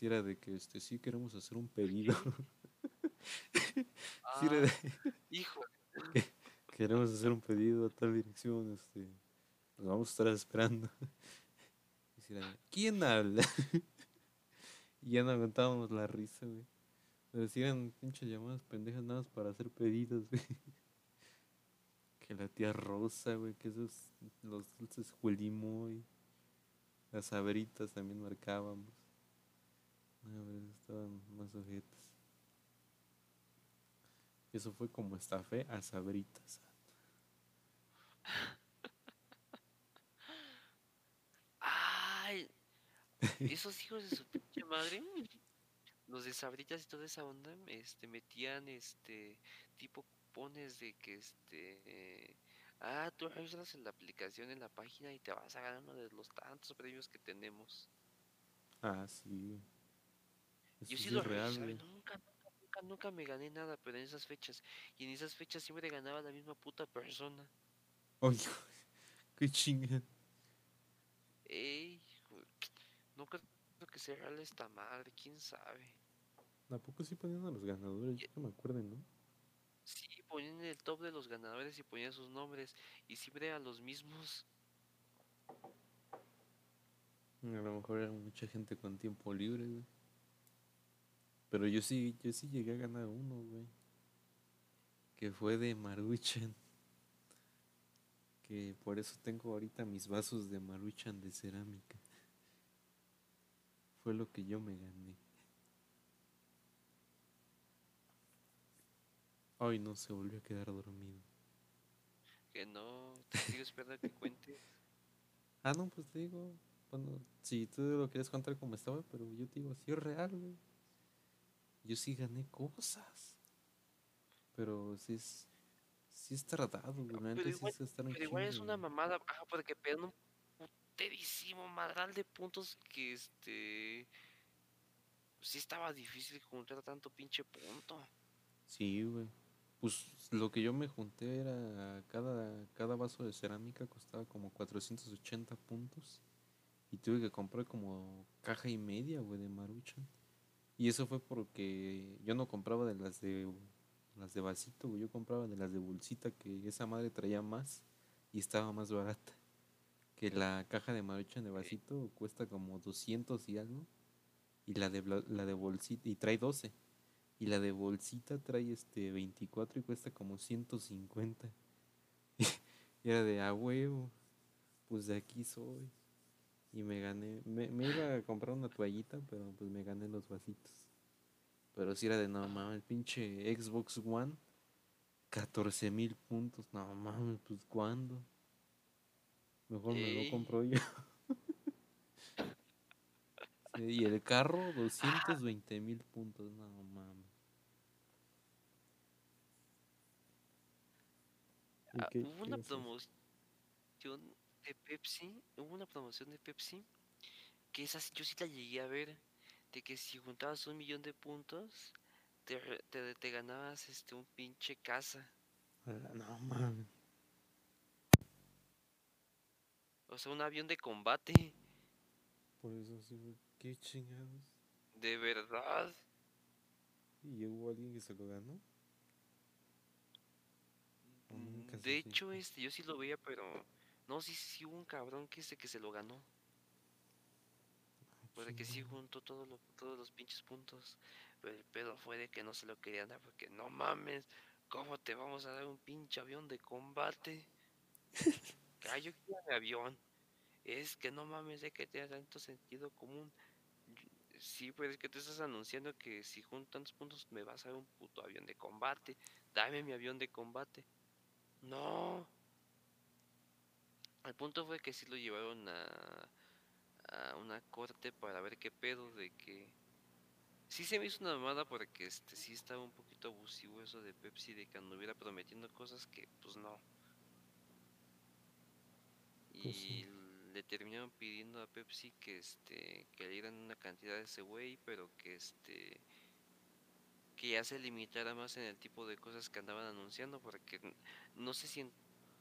y era de que este sí queremos hacer un pedido. (laughs) de, ah, queremos hacer un pedido a tal dirección, este nos vamos a estar esperando. (laughs) ¿quién habla? (laughs) y ya no aguantábamos la risa, güey. Nos decían pinches llamadas pendejas nada más para hacer pedidos, güey. Que la tía Rosa, güey, que esos, los dulces Julimoy, las sabritas también marcábamos. A ver, estaban más. Eso fue como estafé a sabritas. (laughs) Esos hijos de su pinche madre, los de Sabritas y toda esa onda, este, metían este tipo cupones de que este ah, tú registras en la aplicación en la página y te vas a ganar uno de los tantos premios que tenemos. Ah, sí. Yo sí lo real, nunca, nunca, nunca, me gané nada, pero en esas fechas. Y en esas fechas siempre ganaba la misma puta persona. Oye, qué chingada. Ey, no creo que sea real esta madre, quién sabe. ¿A poco sí ponían a los ganadores? Yo no me acuerdo, ¿no? Sí, ponían el top de los ganadores y ponían sus nombres. Y siempre a los mismos. A lo mejor era mucha gente con tiempo libre, güey. Pero yo sí, yo sí llegué a ganar uno, güey. Que fue de Maruchan. Que por eso tengo ahorita mis vasos de Maruchan de cerámica fue lo que yo me gané. Ay, no se volvió a quedar dormido. Que no, te sigo esperando que cuente. ah, no, pues te digo, bueno, si tú lo quieres contar como estaba, pero yo te digo, sí es real, güey. Yo sí gané cosas. Pero sí es, sí es tardado, güey. pero, igual, sí pero igual es una mamada, ajá, porque pegan un puterísimo madral de puntos que este sí estaba difícil encontrar tanto pinche punto. Sí, güey. Pues lo que yo me junté era cada, cada vaso de cerámica costaba como 480 puntos. Y tuve que comprar como caja y media, güey, de maruchan. Y eso fue porque yo no compraba de las de las de vasito. Yo compraba de las de bolsita que esa madre traía más y estaba más barata que la caja de maruchan de vasito cuesta como 200 y algo. Y la de, la de bolsita, y trae 12. Y la de bolsita trae este 24 y cuesta como 150. (laughs) y era de a huevo. Pues de aquí soy. Y me gané. Me, me iba a comprar una toallita, pero pues me gané los vasitos. Pero si era de no mames, el pinche Xbox One. 14 mil puntos. No mames, pues ¿cuándo? Mejor me lo compro yo. (laughs) Sí, y el carro, 220 mil puntos. No mames. ¿Y Ah, una promoción de Pepsi, hubo una promoción de Pepsi, que esa yo sí la llegué a ver, de que si juntabas un millón de puntos, te, re- te, te ganabas este un pinche casa. A la- No mames. O sea, un avión de combate, Por eso sí, qué chingados. de verdad. ¿Y hubo alguien que se lo ganó? ¿O Mm, nunca se De hecho, este, yo sí lo veía, pero no, sí, sí hubo un cabrón que este que se lo ganó. Porque que sí juntó todo lo- todos los pinches puntos. Pero el pedo fue de que no se lo querían dar porque no mames, ¿cómo te vamos a dar un pinche avión de combate? (laughs) Ah, yo quiero mi avión. Es que no mames de que tiene tanto sentido común. Sí, pero es que tú estás anunciando que si junto tantos puntos me vas a dar un puto avión de combate. Dame mi avión de combate. No. El punto fue que sí lo llevaron a, a una corte para ver qué pedo de que sí se me hizo una mamada porque este sí estaba un poquito abusivo eso de Pepsi de que anduviera prometiendo cosas que pues no. Pues sí. Y le terminaron pidiendo a Pepsi que este que le dieran una cantidad de ese güey, pero que este que ya se limitara más en el tipo de cosas que andaban anunciando porque no sé si en-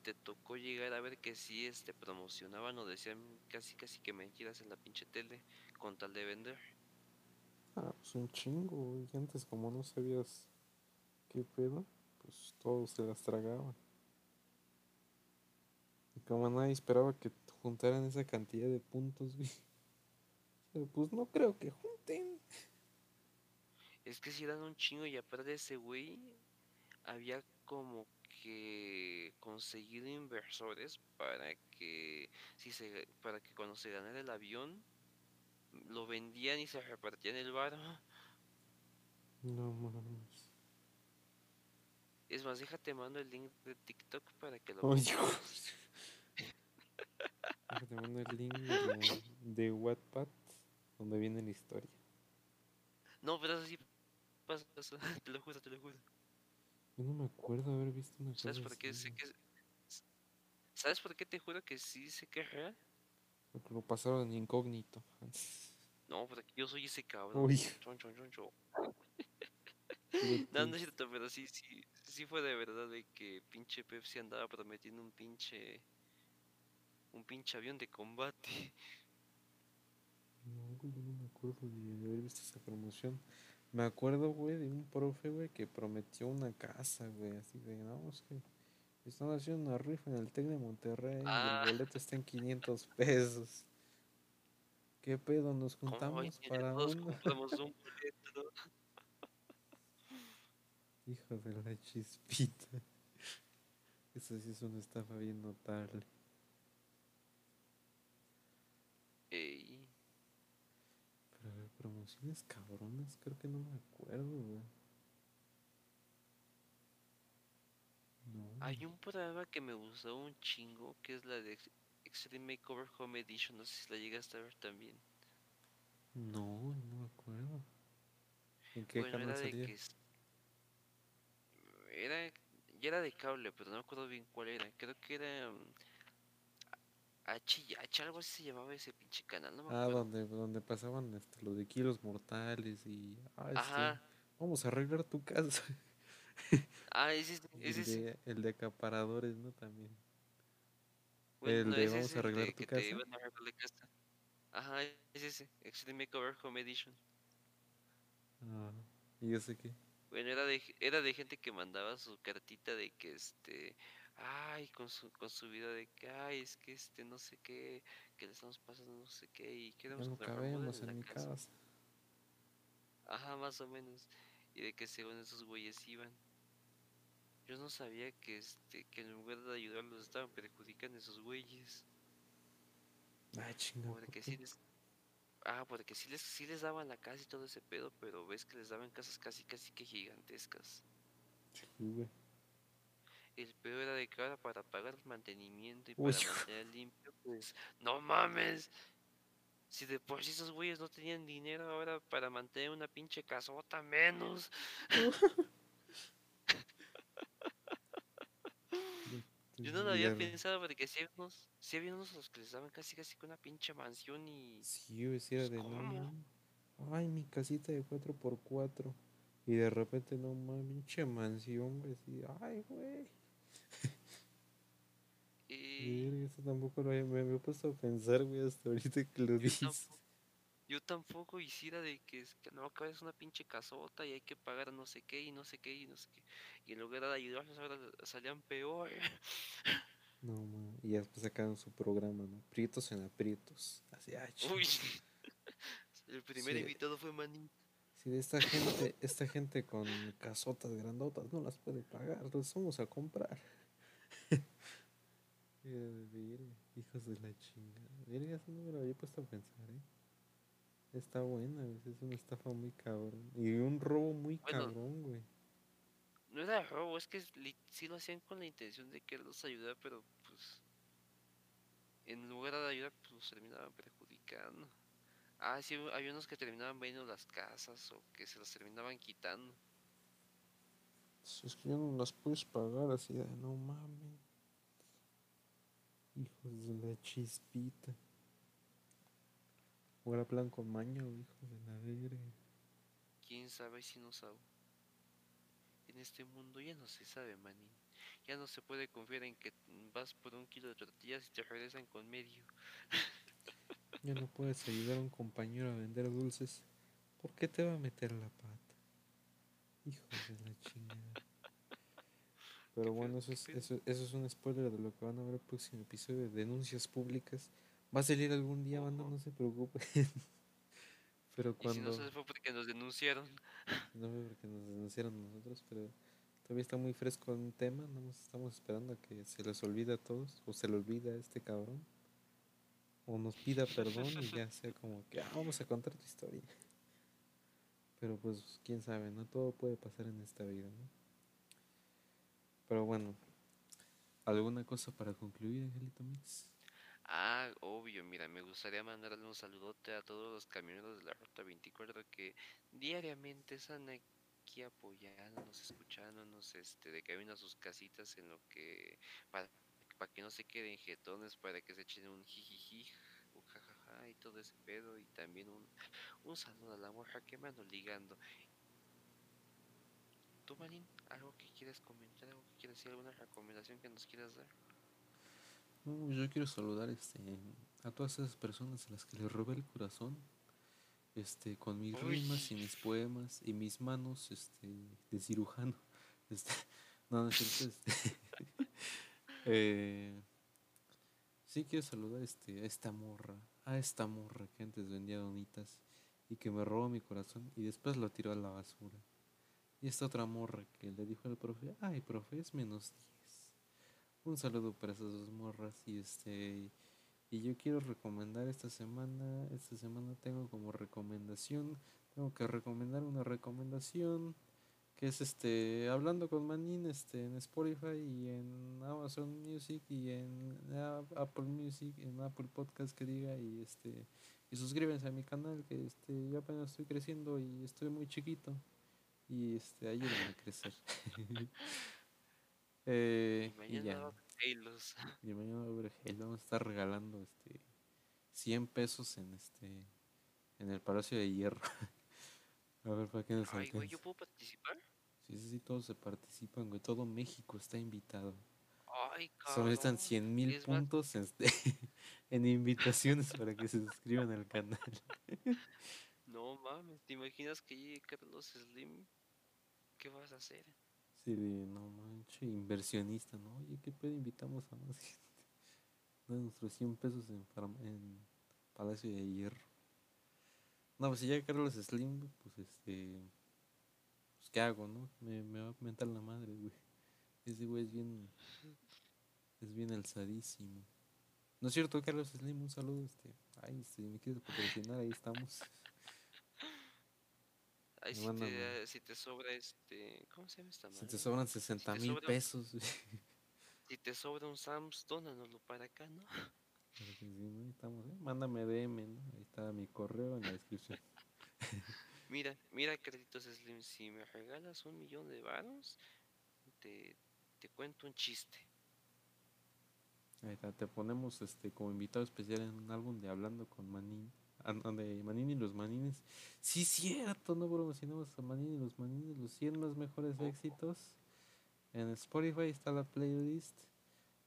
te tocó llegar a ver que sí este promocionaban o decían casi casi que mentiras en la pinche tele con tal de vender. Ah, pues un chingo. Y antes como no sabías qué pedo, pues todos se las tragaban. Y como nadie esperaba que juntaran esa cantidad de puntos. (laughs) Pero pues no creo que junten. Es que si dan un chingo y aparte de ese güey había como que conseguido inversores para que si se para que cuando se ganara el avión lo vendían y se repartían el bar. No mames. Es más, déjate mando el link de TikTok para que lo Oye, (laughs) compres. Déjate mando el link de, de Wattpad donde viene la historia. No, pero eso sí pasa, pasa, (laughs) te lo juro, te lo juro. Yo no me acuerdo haber visto una cosa ¿Sabes por qué? así, Sé que es- ¿Sabes por qué te juro que sí sé que es real? Porque lo pasaron en incógnito. (laughs) No, porque yo soy ese cabrón. Uy. Chon, chon, chon, chon. (laughs) No, no es cierto, pero sí, sí, sí fue de verdad de que pinche Pepsi andaba prometiendo un pinche, un pinche avión de combate. No, yo no me acuerdo de haber visto esa promoción. Me acuerdo, güey, de un profe, güey, que prometió una casa, güey, así de, no, es que están haciendo una rifa en el TEC de Monterrey Ah. y el boleto está en 500 pesos. ¿Qué pedo? Nos juntamos para compramos un (laughs) boleto. Hijo de la chispita. Eso sí es una estafa bien notable. Ey, promociones cabronas, creo que no me acuerdo, güey. No. hay un programa que me gustó un chingo, que es la de Ex- Extreme Makeover Home Edition, no sé si la llegaste a ver también. No, no me acuerdo. ¿En qué Bueno, canal era de salía? que era ya era de cable, pero no me acuerdo bien cuál era. Creo que era mm, H, algo así se llamaba ese pinche canal, no me Ah, acuerdo. donde, donde pasaban este, lo de kilos mortales y... Ah, este, Ajá. vamos a arreglar tu casa. Ah, ese, ese, Y (laughs) ese, el, ese. de, el de acaparadores, ¿no? También. Bueno, el no, de ese vamos es a arreglar de tu casa. te iban a arreglar la casa. Ajá, es ese, Extreme Makeover Home Edition. Ah, y yo sé que... Bueno, era de, era de gente que mandaba su cartita de que este, ay, con su, con su vida de que, ay, es que este, no sé qué, que le estamos pasando no sé qué, y queremos remodelen cabemos en la mi casa. casa. Ajá, más o menos. Y de que según esos güeyes iban. Yo no sabía que este, que en lugar de ayudarlos estaban perjudicando a esos güeyes. Ay, chinga. ¿por Porque sí les. Ah, porque sí les, sí les daban la casa y todo ese pedo, pero ves que les daban casas casi casi que gigantescas. Sí, güey. El peor era de ahora para pagar el mantenimiento y para mantener limpio, pues no mames. Si de por sí esos güeyes no tenían dinero ahora para mantener una pinche casota menos. (laughs) Yo no lo había pensado porque si había unos, sí había unos los que les daban casi casi que una pinche mansión y Sí, sí era Pues, de no ¿cómo? mames. Ay, mi casita de 4x4. Y de repente, no mames, pinche mansión, güey. Ay, güey. Y Verga, Eso tampoco lo había, me había puesto a pensar, güey, hasta ahorita que lo yo dices. tampoco, yo tampoco hiciera de que, que no, que es una pinche casota y hay que pagar no sé qué y no sé qué y no sé qué. Y en lugar de ayudarlos ahora salían peor. (laughs) No, mames. Y después sacaron su programa, ¿no? Prietos en aprietos. Así, ay, Uy, (laughs) el primer Sí. invitado fue Manny. Si de esta gente, esta gente con casotas grandotas no las puede pagar, las vamos a comprar. Verga, Hijos de la chingada. Verga, eso no me lo había puesto a pensar, ¿eh? Está buena, es una estafa muy cabrón. Y un robo muy Bueno. cabrón, güey. No era robo, es que sí lo hacían con la intención de quererlos ayudar, pero pues en lugar de ayudar, pues los terminaban perjudicando. Ah, sí, había unos que terminaban vendiendo las casas o que se las terminaban quitando. Si es que ya no las puedes pagar así de no mames. Hijos de la chispita. O era plan con maña, hijos de la verga. Quién sabe si no sabe. En este mundo ya no se sabe, manín. Ya no se puede confiar en que vas por un kilo de tortillas y te regresan con medio. (laughs) Ya no puedes ayudar a un compañero a vender dulces. ¿Por qué te va a meter la pata? Hijos de la chingada. Pero ¿Qué bueno, eso ¿Qué es, eso, eso es un spoiler de lo que van a ver el próximo episodio de Denuncias Públicas. Va a salir algún día, banda, no se preocupen. (laughs) Pero Y si no cuando... se fue porque nos denunciaron. (laughs) No fue porque nos denunciaron nosotros, pero todavía está muy fresco el tema. Más estamos esperando a que se les olvide a todos, o se le olvida a este cabrón, o nos pida perdón y ya sea como que "Ah, vamos a contar tu historia. (laughs) Pero pues quién sabe, no todo puede pasar en esta vida, ¿no? Pero bueno, ¿alguna cosa para concluir, Angelito Mix? Ah, obvio, mira, me gustaría mandarle un saludote a todos los camioneros de la Ruta 24 que diariamente están aquí apoyándonos, escuchándonos, este, de camino a sus casitas en lo que, para, para que no se queden jetones, para que se echen un jijiji, un jajaja y todo ese pedo, y también un, un saludo a la morra que me ando ligando. ¿Tú, Marín, algo que quieres comentar, algo que quieres decir, alguna recomendación que nos quieras dar? Pues yo quiero saludar este, a todas esas personas a las que les robé el corazón. Este, con mis Uy. rimas y mis poemas y mis manos este, de cirujano. (laughs) Este, no, no es cierto. Este, (laughs) eh, sí quiero saludar este, a esta morra, a esta morra que antes vendía donitas y que me robó mi corazón y después lo tiró a la basura. Y esta otra morra que le dijo al profe, ay profe, es menos 10. Un saludo para esas dos morras y este y yo quiero recomendar esta semana, esta semana tengo como recomendación, tengo que recomendar una recomendación que es este hablando con Manin este en Spotify y en Amazon Music y en Apple Music, en Apple Podcast que diga y este y suscríbanse a mi canal que este yo apenas estoy creciendo y estoy muy chiquito y este ayúdenme a crecer. (laughs) Eh, Y y mañana ya. va a haber Halos. Y mañana va a haber Vamos a estar regalando este 100 pesos en este en el Palacio de Hierro. (laughs) a ver para qué nos Ay, güey. ¿yo puedo participar? Sí, sí, sí, todos se participan, güey. Todo México está invitado. Ay, Solo cabrón. 100 mil puntos este, (laughs) en invitaciones para que se suscriban al canal. no mames, ¿te imaginas que llegue Carlos Slim? ¿Qué vas a hacer? Sí, no manches, inversionista, ¿no? Oye, ¿qué pedo invitamos a más (laughs) gente? De nuestros 100 pesos en, en Palacio de Hierro. No, pues si llega Carlos Slim, pues este. Pues, ¿qué hago, no? Me, me va a mentar la madre, güey. Ese güey es bien. Es bien alzadísimo. ¿No es cierto, Carlos Slim? Un saludo, este. Ay, si me quieres patrocinar, ahí estamos. Ay, si te, si te sobra este. ¿Cómo se llama esta Si madre? te sobran 60 te mil pesos. Si te sobra un Sams, dónanoslo para acá, ¿no? Claro que sí, ¿no? Ahí estamos, ¿eh? Mándame DM, ¿no? Ahí está mi correo en la descripción. (laughs) Mira, mira, Carlitos Slim, si me regalas un millón de varos, te, te cuento un chiste. Ahí está, te ponemos este como invitado especial en un álbum de Hablando con Manín. De Manín y los Manines. Sí, cierto, no promocionamos a Manín y los Manines, los 100 más mejores éxitos. En Spotify está la playlist.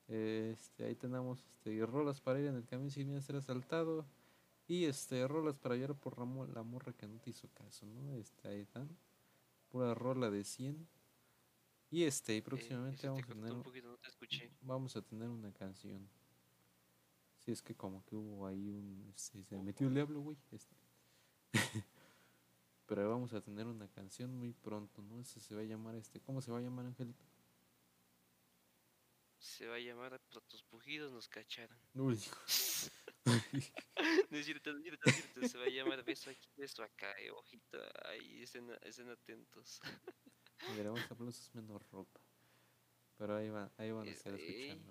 Este, ahí tenemos este, rolas para ir en el camión sin miedo a ser asaltado. Y este, rolas para llorar por mo- la morra que no te hizo caso, ¿no? Este, ahí están. Pura rola de 100. Y este, y Eh, próximamente vamos a tener un poquito, no te escuché. vamos a tener una canción. Si es que como que hubo ahí un... este, se metió el diablo, güey. este. (laughs) Pero vamos a tener una canción muy pronto, ¿no? Ese se va a llamar, este... ¿Cómo se va a llamar, Angelito? Se va a llamar Por tus pujidos nos cacharon. Uy. (laughs) No es cierto, no es cierto, no es cierto, Se va a llamar beso aquí, beso acá, eh, ojito. Ahí estén, estén atentos. Veremos aplausos menos ropa. Pero ahí, va, ahí van a estar Ey.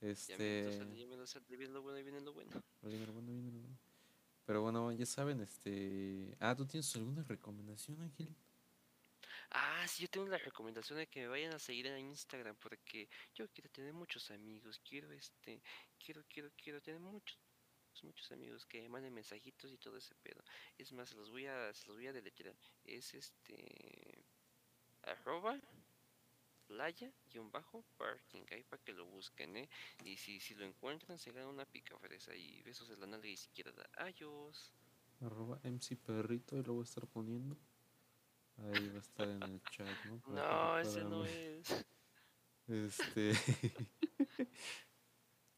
Ya Este... lo sale, ya me lo sale, viene lo bueno viene lo bueno. Bueno, viene el- Pero bueno, ya saben, este... Ah, ¿tú tienes alguna recomendación, Ángel? Ah, sí, yo tengo la recomendación de que me vayan a seguir en Instagram porque yo quiero tener muchos amigos, quiero este, quiero, quiero, quiero tener muchos, muchos amigos que me manden mensajitos y todo ese pedo. Es más, los voy a, los voy a deletrear. Es este, arroba, playa, guion bajo, parking, ahí para que lo busquen, ¿eh? Y si, si lo encuentran, se ganan una pica fresa y besos en la nalga izquierda. Adiós. arroba MC Perrito y lo voy a estar poniendo. Ahí va a estar en el chat, ¿no? (laughs) Para No, ese no es. Este. (laughs)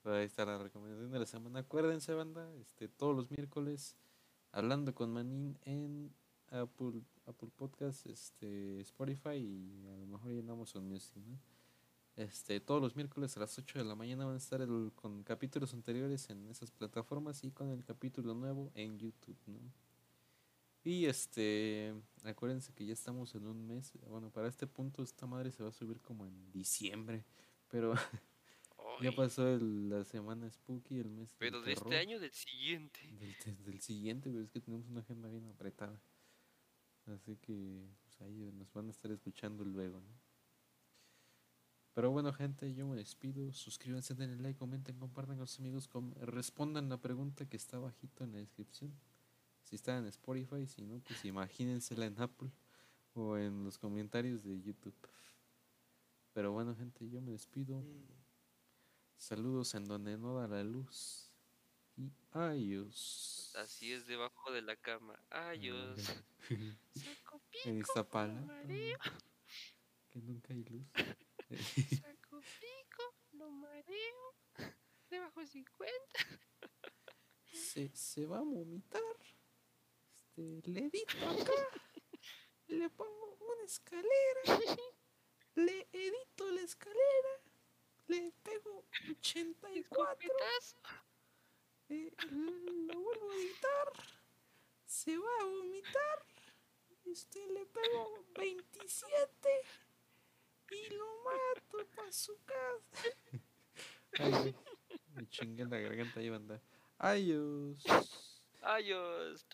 Ahí está la recomendación de la semana. Acuérdense, banda, este, todos los miércoles, hablando con Manin en Apple, Apple Podcast, este, Spotify y a lo mejor en Amazon Music, ¿no? Este, todos los miércoles a las 8 de la mañana van a estar el- con capítulos anteriores en esas plataformas y con el capítulo nuevo en YouTube, ¿no? Y este, acuérdense que ya estamos en un mes. Bueno, para este punto esta madre se va a subir como en diciembre, pero (laughs) ya pasó el- la semana spooky, el mes Pero de este terror, año del siguiente. del, del siguiente, pero es que tenemos una agenda bien apretada. Así que pues ahí nos van a estar escuchando luego, ¿no? Pero bueno, gente, yo me despido. Suscríbanse, denle like, comenten, compartan con sus amigos, com- respondan la pregunta que está bajito en la descripción. Si está en Spotify, si no, pues imagínensela en Apple o en los comentarios de YouTube. Pero bueno, gente, yo me despido. Saludos en donde no da la luz. Y adiós. Así es debajo de la cama. Adiós. (laughs) Saco en pico, Iztapalapa, mareo. (laughs) que nunca hay luz. saco (laughs) pico, lo mareo. Debajo 50. se, se va a vomitar. Este, le edito acá. le pongo una escalera. Le edito la escalera. Le pego 84. Escopetazo. Eh, lo vuelvo a editar. Se va a vomitar. Este, le pego 27. Y lo mato para su casa. Ay, me chingué la garganta y banda. Adiós. Adiós.